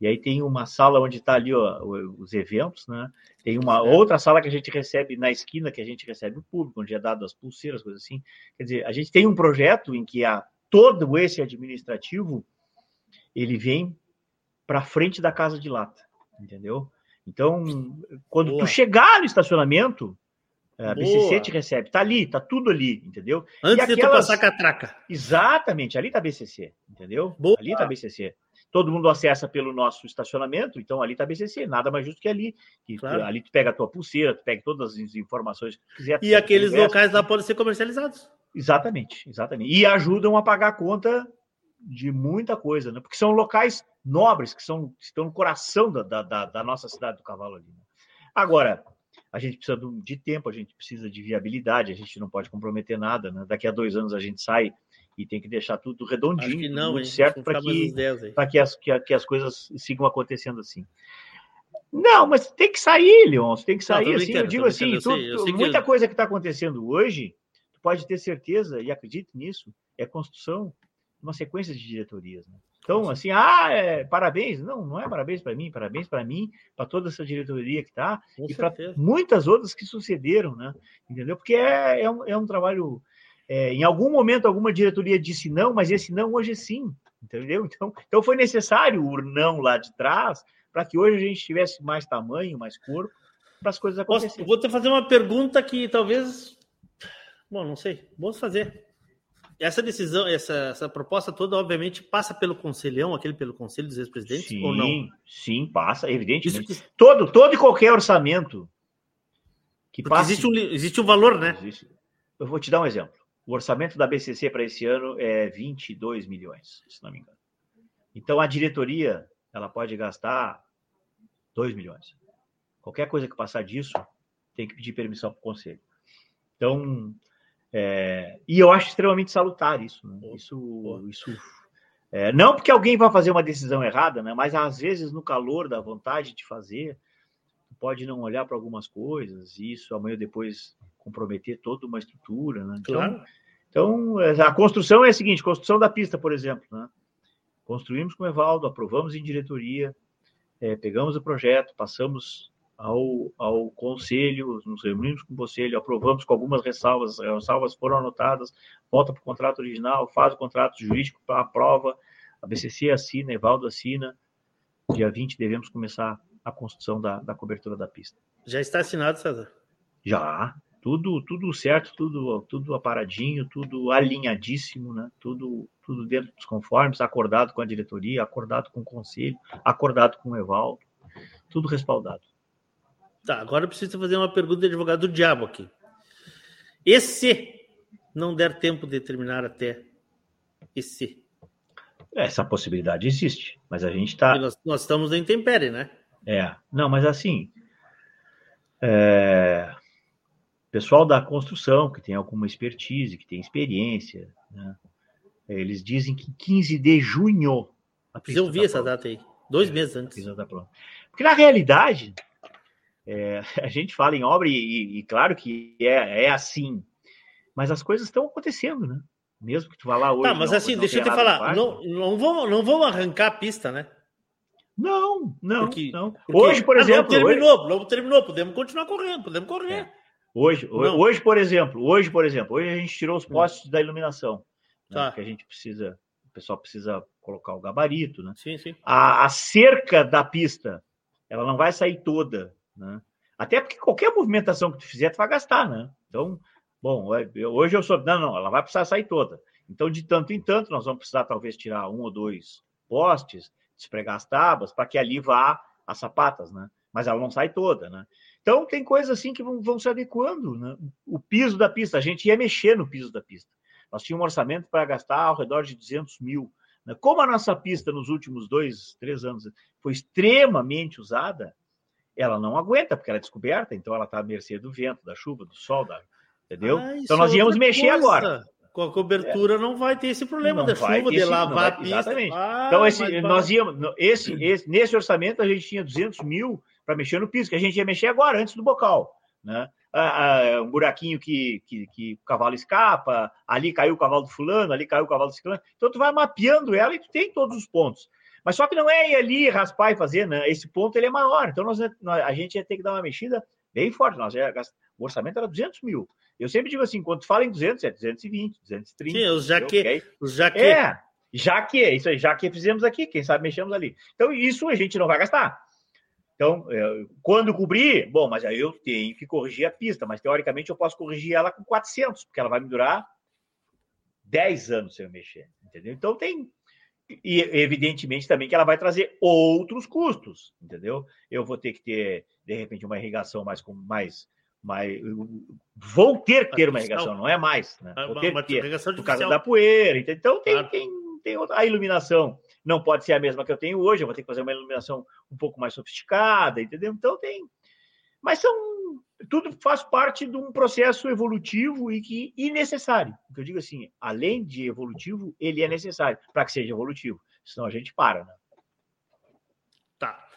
e aí tem uma sala onde está ali ó, os eventos, né? Tem uma outra sala que a gente recebe na esquina, que a gente recebe o público, onde é dado as pulseiras, coisas assim. Quer dizer, a gente tem um projeto em que a, todo esse administrativo ele vem para frente da casa de lata, entendeu? Então, quando Boa. tu chegar no estacionamento, a BCC te recebe, tá ali, tá tudo ali, entendeu? Antes aquelas... de tu passar catraca. Exatamente, ali tá BCC, entendeu? Boa. Ali tá BCC. Todo mundo acessa pelo nosso estacionamento, então ali tá BCC, nada mais justo que ali. Que claro. Ali tu pega a tua pulseira, tu pega todas as informações que quiser. E aqueles locais lá podem ser comercializados. Exatamente, exatamente. E ajudam a pagar a conta de muita coisa, né? Porque são locais nobres que são estão no coração da, da, da nossa cidade do cavalo ali. Né? Agora, a gente precisa de tempo, a gente precisa de viabilidade, a gente não pode comprometer nada, né? Daqui a dois anos a gente sai e tem que deixar tudo redondinho, não, tudo certo para que, que, as, que, que, as coisas sigam acontecendo assim. Não, mas tem que sair, Leon, tem que sair. Não, assim, eu digo assim, eu sei, eu muita coisa que está acontecendo hoje, tu pode ter certeza, e acredite nisso, é construção de uma sequência de diretorias. Né? Então, assim, ah, é, parabéns. Não, não é parabéns para mim, parabéns para mim, para toda essa diretoria que está, e para muitas outras que sucederam, né? Entendeu? Porque é, é, um, é um trabalho. É, em algum momento, alguma diretoria disse não, mas esse não hoje é sim, entendeu? Então, então foi necessário o não lá de trás para que hoje a gente tivesse mais tamanho, mais corpo, para as coisas acontecerem. Vou te fazer uma pergunta que talvez. Bom, não sei. Vamos fazer. Essa decisão, essa, essa proposta toda, obviamente, passa pelo conselhão, aquele pelo conselho dos ex-presidentes, ou não? Sim, passa, evidentemente. Que... Todo, todo e qualquer orçamento que passa. Existe um, existe um valor, né? Existe. Eu vou te dar um exemplo. O orçamento da BCC para esse ano é 22 milhões, se não me engano. Então, a diretoria ela pode gastar 2 milhões. Qualquer coisa que passar disso, tem que pedir permissão para o conselho. Então, é, e eu acho extremamente salutar isso. Né? Isso, isso é, não porque alguém vai fazer uma decisão errada, né? mas às vezes no calor da vontade de fazer, pode não olhar para algumas coisas e isso amanhã depois comprometer toda uma estrutura. Né? Então, claro. então, a construção é a seguinte: construção da pista, por exemplo. Né? Construímos com o Evaldo, aprovamos em diretoria, é, pegamos o projeto, passamos ao, ao conselho, nos reunimos com o conselho, aprovamos com algumas ressalvas, as ressalvas foram anotadas, volta para o contrato original, faz o contrato jurídico para a prova, a BCC assina, Evaldo assina, dia 20 devemos começar a construção da, da cobertura da pista. Já está assinado, César? Já, tudo tudo certo, tudo tudo aparadinho, tudo alinhadíssimo, né? Tudo tudo dentro dos conformes, acordado com a diretoria, acordado com o conselho, acordado com o Evaldo, tudo respaldado. Tá, agora eu preciso fazer uma pergunta de advogado do diabo aqui. E se não der tempo de terminar até esse? Essa possibilidade existe, mas a gente está. Nós, nós, estamos em tempere, né? É, não, mas assim. É... Pessoal da construção, que tem alguma expertise, que tem experiência, né? eles dizem que 15 de junho. Eu vi tá essa data aí, dois meses antes. Tá Porque na realidade, é, a gente fala em obra e, e claro que é, é, assim, mas as coisas estão acontecendo, né? Mesmo que tu vá lá hoje. Tá, mas não, assim, não deixa eu te falar, não, não, vamos, não vamos arrancar a pista, né? Não, não, porque, não. Porque, hoje, por exemplo. Não terminou, hoje... não terminou, podemos continuar correndo, podemos correr. É. Hoje, hoje, por exemplo, hoje, por exemplo, hoje a gente tirou os hum. postes da iluminação. Né, tá. Que a gente precisa, o pessoal precisa colocar o gabarito, né? Sim, sim. A, a cerca da pista, ela não vai sair toda né? Até porque qualquer movimentação que tu fizer, tu vai gastar, né? Então, bom, é, hoje eu sou. Não, não, ela vai precisar sair toda. Então, de tanto em tanto, nós vamos precisar talvez tirar um ou dois postes, despregar as tábuas, para que ali vá as sapatas, né? Mas ela não sai toda, né? Então, tem coisas assim que vão, vão se adequando, né? O piso da pista, a gente ia mexer no piso da pista. Nós tínhamos um orçamento para gastar ao redor de 200 mil. Né? Como a nossa pista nos últimos dois, três anos foi extremamente usada, ela não aguenta, porque ela é descoberta, então ela está à mercê do vento, da chuva, do sol, da... entendeu? Ah, então nós é íamos mexer coisa. agora. Com a cobertura é. não vai ter esse problema não da chuva, de lavar a pista. Exatamente. Ah, então, esse, nós íamos, esse, esse, nesse orçamento, a gente tinha 200 mil para mexer no piso, que a gente ia mexer agora, antes do bocal. Né? Ah, ah, um buraquinho que, que, que, o cavalo escapa, ali caiu o cavalo do fulano, ali caiu o cavalo do ciclano. Então, tu vai mapeando ela e tu tem todos os pontos. Mas só que não é ir ali raspar e fazer, né? Esse ponto ele é maior. Então nós, a gente ia ter que dar uma mexida bem forte. Nós ia, o orçamento era 200 mil. Eu sempre digo assim, quando fala em 200, é 220, 230. Sim, os jaque, okay? os jaque. É, já que, isso aí, já que fizemos aqui, quem sabe mexemos ali. Então isso a gente não vai gastar. Então, é, quando cobrir, bom, mas aí eu tenho que corrigir a pista, mas teoricamente eu posso corrigir ela com 400, porque ela vai me durar 10 anos sem eu mexer, entendeu? Então tem e evidentemente também que ela vai trazer outros custos, entendeu? Eu vou ter que ter de repente uma irrigação mais com mais mais vou ter que ter uma irrigação, não é mais, né? Vou ter que ter por causa da poeira, então tem claro. tem, tem outra, a iluminação não pode ser a mesma que eu tenho hoje, eu vou ter que fazer uma iluminação um pouco mais sofisticada, entendeu? Então tem mas são tudo faz parte de um processo evolutivo e que e necessário. Eu digo assim, além de evolutivo, ele é necessário para que seja evolutivo. Senão a gente para, né? Tá.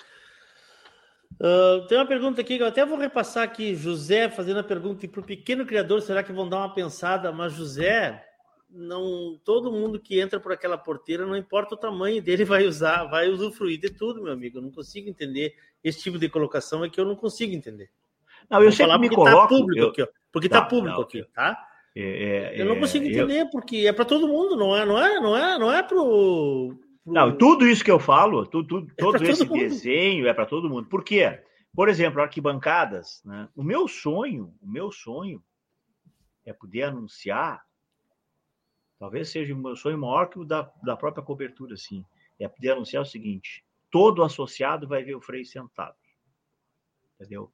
Uh, tem uma pergunta aqui que eu até vou repassar aqui. José fazendo a pergunta para o pequeno criador, será que vão dar uma pensada? Mas José, não todo mundo que entra por aquela porteira, não importa o tamanho dele, vai usar, vai usufruir de tudo, meu amigo. Eu não consigo entender esse tipo de colocação é que eu não consigo entender. Não, eu sempre me tá coloco. Tá público eu... aqui, ó, porque está público não, aqui, tá? É, é, eu não consigo entender, eu... porque é para todo mundo, não é, não é, não é, não é pro, pro... Não, tudo isso que eu falo, tudo, tudo é todo esse todo desenho é para todo mundo. Por quê? Por exemplo, arquibancadas, né? O meu sonho, o meu sonho é poder anunciar, talvez seja o meu sonho maior que o da, da própria cobertura, assim, é poder anunciar o seguinte: todo associado vai ver o freio sentado. Entendeu?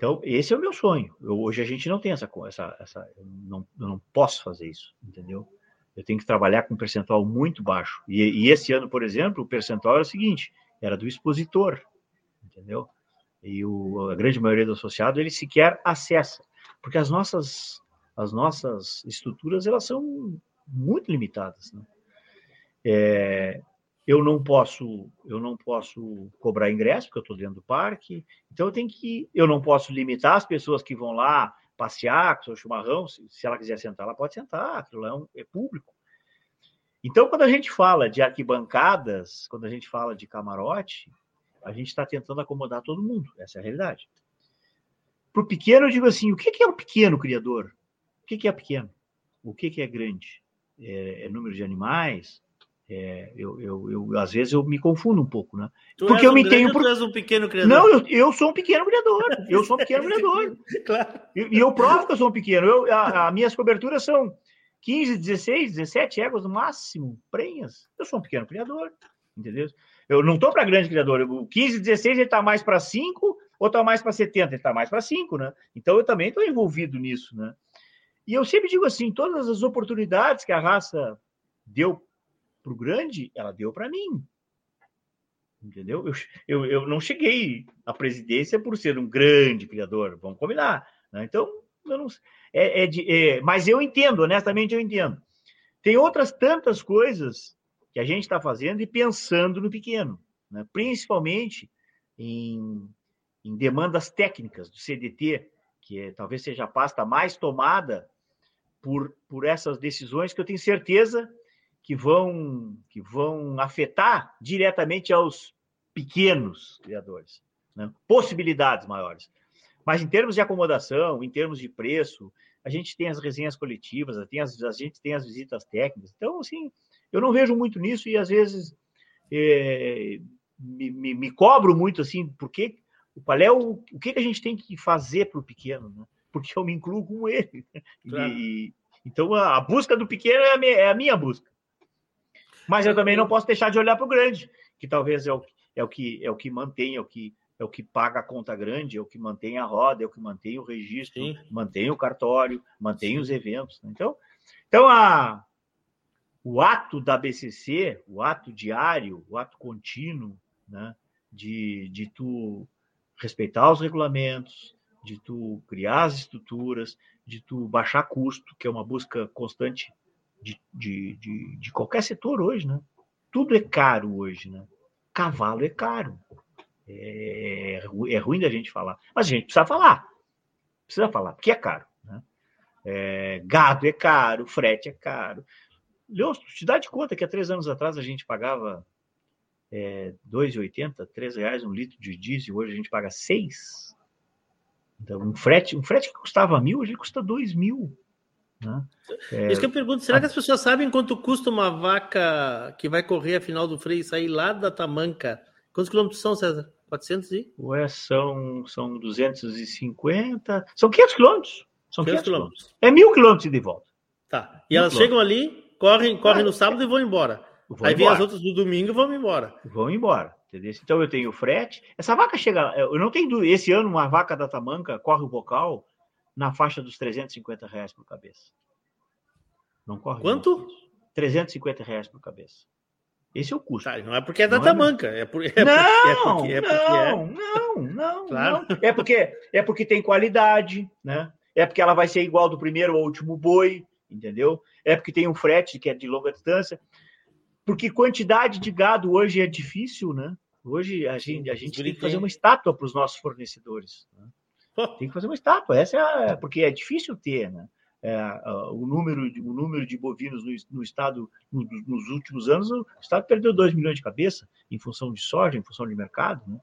Então, esse é o meu sonho. Eu, hoje a gente não tem essa essa, essa eu não, eu não posso fazer isso, entendeu? Eu tenho que trabalhar com um percentual muito baixo. E, e esse ano, por exemplo, o percentual era o seguinte: era do expositor, entendeu? E o, a grande maioria do associado ele sequer acessa, porque as nossas as nossas estruturas elas são muito limitadas, né? É, eu não posso eu não posso cobrar ingresso porque eu estou dentro do parque então eu tenho que eu não posso limitar as pessoas que vão lá passear com seu chimarrão se, se ela quiser sentar ela pode sentar aquilo é, um, é público então quando a gente fala de arquibancadas quando a gente fala de camarote a gente está tentando acomodar todo mundo. Essa é a realidade. Para o pequeno, eu digo assim: o que é o pequeno criador? O que é pequeno? O que é grande? É, é número de animais? É, eu, eu, eu, às vezes eu me confundo um pouco, né? Tu Porque eu um me grande tenho por... tu és um pequeno criador. Não, eu, eu sou um pequeno criador. Eu sou um pequeno criador. claro. E, e eu provo que eu sou um pequeno. Eu, a, a minhas coberturas são 15, 16, 17 éguas no máximo, prenhas. Eu sou um pequeno criador, entendeu? Eu não estou para grande criador. O 15, 16 ele está mais para 5 ou está mais para 70, ele está mais para 5, né? Então eu também estou envolvido nisso, né? E eu sempre digo assim, todas as oportunidades que a raça deu para o grande, ela deu para mim. Entendeu? Eu, eu, eu não cheguei à presidência por ser um grande criador, vamos combinar. Né? Então, eu não, é, é, de, é, mas eu entendo, honestamente eu entendo. Tem outras tantas coisas que a gente está fazendo e pensando no pequeno, né? principalmente em, em, demandas técnicas do CDT, que é, talvez seja a pasta mais tomada por, por essas decisões que eu tenho certeza que vão, que vão afetar diretamente aos pequenos criadores, né? possibilidades maiores. Mas em termos de acomodação, em termos de preço, a gente tem as resenhas coletivas, as, a gente tem as visitas técnicas. Então, assim, eu não vejo muito nisso e às vezes é, me, me, me, cobro muito assim, porque qual é o, o que, que a gente tem que fazer para o pequeno, né? Porque eu me incluo com ele. Claro. E, então a, a, busca do pequeno é a, minha, é a minha busca. Mas eu também não posso deixar de olhar para o grande, que talvez é o, é o que é o que mantém, é o que é o que paga a conta grande, é o que mantém a roda, é o que mantém o registro, Sim. mantém o cartório, mantém Sim. os eventos. Né? Então, então a, o ato da BCC, o ato diário, o ato contínuo, né, de, de tu respeitar os regulamentos, de tu criar as estruturas, de tu baixar custo, que é uma busca constante de, de, de, de qualquer setor hoje, né? Tudo é caro hoje, né? Cavalo é caro. É, é ruim da gente falar. Mas a gente precisa falar. Precisa falar, porque é caro. Né? É, gado é caro, frete é caro. Leon, te dá de conta que há três anos atrás a gente pagava é, 2,80, 3 reais um litro de diesel, hoje a gente paga 6. Então, um frete, um frete que custava mil, hoje custa 2 mil. Né? É, Isso que eu pergunto, será que as pessoas sabem quanto custa uma vaca que vai correr a final do freio e sair lá da Tamanca? Quantos quilômetros são, César? 400 e? Ué, são, são 250, são 500 quilômetros. São 500 quilômetros. É mil quilômetros de volta. Tá. E mil elas chegam ali, correm, correm no sábado e vão embora. Vou Aí embora. vem as outras do domingo e vão embora. Vão embora. Entendeu? Então eu tenho frete. Essa vaca chega. Eu não tenho dúvida. Esse ano, uma vaca da Tamanca corre o bocal na faixa dos 350 reais por cabeça. Não corre. Quanto? 350 reais por cabeça. Esse é o custo. Tá, não é porque é da não Tamanca. É, por, é não, porque, é porque, é não, não, não, claro. não. É porque, é porque tem qualidade, né? É porque ela vai ser igual do primeiro ao último boi, entendeu? É porque tem um frete que é de longa distância. Porque quantidade de gado hoje é difícil, né? Hoje a gente, a gente tem que fazer uma estátua para os nossos fornecedores. Tem que fazer uma estátua. Essa é a, porque é difícil ter, né? É, o, número de, o número de bovinos no, no estado, no, nos últimos anos, o estado perdeu 2 milhões de cabeça em função de soja, em função de mercado. Né?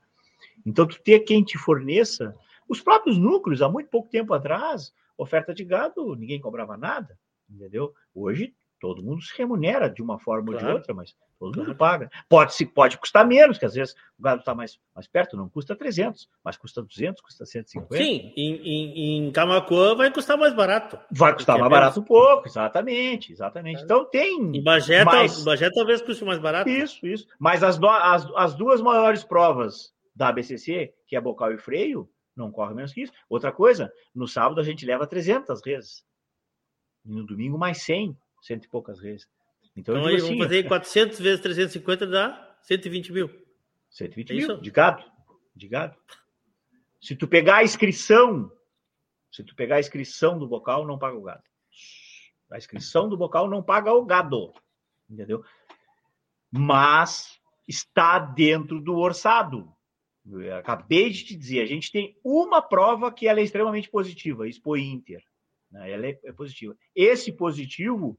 Então, tu ter quem te forneça, os próprios núcleos, há muito pouco tempo atrás, oferta de gado, ninguém cobrava nada, entendeu? Hoje, todo mundo se remunera de uma forma claro. ou de outra, mas todo claro. mundo paga. Pode, se, pode custar menos, que às vezes o gado está mais, mais perto, não custa 300, mas custa 200, custa 150. Sim, em, em, em Camacuã vai custar mais barato. Vai custar mais barato um pouco, exatamente, exatamente. É. Então tem... Em Bagé, mais... Bagé talvez custe mais barato. Isso, isso. Mas as, do, as, as duas maiores provas da ABCC, que é bocal e freio, não corre menos que isso. Outra coisa, no sábado a gente leva 300 vezes. E no domingo mais 100 cento e poucas vezes. Então, então aí assim, vamos fazer 400 vezes 350 dá 120 mil. 120 é mil isso? de gado. De gado. Se tu pegar a inscrição, se tu pegar a inscrição do bocal, não paga o gado. A inscrição do bocal não paga o gado. Entendeu? Mas está dentro do orçado. Eu acabei de te dizer, a gente tem uma prova que ela é extremamente positiva, Expo Inter. Né? Ela é, é positiva. Esse positivo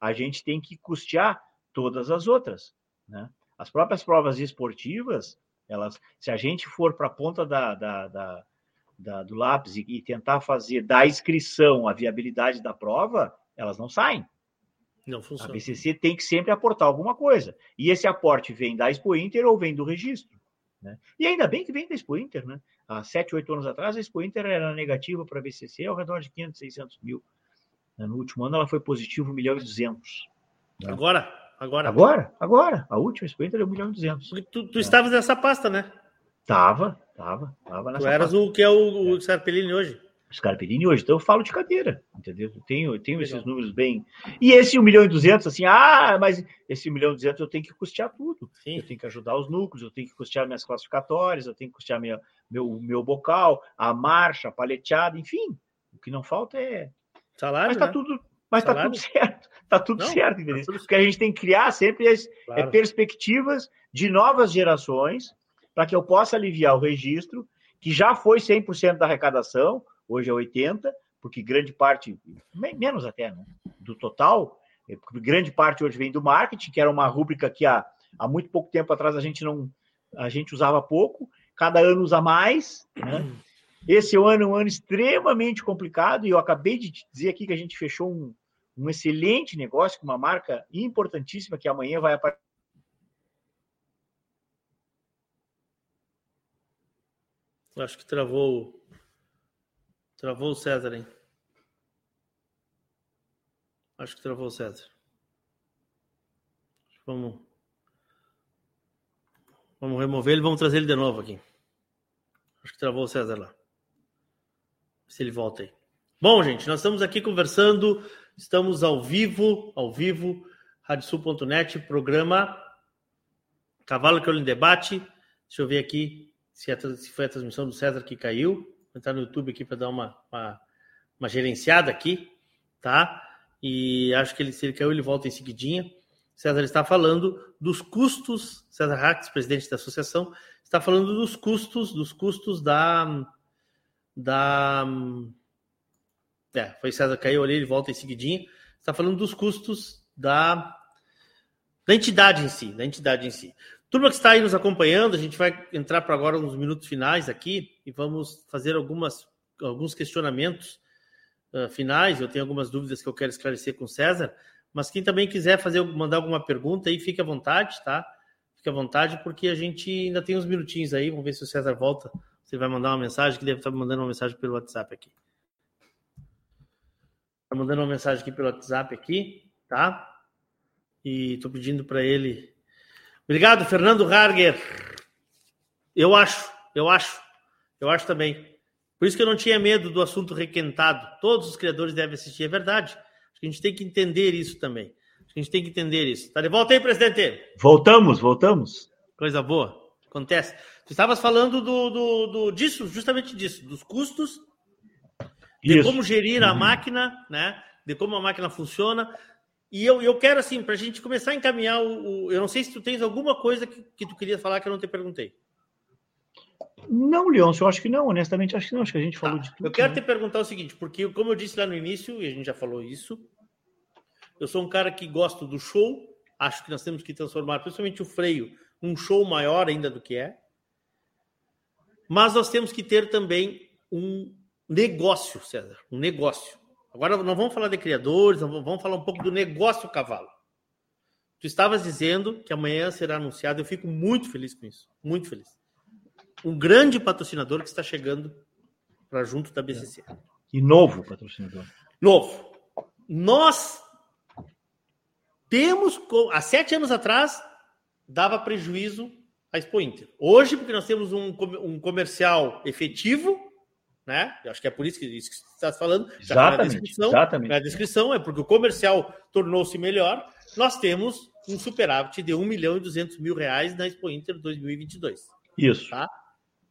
a gente tem que custear todas as outras. Né? As próprias provas esportivas, Elas, se a gente for para a ponta da, da, da, da, do lápis e, e tentar fazer da inscrição a viabilidade da prova, elas não saem. Não funciona. A BCC tem que sempre aportar alguma coisa. E esse aporte vem da Expo Inter ou vem do registro. Né? E ainda bem que vem da Expo Inter. Né? Há sete, oito anos atrás, a Expo Inter era negativa para a BCC ao redor de 500, 600 mil. Né? No último ano, ela foi positiva 1 milhão e 200. Né? Agora? Agora? Agora? Agora. A última Inter é 1 milhão e 200. Tu, tu é. estavas nessa pasta, né? Tava, tava, tava nessa Tu eras pasta. o que é o, o é. Sarpellini hoje. Scarpellini hoje. Então eu falo de cadeira, entendeu? Eu tenho, eu tenho esses números bem. E esse 1 milhão e 200, assim, ah, mas esse 1 milhão e 200 eu tenho que custear tudo. Sim. Eu tenho que ajudar os núcleos, eu tenho que custear minhas classificatórias, eu tenho que custear minha, meu, meu bocal, a marcha, a paleteada, enfim. O que não falta é. Salário. Mas tá né? tudo. Mas tá tudo certo. Tá tudo não, certo, entendeu? Tá tudo... Porque a gente tem que criar sempre as claro. é, perspectivas de novas gerações para que eu possa aliviar o registro, que já foi 100% da arrecadação, hoje é 80%, porque grande parte, menos até, né, do total, é, grande parte hoje vem do marketing, que era uma rúbrica que há, há muito pouco tempo atrás a gente não a gente usava pouco, cada ano usa mais. Né? Esse ano é um ano extremamente complicado e eu acabei de dizer aqui que a gente fechou um, um excelente negócio com uma marca importantíssima que amanhã vai aparecer. Acho que travou Travou o César, hein? Acho que travou o César. Vamos. Vamos remover ele, vamos trazer ele de novo aqui. Acho que travou o César lá. Se ele volta aí. Bom, gente, nós estamos aqui conversando, estamos ao vivo, ao vivo, radiosul.net, programa Cavalo que eu em debate. Deixa eu ver aqui se, é, se foi a transmissão do César que caiu entrar no YouTube aqui para dar uma, uma, uma, gerenciada aqui, tá? E acho que ele, se ele caiu, ele volta em seguidinha. César está falando dos custos, César Hacks, presidente da associação, está falando dos custos, dos custos da. Da é, foi César caiu ali, ele volta em seguidinha. Está falando dos custos da, da entidade em si, da entidade em si. Turma que está aí nos acompanhando, a gente vai entrar para agora nos minutos finais aqui e vamos fazer algumas, alguns questionamentos uh, finais. Eu tenho algumas dúvidas que eu quero esclarecer com o César, mas quem também quiser fazer, mandar alguma pergunta aí, fique à vontade, tá? Fique à vontade, porque a gente ainda tem uns minutinhos aí. Vamos ver se o César volta. Você vai mandar uma mensagem, que deve estar mandando uma mensagem pelo WhatsApp aqui. Está mandando uma mensagem aqui pelo WhatsApp aqui, tá? E estou pedindo para ele Obrigado, Fernando Harger. Eu acho, eu acho, eu acho também. Por isso que eu não tinha medo do assunto requentado. Todos os criadores devem assistir, é verdade. Acho que a gente tem que entender isso também. Acho que a gente tem que entender isso. Tá de volta aí, presidente? Voltamos, voltamos. Coisa boa. Acontece. Tu estavas falando do, do, do, disso, justamente disso, dos custos, de isso. como gerir a uhum. máquina, né? De como a máquina funciona. E eu, eu quero, assim, para a gente começar a encaminhar o, o, Eu não sei se tu tens alguma coisa que, que tu queria falar que eu não te perguntei. Não, Leôncio, eu acho que não. Honestamente, acho que não. Acho que a gente falou tá. de tudo. Eu quero né? te perguntar o seguinte, porque, como eu disse lá no início, e a gente já falou isso, eu sou um cara que gosto do show. Acho que nós temos que transformar, principalmente o freio, um show maior ainda do que é. Mas nós temos que ter também um negócio, César, um negócio. Agora não vamos falar de criadores, vamos falar um pouco do negócio cavalo. Tu estavas dizendo que amanhã será anunciado, eu fico muito feliz com isso, muito feliz. Um grande patrocinador que está chegando para junto da BCC. E novo patrocinador. Novo. Nós temos, há sete anos atrás, dava prejuízo à Expo Inter. Hoje, porque nós temos um, um comercial efetivo, né? Eu acho que é por isso que, isso que você está falando. Exatamente, na descrição, exatamente. Na descrição é porque o comercial tornou-se melhor. Nós temos um superávit de 1 milhão e 200 mil reais na Expo Inter 2022. Isso. Tá?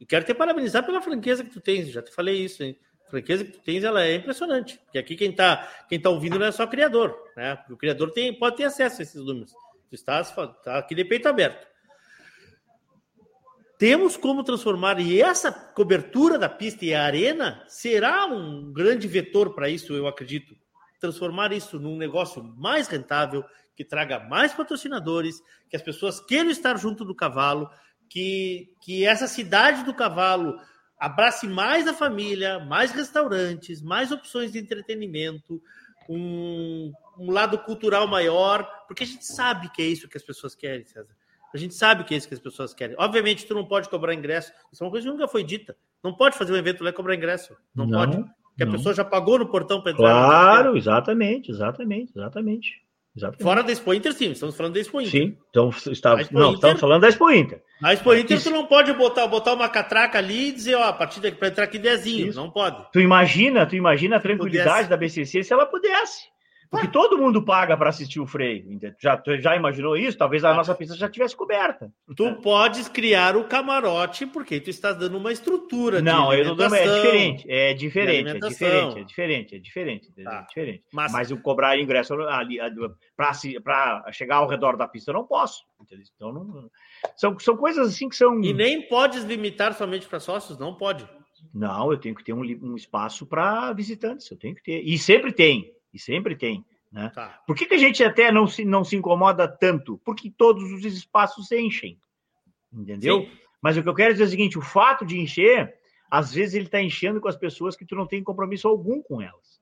E quero te parabenizar pela franqueza que tu tens. Já te falei isso, hein? A franqueza que tu tens ela é impressionante. Porque aqui quem está quem tá ouvindo não é só criador. Né? o criador tem, pode ter acesso a esses números. Tu estás tá aqui de peito aberto temos como transformar, e essa cobertura da pista e a arena será um grande vetor para isso, eu acredito. Transformar isso num negócio mais rentável, que traga mais patrocinadores, que as pessoas queiram estar junto do cavalo, que, que essa cidade do cavalo abrace mais a família, mais restaurantes, mais opções de entretenimento, um, um lado cultural maior, porque a gente sabe que é isso que as pessoas querem, César. A gente sabe que é isso que as pessoas querem. Obviamente, tu não pode cobrar ingresso. Isso é uma coisa que nunca foi dita. Não pode fazer um evento lá e cobrar ingresso. Não, não pode. Porque não. a pessoa já pagou no portão para entrar. Claro, exatamente, exatamente, exatamente. Exatamente. Fora da Expo Inter, sim. Estamos falando da Expo Inter. Sim, então está, não, Inter, estamos falando da Expo Inter. Na Expo Inter, Isso. tu não pode botar, botar uma catraca ali e dizer, ó, a partir daqui para entrar aqui dezinho. Isso. Não pode. Tu imagina, tu imagina a tranquilidade da BCC se ela pudesse. Porque todo mundo paga para assistir o freio. Já, já imaginou isso? Talvez a ah. nossa pista já tivesse coberta. Tu podes criar o camarote porque tu estás dando uma estrutura. Não, eu não é diferente. É diferente, é diferente, é diferente, é diferente. É tá. diferente. Mas, Mas eu cobrar ingresso ali para chegar ao redor da pista eu não posso. Entendeu? Então não, são, são coisas assim que são. E nem podes limitar somente para sócios, não pode. Não, eu tenho que ter um, um espaço para visitantes, eu tenho que ter. E sempre tem e sempre tem. Né? Tá. Por que, que a gente até não se, não se incomoda tanto? Porque todos os espaços enchem. Entendeu? Sim. Mas o que eu quero dizer é o seguinte: o fato de encher, às vezes ele está enchendo com as pessoas que tu não tem compromisso algum com elas.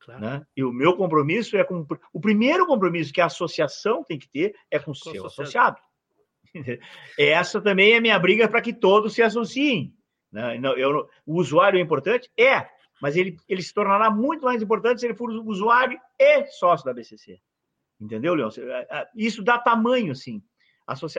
Claro. Né? E o meu compromisso é com. O primeiro compromisso que a associação tem que ter é com o seu associado. Essa também é a minha briga para que todos se associem. Né? Não, eu, o usuário é importante? É, mas ele, ele se tornará muito mais importante se ele for usuário e sócio da BCC. Entendeu, Leão? É, isso dá tamanho, sim.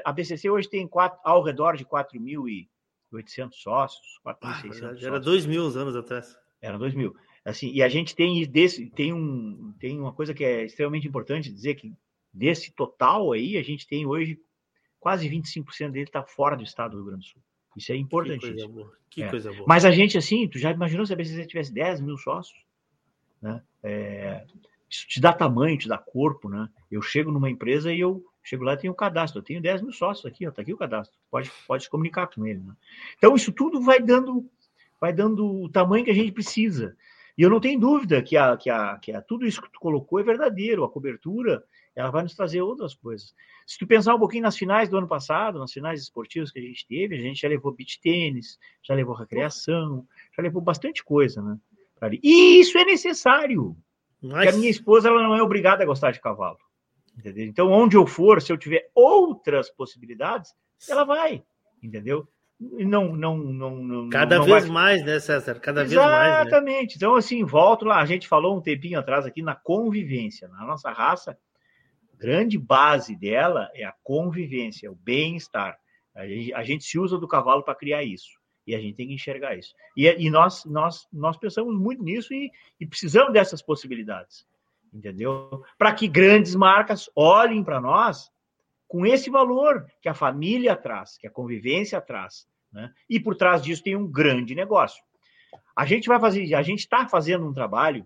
A BCC hoje tem quatro, ao redor de 4.800 sócios, 4.600 ah, Era 2 mil anos atrás. Era 2 mil. Assim, e a gente tem desse tem um tem uma coisa que é extremamente importante dizer que desse total aí a gente tem hoje quase 25% dele está fora do estado do Rio Grande do Sul. Isso é importantíssimo. Que coisa boa. Que é. coisa boa. Mas a gente, assim, tu já imaginou se a BCC tivesse 10 mil sócios? Né? É, isso te dá tamanho, te dá corpo, né? Eu chego numa empresa e eu chego lá e tenho um cadastro. Eu tenho 10 mil sócios aqui, ó, tá aqui o cadastro. Pode, pode se comunicar com ele. Né? Então, isso tudo vai dando, vai dando o tamanho que a gente precisa. E eu não tenho dúvida que, a, que, a, que a, tudo isso que tu colocou é verdadeiro. A cobertura ela vai nos trazer outras coisas. Se tu pensar um pouquinho nas finais do ano passado, nas finais esportivas que a gente teve, a gente já levou beach tênis, já levou recreação, já levou bastante coisa, né? E isso é necessário. Porque a minha esposa ela não é obrigada a gostar de cavalo. Entendeu? Então, onde eu for, se eu tiver outras possibilidades, ela vai. Entendeu? Não, não, não, não. Cada não vez vai... mais, né, César? Cada Exatamente. vez mais. Né? Exatamente. Então, assim, volto lá. A gente falou um tempinho atrás aqui na convivência. Na nossa raça, grande base dela é a convivência, o bem-estar. A gente, a gente se usa do cavalo para criar isso. E a gente tem que enxergar isso. E, e nós, nós, nós pensamos muito nisso e, e precisamos dessas possibilidades. Entendeu? Para que grandes marcas olhem para nós com esse valor que a família traz, que a convivência traz. Né? E por trás disso tem um grande negócio. A gente vai fazer, a gente está fazendo um trabalho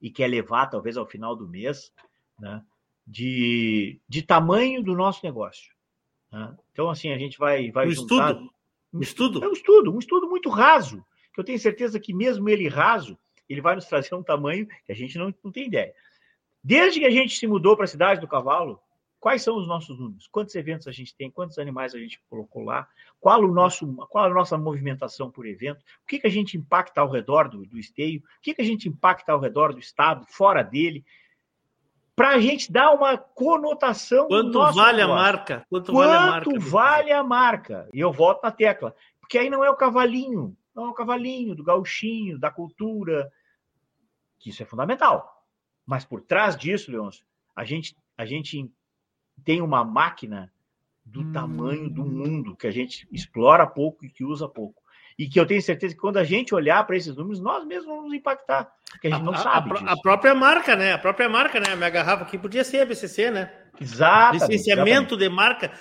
e quer levar, talvez, ao final do mês, né? De, de tamanho do nosso negócio. Né? Então, assim, a gente vai, vai um juntar... Estudo. Um estudo? É um estudo, um estudo muito raso, que eu tenho certeza que mesmo ele raso, ele vai nos trazer um tamanho que a gente não, não tem ideia. Desde que a gente se mudou para a cidade do cavalo, quais são os nossos números? Quantos eventos a gente tem? Quantos animais a gente colocou lá? Qual, o nosso, qual a nossa movimentação por evento? O que, que a gente impacta ao redor do, do esteio? O que, que a gente impacta ao redor do estado, fora dele? Para a gente dar uma conotação. Quanto vale negócio. a marca? Quanto, Quanto vale a marca? vale a marca? E eu volto na tecla. Porque aí não é o cavalinho, não é o cavalinho do gauchinho, da cultura, que isso é fundamental. Mas por trás disso, Leôncio, a gente, a gente tem uma máquina do hum. tamanho do mundo, que a gente explora pouco e que usa pouco e que eu tenho certeza que quando a gente olhar para esses números, nós mesmos vamos impactar, porque a gente não a, sabe. A, a, própria marca, né? A própria marca, né? A minha garrafa aqui podia ser a BCC, né? Exato. Licenciamento de marca,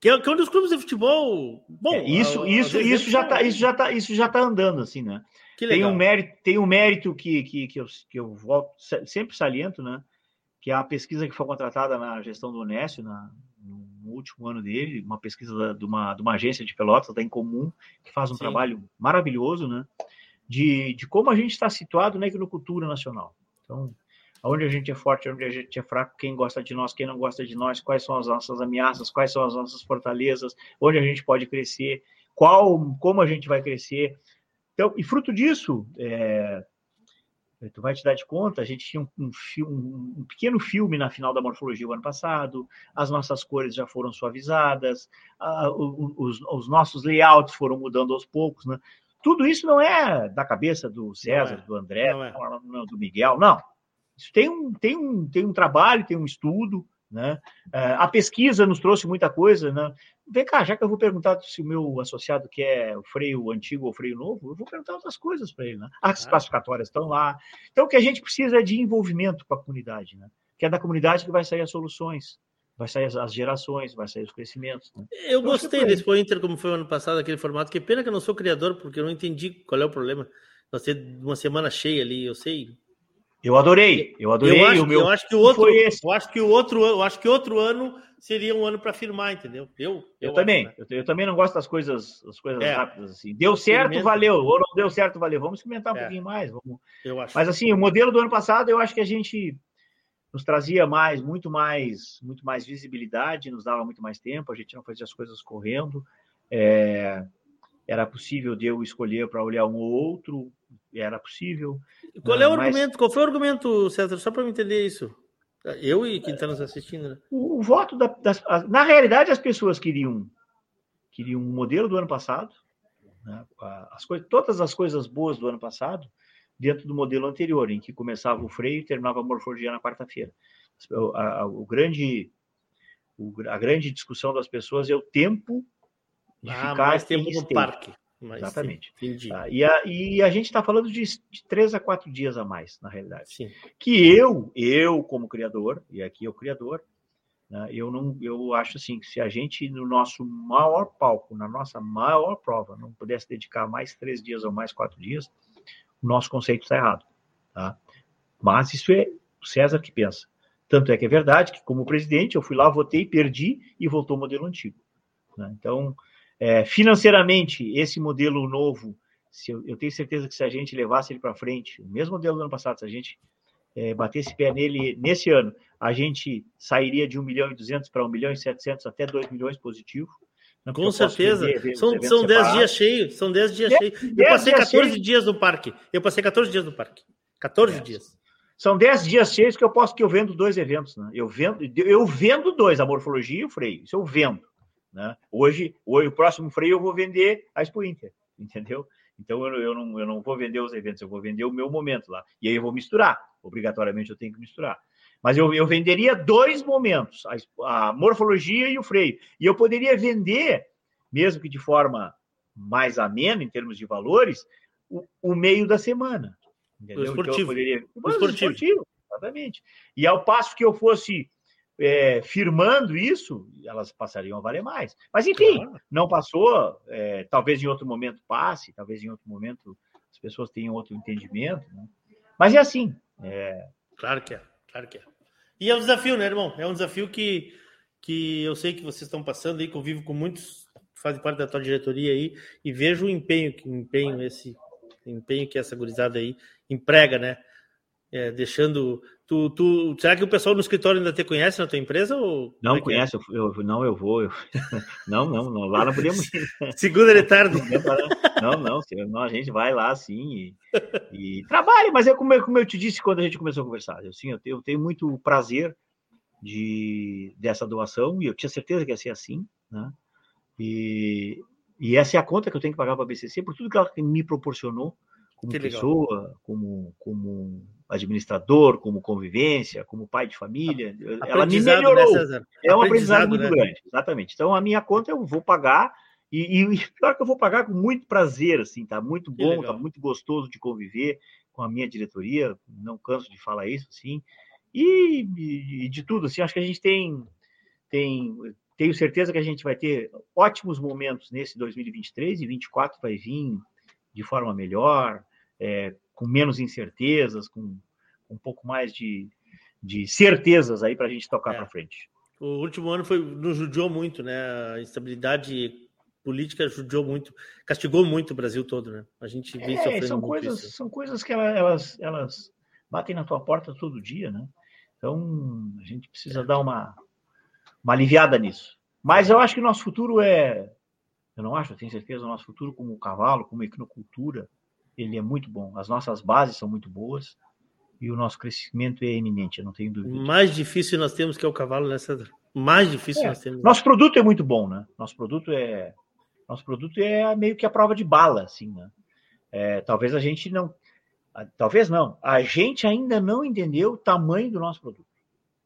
que é, que é um dos clubes de futebol. Bom, é, isso, isso, isso já tá, isso já tá, isso já tá andando assim, né? Tem um mérito, tem um mérito que, que, que, eu, que eu volto, sempre saliento, né? Que é a pesquisa que foi contratada na gestão do Onésio, na, no último ano dele, uma pesquisa de uma, de uma agência de Pelotas, da Incomum, que faz um Sim. trabalho maravilhoso, né? De, de como a gente está situado na agricultura nacional. Então, onde a gente é forte, onde a gente é fraco, quem gosta de nós, quem não gosta de nós, quais são as nossas ameaças, quais são as nossas fortalezas, onde a gente pode crescer, qual, como a gente vai crescer. Então, e fruto disso, é, tu vai te dar de conta, a gente tinha um, um, um, um, pequeno filme na final da morfologia o ano passado, as nossas cores já foram suavizadas, a, os, os, nossos layouts foram mudando aos poucos, né? Tudo isso não é da cabeça do César, é, do André, não é. não, do Miguel, não. Isso tem um, tem um, tem um trabalho, tem um estudo, né? É, a pesquisa nos trouxe muita coisa, né? Vem cá, já que eu vou perguntar se o meu associado quer o freio antigo ou freio novo, eu vou perguntar outras coisas para ele, né? As ah. classificatórias estão lá. Então, o que a gente precisa é de envolvimento com a comunidade, né? Que é da comunidade que vai sair as soluções, vai sair as, gerações, vai sair os crescimentos. Né? Eu então, gostei desse Inter como foi o ano passado, aquele formato. Que pena que eu não sou criador, porque eu não entendi qual é o problema. Nós ter uma semana cheia ali, eu sei, eu adorei, eu adorei. Eu acho, o meu eu acho que o outro, eu acho que o outro, eu acho que outro ano seria um ano para firmar, entendeu? Eu, eu, eu também, né? eu, eu, também não gosto das coisas, das coisas é. rápidas assim. Deu certo, valeu. Ou não deu certo, valeu. Vamos experimentar um é. pouquinho mais. Vamos... Eu acho. Mas assim, o modelo do ano passado, eu acho que a gente nos trazia mais, muito mais, muito mais visibilidade, nos dava muito mais tempo. A gente não fazia as coisas correndo. É... Era possível de eu escolher para olhar um ou outro, era possível. Qual é o mas... argumento? Qual foi o argumento, César? Só para eu entender isso. Eu e quem está nos assistindo. Né? O, o, voto da, das, na realidade as pessoas queriam queriam um modelo do ano passado, né? as coisas, todas as coisas boas do ano passado dentro do modelo anterior, em que começava o freio e terminava a morfologia na quarta-feira. O, grande a grande discussão das pessoas é o tempo de ah, ficar mais tempo no parque. Mas, Exatamente. Tá? E, a, e a gente está falando de, de, três a quatro dias a mais, na realidade. Sim. Que eu, eu como criador, e aqui é o criador, né, eu não, eu acho assim que se a gente no nosso maior palco, na nossa maior prova, não pudesse dedicar mais três dias ou mais quatro dias, o nosso conceito está errado, tá? Mas isso é o César que pensa. Tanto é que é verdade que, como presidente, eu fui lá, votei, perdi e voltou o modelo antigo. Né? Então, é, financeiramente, esse modelo novo, se eu, eu, tenho certeza que se a gente levasse ele para frente, o mesmo modelo do ano passado, se a gente é, batesse pé nele nesse ano, a gente sairia de 1 milhão e 200 para 1 milhão e 700 até 2 milhões positivo. Né, Com certeza. são, são 10 dias cheios. São 10 dias cheios. Eu passei 14 dias, dias no parque. Eu passei 14 dias no parque. 14 é. dias. São 10 dias cheios que eu posso que eu vendo dois eventos. Né? Eu, vendo, eu vendo dois, a morfologia e o freio. Isso eu vendo. Né? Hoje, hoje, o próximo freio eu vou vender a Expo Inter, entendeu? Então eu, eu, não, eu não vou vender os eventos, eu vou vender o meu momento lá. E aí eu vou misturar. Obrigatoriamente eu tenho que misturar. Mas eu, eu venderia dois momentos, a, a morfologia e o freio. E eu poderia vender, mesmo que de forma mais amena em termos de valores, o, o meio da semana. Entendeu? O esportivo. Então poderia... o esportivo. esportivo. Exatamente. E ao passo que eu fosse é, firmando isso, elas passariam a valer mais. Mas, enfim, claro. não passou. É, talvez em outro momento passe, talvez em outro momento as pessoas tenham outro entendimento. Né? Mas é assim. É... Claro que é, claro que é. E é um desafio, né, irmão? É um desafio que, que eu sei que vocês estão passando aí, convivo com muitos que fazem parte da tua diretoria aí, e vejo o empenho, que empenho esse empenho que essa gurizada aí emprega, né? É, deixando Tu, tu, será que o pessoal no escritório ainda te conhece na tua empresa? Ou não é, é? conhece, eu, eu, não, eu vou. Eu... Não, não, não, lá não podemos ir. Segunda de tarde. Não, não, não, a gente vai lá sim e, e trabalha, mas é como, eu, como eu te disse quando a gente começou a conversar. Eu, sim, eu, tenho, eu tenho muito prazer de, dessa doação e eu tinha certeza que ia ser assim, né? E, e essa é a conta que eu tenho que pagar para a BCC por tudo que ela me proporcionou como pessoa, como, como administrador, como convivência, como pai de família. Ela me né, melhorou. Né, é um aprendizado muito né? grande, exatamente. Então, a minha conta eu vou pagar, e, e pior que eu vou pagar com muito prazer, assim, tá muito bom, tá muito gostoso de conviver com a minha diretoria, não canso de falar isso, assim, e, e, de tudo, assim, acho que a gente tem, tem, tenho certeza que a gente vai ter ótimos momentos nesse 2023 e 2024 vai vir de forma melhor, é, com menos incertezas, com, com um pouco mais de, de certezas aí para a gente tocar é. para frente. O último ano foi nos judiou muito, né? A instabilidade política judiou muito, castigou muito o Brasil todo, né? A gente vem é, sofrendo são coisas, isso. São coisas que elas, elas batem na tua porta todo dia, né? Então, a gente precisa dar uma, uma aliviada nisso. Mas eu acho que o nosso futuro é. Eu não acho, eu tenho certeza, o nosso futuro como cavalo, como equinocultura, ele é muito bom. As nossas bases são muito boas e o nosso crescimento é eminente, eu não tenho dúvida. Mais difícil nós temos que é o cavalo, né, César? Mais difícil é. nós temos. Nosso produto é muito bom, né? Nosso produto é. Nosso produto é meio que a prova de bala, assim, né? É, talvez a gente não. Talvez não. A gente ainda não entendeu o tamanho do nosso produto.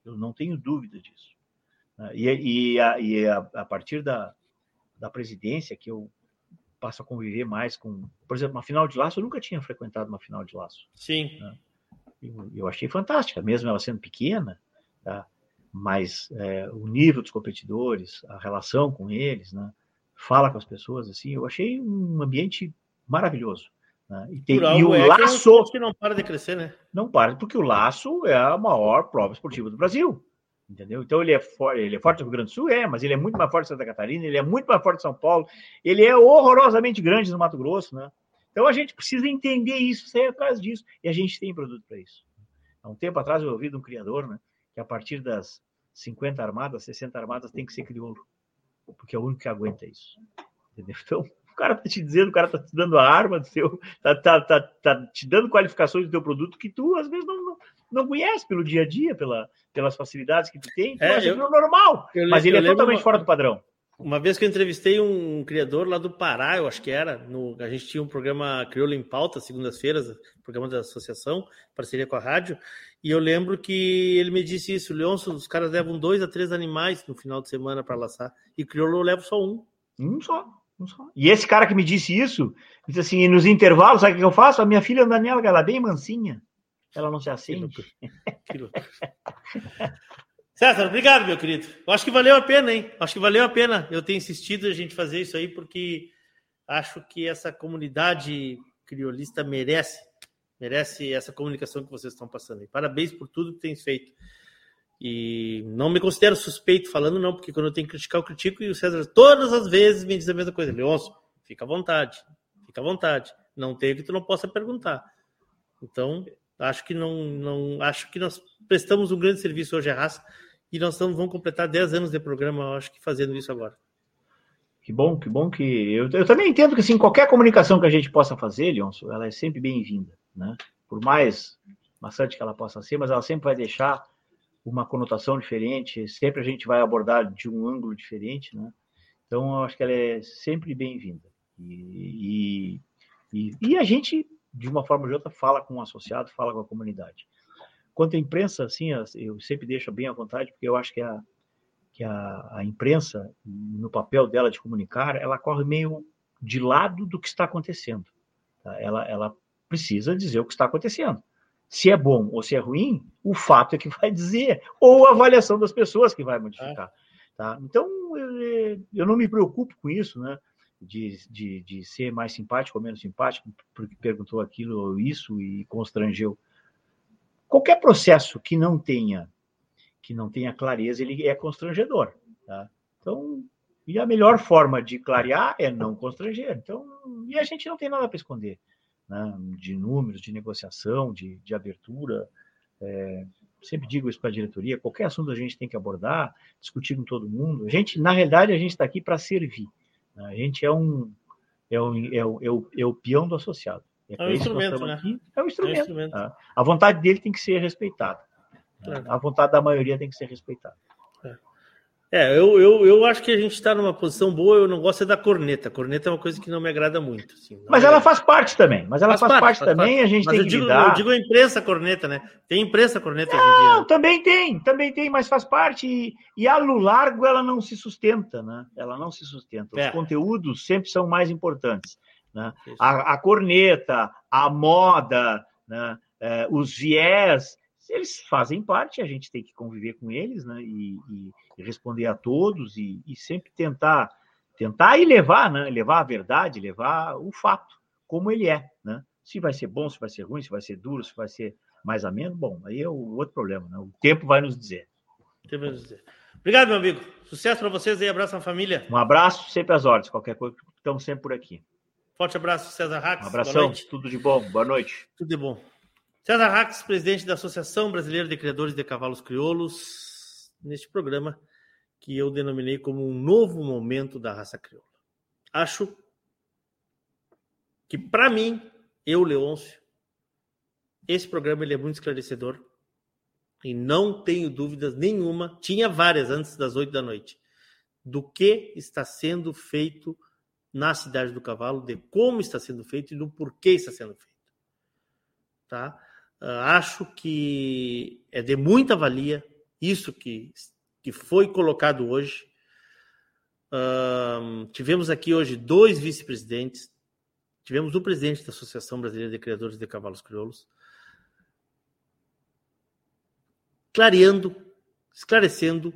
Eu não tenho dúvida disso. Né? E, e, a, e a, a, partir da, da presidência, que eu passo a conviver mais com. Por exemplo, uma final de laço, eu nunca tinha frequentado uma final de laço. Sim. Né? Eu, eu, achei fantástica, mesmo ela sendo pequena, tá? mas é, o nível dos competidores, a relação com eles, né? fala com as pessoas, assim, eu achei um ambiente maravilhoso. Né? E, tem, e o é laço. Que, que não para de crescer, né? Não para, porque o laço é a maior prova esportiva do Brasil. Entendeu? Então ele é, forte, ele é forte no Rio Grande do Sul, é, mas ele é muito mais forte em Santa Catarina, ele é muito mais forte em São Paulo, ele é horrorosamente grande no Mato Grosso, né? Então a gente precisa entender isso, sair atrás disso, e a gente tem produto para isso. Há um tempo atrás eu ouvi de um criador, né, que a partir das 50 armadas, 60 armadas tem que ser crioulo, porque é o único que aguenta isso. Entendeu? Então, o cara tá te dizendo, o cara tá te dando a arma do seu, tá, tá, tá, tá te dando qualificações do teu produto que tu às vezes não, não, conhece pelo dia a dia, pela, pelas facilidades que tu tem, tu é, acha eu, normal, eu, mas ele é totalmente uma, fora do padrão. Uma vez que eu entrevistei um criador lá do Pará, eu acho que era, no, a gente tinha um programa Crioulo em Pauta, segundas-feiras, programa da associação, parceria com a rádio, e eu lembro que ele me disse isso, Leonço, os caras levam dois a três animais no final de semana para laçar, e crioulo eu levo só um. Um só. E esse cara que me disse isso, disse assim, nos intervalos, sabe o que eu faço? A minha filha Daniela, ela é bem mansinha. Ela não se acende. Que César, obrigado, meu querido. Eu acho que valeu a pena, hein? Acho que valeu a pena eu ter insistido a gente fazer isso aí, porque acho que essa comunidade criolista merece, merece essa comunicação que vocês estão passando aí. Parabéns por tudo que têm feito. E não me considero suspeito falando, não, porque quando eu tenho que criticar, eu critico, e o César todas as vezes me diz a mesma coisa. Leôncio, fica à vontade, fica à vontade. Não tem que tu não possa perguntar. Então, acho que não, não acho que nós prestamos um grande serviço hoje à raça e nós estamos, vamos completar 10 anos de programa, acho que fazendo isso agora. Que bom, que bom que. Eu, eu também entendo que assim, qualquer comunicação que a gente possa fazer, Leôncio, ela é sempre bem-vinda. Né? Por mais bastante que ela possa ser, mas ela sempre vai deixar uma conotação diferente, sempre a gente vai abordar de um ângulo diferente, né? Então, eu acho que ela é sempre bem-vinda. E, e, e, a gente, de uma forma ou de outra, fala com o associado, fala com a comunidade. Quanto à imprensa, assim, eu sempre deixo bem à vontade, porque eu acho que a, que a, a imprensa, no papel dela de comunicar, ela corre meio de lado do que está acontecendo. Tá? Ela, ela precisa dizer o que está acontecendo. Se é bom ou se é ruim, o fato é que vai dizer, ou a avaliação das pessoas que vai modificar. Tá? Então, eu, eu não me preocupo com isso, né? De, de, de ser mais simpático ou menos simpático, porque perguntou aquilo ou isso e constrangeu. Qualquer processo que não tenha que não tenha clareza, ele é constrangedor. Tá? Então, e a melhor forma de clarear é não constranger. Então, e a gente não tem nada para esconder né, de números, de negociação, de, de abertura. É, sempre digo isso para a diretoria: qualquer assunto a gente tem que abordar, discutir com todo mundo. A gente, na realidade, a gente está aqui para servir. Né? A gente é um é, um, é, o, é, o, é o peão do associado. É, é um instrumento, né? Aqui. É um instrumento. É um instrumento. Tá? A vontade dele tem que ser respeitada. Né? A vontade da maioria tem que ser respeitada. É, eu, eu, eu acho que a gente está numa posição boa, eu não gosto é da corneta. Corneta é uma coisa que não me agrada muito. Assim, mas ela faz parte também. Mas ela faz, faz parte, faz também, parte. a gente mas tem que digo, lidar. Eu digo a imprensa corneta, né? Tem imprensa corneta não, hoje em dia. também tem, também tem, mas faz parte. E, e a no largo ela não se sustenta, né? Ela não se sustenta. Os é. conteúdos sempre são mais importantes. Né? A, a corneta, a moda, né? É, os viés, eles fazem parte, a gente tem que conviver com eles, né? E, e, e responder a todos e, e, sempre tentar tentar e levar, né? Levar a verdade, levar o fato como ele é, né? Se vai ser bom, se vai ser ruim, se vai ser duro, se vai ser mais ameno, bom, aí é o outro problema, né? O tempo vai nos dizer. tempo vai nos dizer. Obrigado, meu amigo. Sucesso para vocês e abraço à família. Um abraço, sempre às ordens. Qualquer coisa, estamos sempre por aqui. Forte abraço, César Rax. Um abração, tudo de bom. Boa noite. Tudo de bom. César Rax, presidente da Associação Brasileira de Criadores de Cavalos Crioulos, neste programa que eu denominei como um novo momento da raça crioula. Acho que, para mim, eu, Leôncio, esse programa ele é muito esclarecedor e não tenho dúvidas nenhuma, tinha várias antes das oito da noite, do que está sendo feito na cidade do cavalo, de como está sendo feito e do porquê está sendo feito. Tá? Uh, acho que é de muita valia isso que, que foi colocado hoje. Uh, tivemos aqui hoje dois vice-presidentes, tivemos o presidente da Associação Brasileira de Criadores de Cavalos Crioulos, clareando, esclarecendo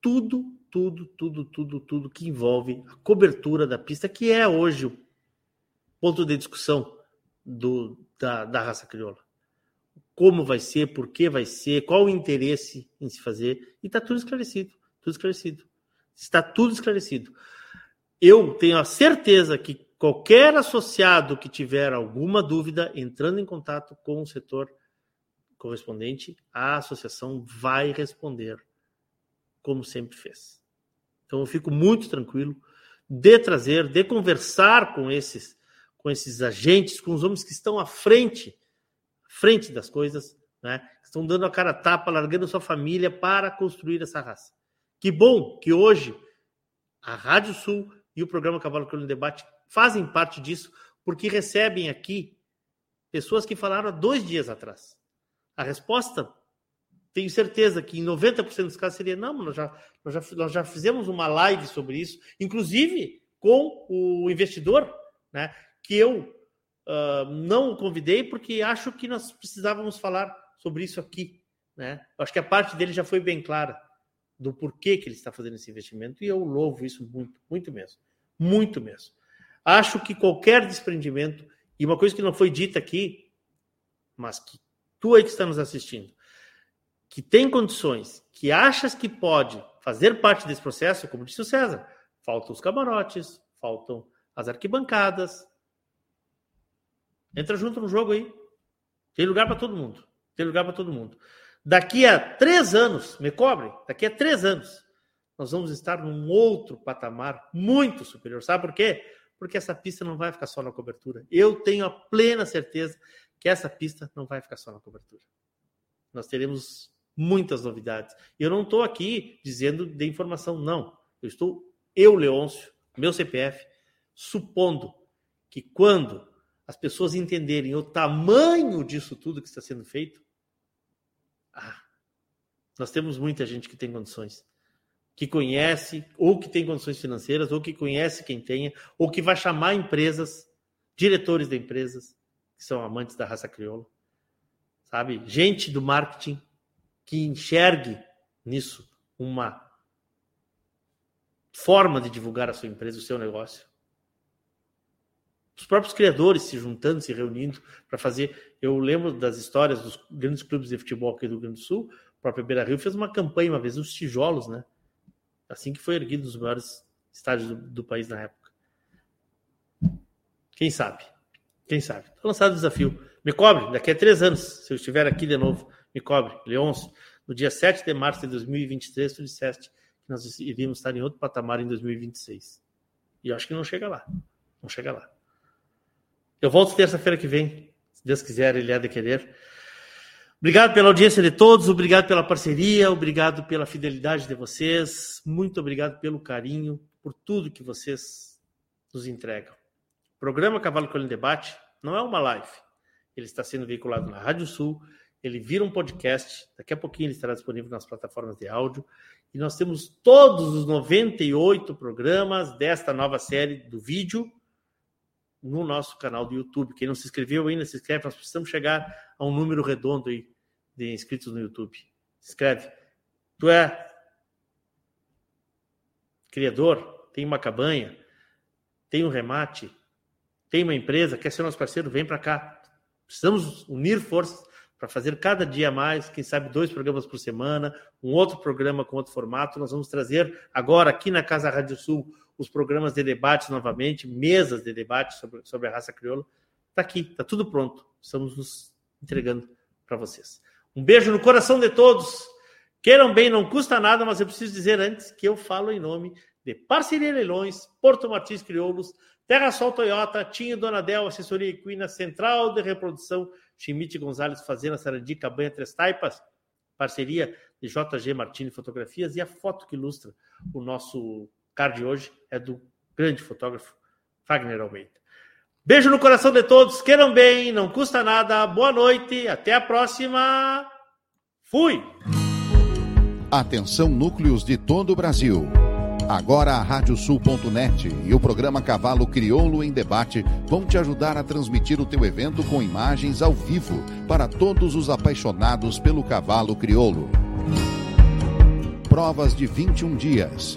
tudo, tudo, tudo, tudo, tudo que envolve a cobertura da pista, que é hoje o ponto de discussão do, da, da raça crioula. Como vai ser, por que vai ser, qual o interesse em se fazer, e está tudo esclarecido, tudo esclarecido. Está tudo esclarecido. Eu tenho a certeza que qualquer associado que tiver alguma dúvida, entrando em contato com o setor correspondente, a associação vai responder como sempre fez. Então eu fico muito tranquilo de trazer, de conversar com esses com esses agentes, com os homens que estão à frente, frente das coisas, né? Estão dando a cara a tapa, largando sua família para construir essa raça. Que bom que hoje a Rádio Sul e o programa Cavalo Crioulo Debate fazem parte disso, porque recebem aqui pessoas que falaram há dois dias atrás. A resposta, tenho certeza que em 90% dos casos seria: não, nós já, nós, já, nós já fizemos uma live sobre isso, inclusive com o investidor, né, que eu uh, não o convidei porque acho que nós precisávamos falar sobre isso aqui. Né? Acho que a parte dele já foi bem clara do porquê que ele está fazendo esse investimento e eu louvo isso muito, muito mesmo. Muito mesmo. Acho que qualquer desprendimento, e uma coisa que não foi dita aqui, mas que tu aí que está nos assistindo, que tem condições, que achas que pode fazer parte desse processo, como disse o César, faltam os camarotes, faltam as arquibancadas. Entra junto no jogo aí. Tem lugar para todo mundo. Tem lugar para todo mundo. Daqui a três anos, me cobre, daqui a três anos, nós vamos estar num outro patamar muito superior. Sabe por quê? Porque essa pista não vai ficar só na cobertura. Eu tenho a plena certeza que essa pista não vai ficar só na cobertura. Nós teremos muitas novidades. E eu não estou aqui dizendo de informação, não. Eu estou, eu, Leôncio, meu CPF, supondo que quando as pessoas entenderem o tamanho disso tudo que está sendo feito, ah, nós temos muita gente que tem condições, que conhece, ou que tem condições financeiras, ou que conhece quem tenha, ou que vai chamar empresas, diretores de empresas, que são amantes da raça crioula, sabe? Gente do marketing que enxergue nisso uma forma de divulgar a sua empresa, o seu negócio. Os próprios criadores se juntando, se reunindo para fazer. Eu lembro das histórias dos grandes clubes de futebol aqui do Rio Grande do Sul. O próprio Beira Rio fez uma campanha uma vez, os tijolos, né? Assim que foi erguido os maiores estádios do, do país na época. Quem sabe? Quem sabe? Está lançado o desafio. Me cobre, daqui a três anos, se eu estiver aqui de novo, me cobre. Leôncio, no dia 7 de março de 2023, tu disseste que nós iríamos estar em outro patamar em 2026. E eu acho que não chega lá. Não chega lá. Eu volto terça-feira que vem, se Deus quiser, ele há de querer. Obrigado pela audiência de todos, obrigado pela parceria, obrigado pela fidelidade de vocês, muito obrigado pelo carinho, por tudo que vocês nos entregam. O programa Cavalo Colho Debate não é uma live. Ele está sendo veiculado na Rádio Sul, ele vira um podcast. Daqui a pouquinho ele estará disponível nas plataformas de áudio. E nós temos todos os 98 programas desta nova série do vídeo no nosso canal do YouTube. Quem não se inscreveu ainda, se inscreve. Nós precisamos chegar a um número redondo aí de inscritos no YouTube. Se inscreve. Tu é criador, tem uma cabanha, tem um remate, tem uma empresa, quer ser nosso parceiro, vem para cá. Precisamos unir forças para fazer cada dia mais, quem sabe dois programas por semana, um outro programa com outro formato. Nós vamos trazer agora aqui na Casa Rádio Sul os programas de debate novamente, mesas de debate sobre, sobre a raça crioula. Está aqui, está tudo pronto. Estamos nos entregando para vocês. Um beijo no coração de todos. Queiram bem, não custa nada, mas eu preciso dizer antes que eu falo em nome de Parceria Leilões, Porto Martins Crioulos, Terra Sol Toyota, Tinho Donadel, Assessoria Equina, Central de Reprodução, Chimite Gonzalez, Fazenda Sarandi, Cabanha Três Taipas, parceria de JG Martini Fotografias e a foto que ilustra o nosso card de hoje é do grande fotógrafo Fagner Almeida. Beijo no coração de todos, queiram bem, não custa nada, boa noite, até a próxima. Fui! Atenção, núcleos de todo o Brasil. Agora a Radiosul.net e o programa Cavalo Crioulo em Debate vão te ajudar a transmitir o teu evento com imagens ao vivo para todos os apaixonados pelo cavalo crioulo. Provas de 21 dias,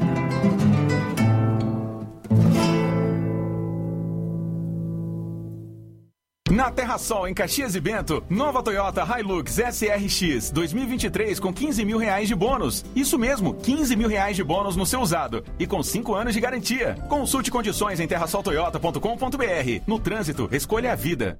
Na Terra Sol, em Caxias e Bento, nova Toyota Hilux SRX 2023 com 15 mil reais de bônus. Isso mesmo, 15 mil reais de bônus no seu usado e com 5 anos de garantia. Consulte condições em terrasoltoyota.com.br. No trânsito, escolha a vida.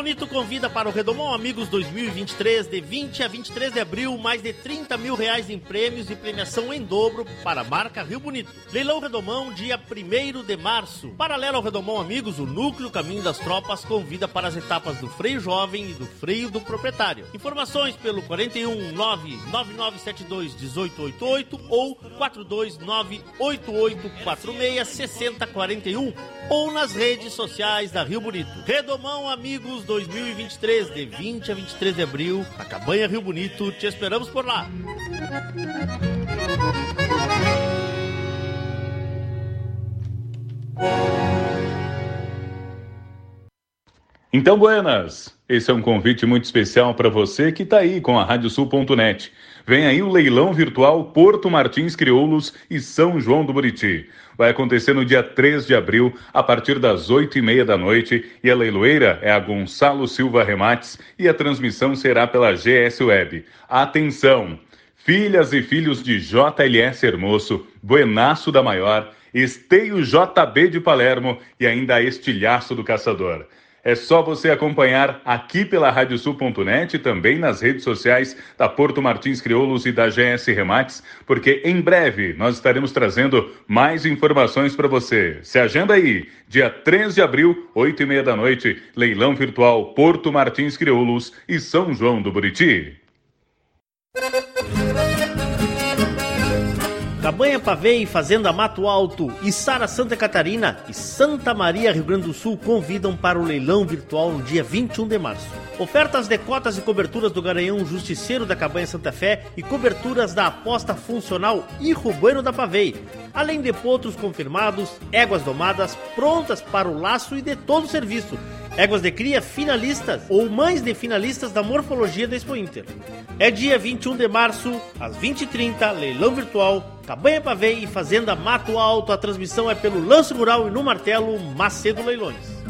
Bonito convida para o Redomão Amigos 2023, de 20 a 23 de abril, mais de 30 mil reais em prêmios e premiação em dobro para a marca Rio Bonito. Leilão Redomão, dia 1 de março. Paralelo ao Redomão Amigos, o Núcleo Caminho das Tropas convida para as etapas do freio jovem e do freio do proprietário. Informações pelo 41 99972 1888 ou 429 8846 6041 ou nas redes sociais da Rio Bonito. Redomão Amigos 2023, de 20 a 23 de abril, a Cabanha Rio Bonito. Te esperamos por lá. Então, buenas! Esse é um convite muito especial para você que está aí com a Radiosul.net. Vem aí o leilão virtual Porto Martins Crioulos e São João do Buriti. Vai acontecer no dia 3 de abril, a partir das 8 e meia da noite, e a leiloeira é a Gonçalo Silva Remates e a transmissão será pela GS Web. Atenção! Filhas e filhos de JLS Hermoso, Buenaço da Maior, Esteio JB de Palermo e ainda Estilhaço do Caçador. É só você acompanhar aqui pela radiosul.net e também nas redes sociais da Porto Martins Crioulos e da GS Remates, porque em breve nós estaremos trazendo mais informações para você. Se agenda aí, dia 3 de abril, 8 e meia da noite, leilão virtual Porto Martins Crioulos e São João do Buriti. Cabanha Pavei, Fazenda Mato Alto, Sara Santa Catarina e Santa Maria, Rio Grande do Sul convidam para o leilão virtual no dia 21 de março. Ofertas de cotas e coberturas do Garanhão Justiceiro da Cabanha Santa Fé e coberturas da aposta funcional e Bueno da Pavei, além de potros confirmados, éguas domadas prontas para o laço e de todo o serviço éguas de cria finalistas ou mães de finalistas da morfologia da Expo Inter. É dia 21 de março, às 20h30, leilão virtual, Cabanha Pavei e Fazenda Mato Alto. A transmissão é pelo Lance Mural e no Martelo Macedo Leilões.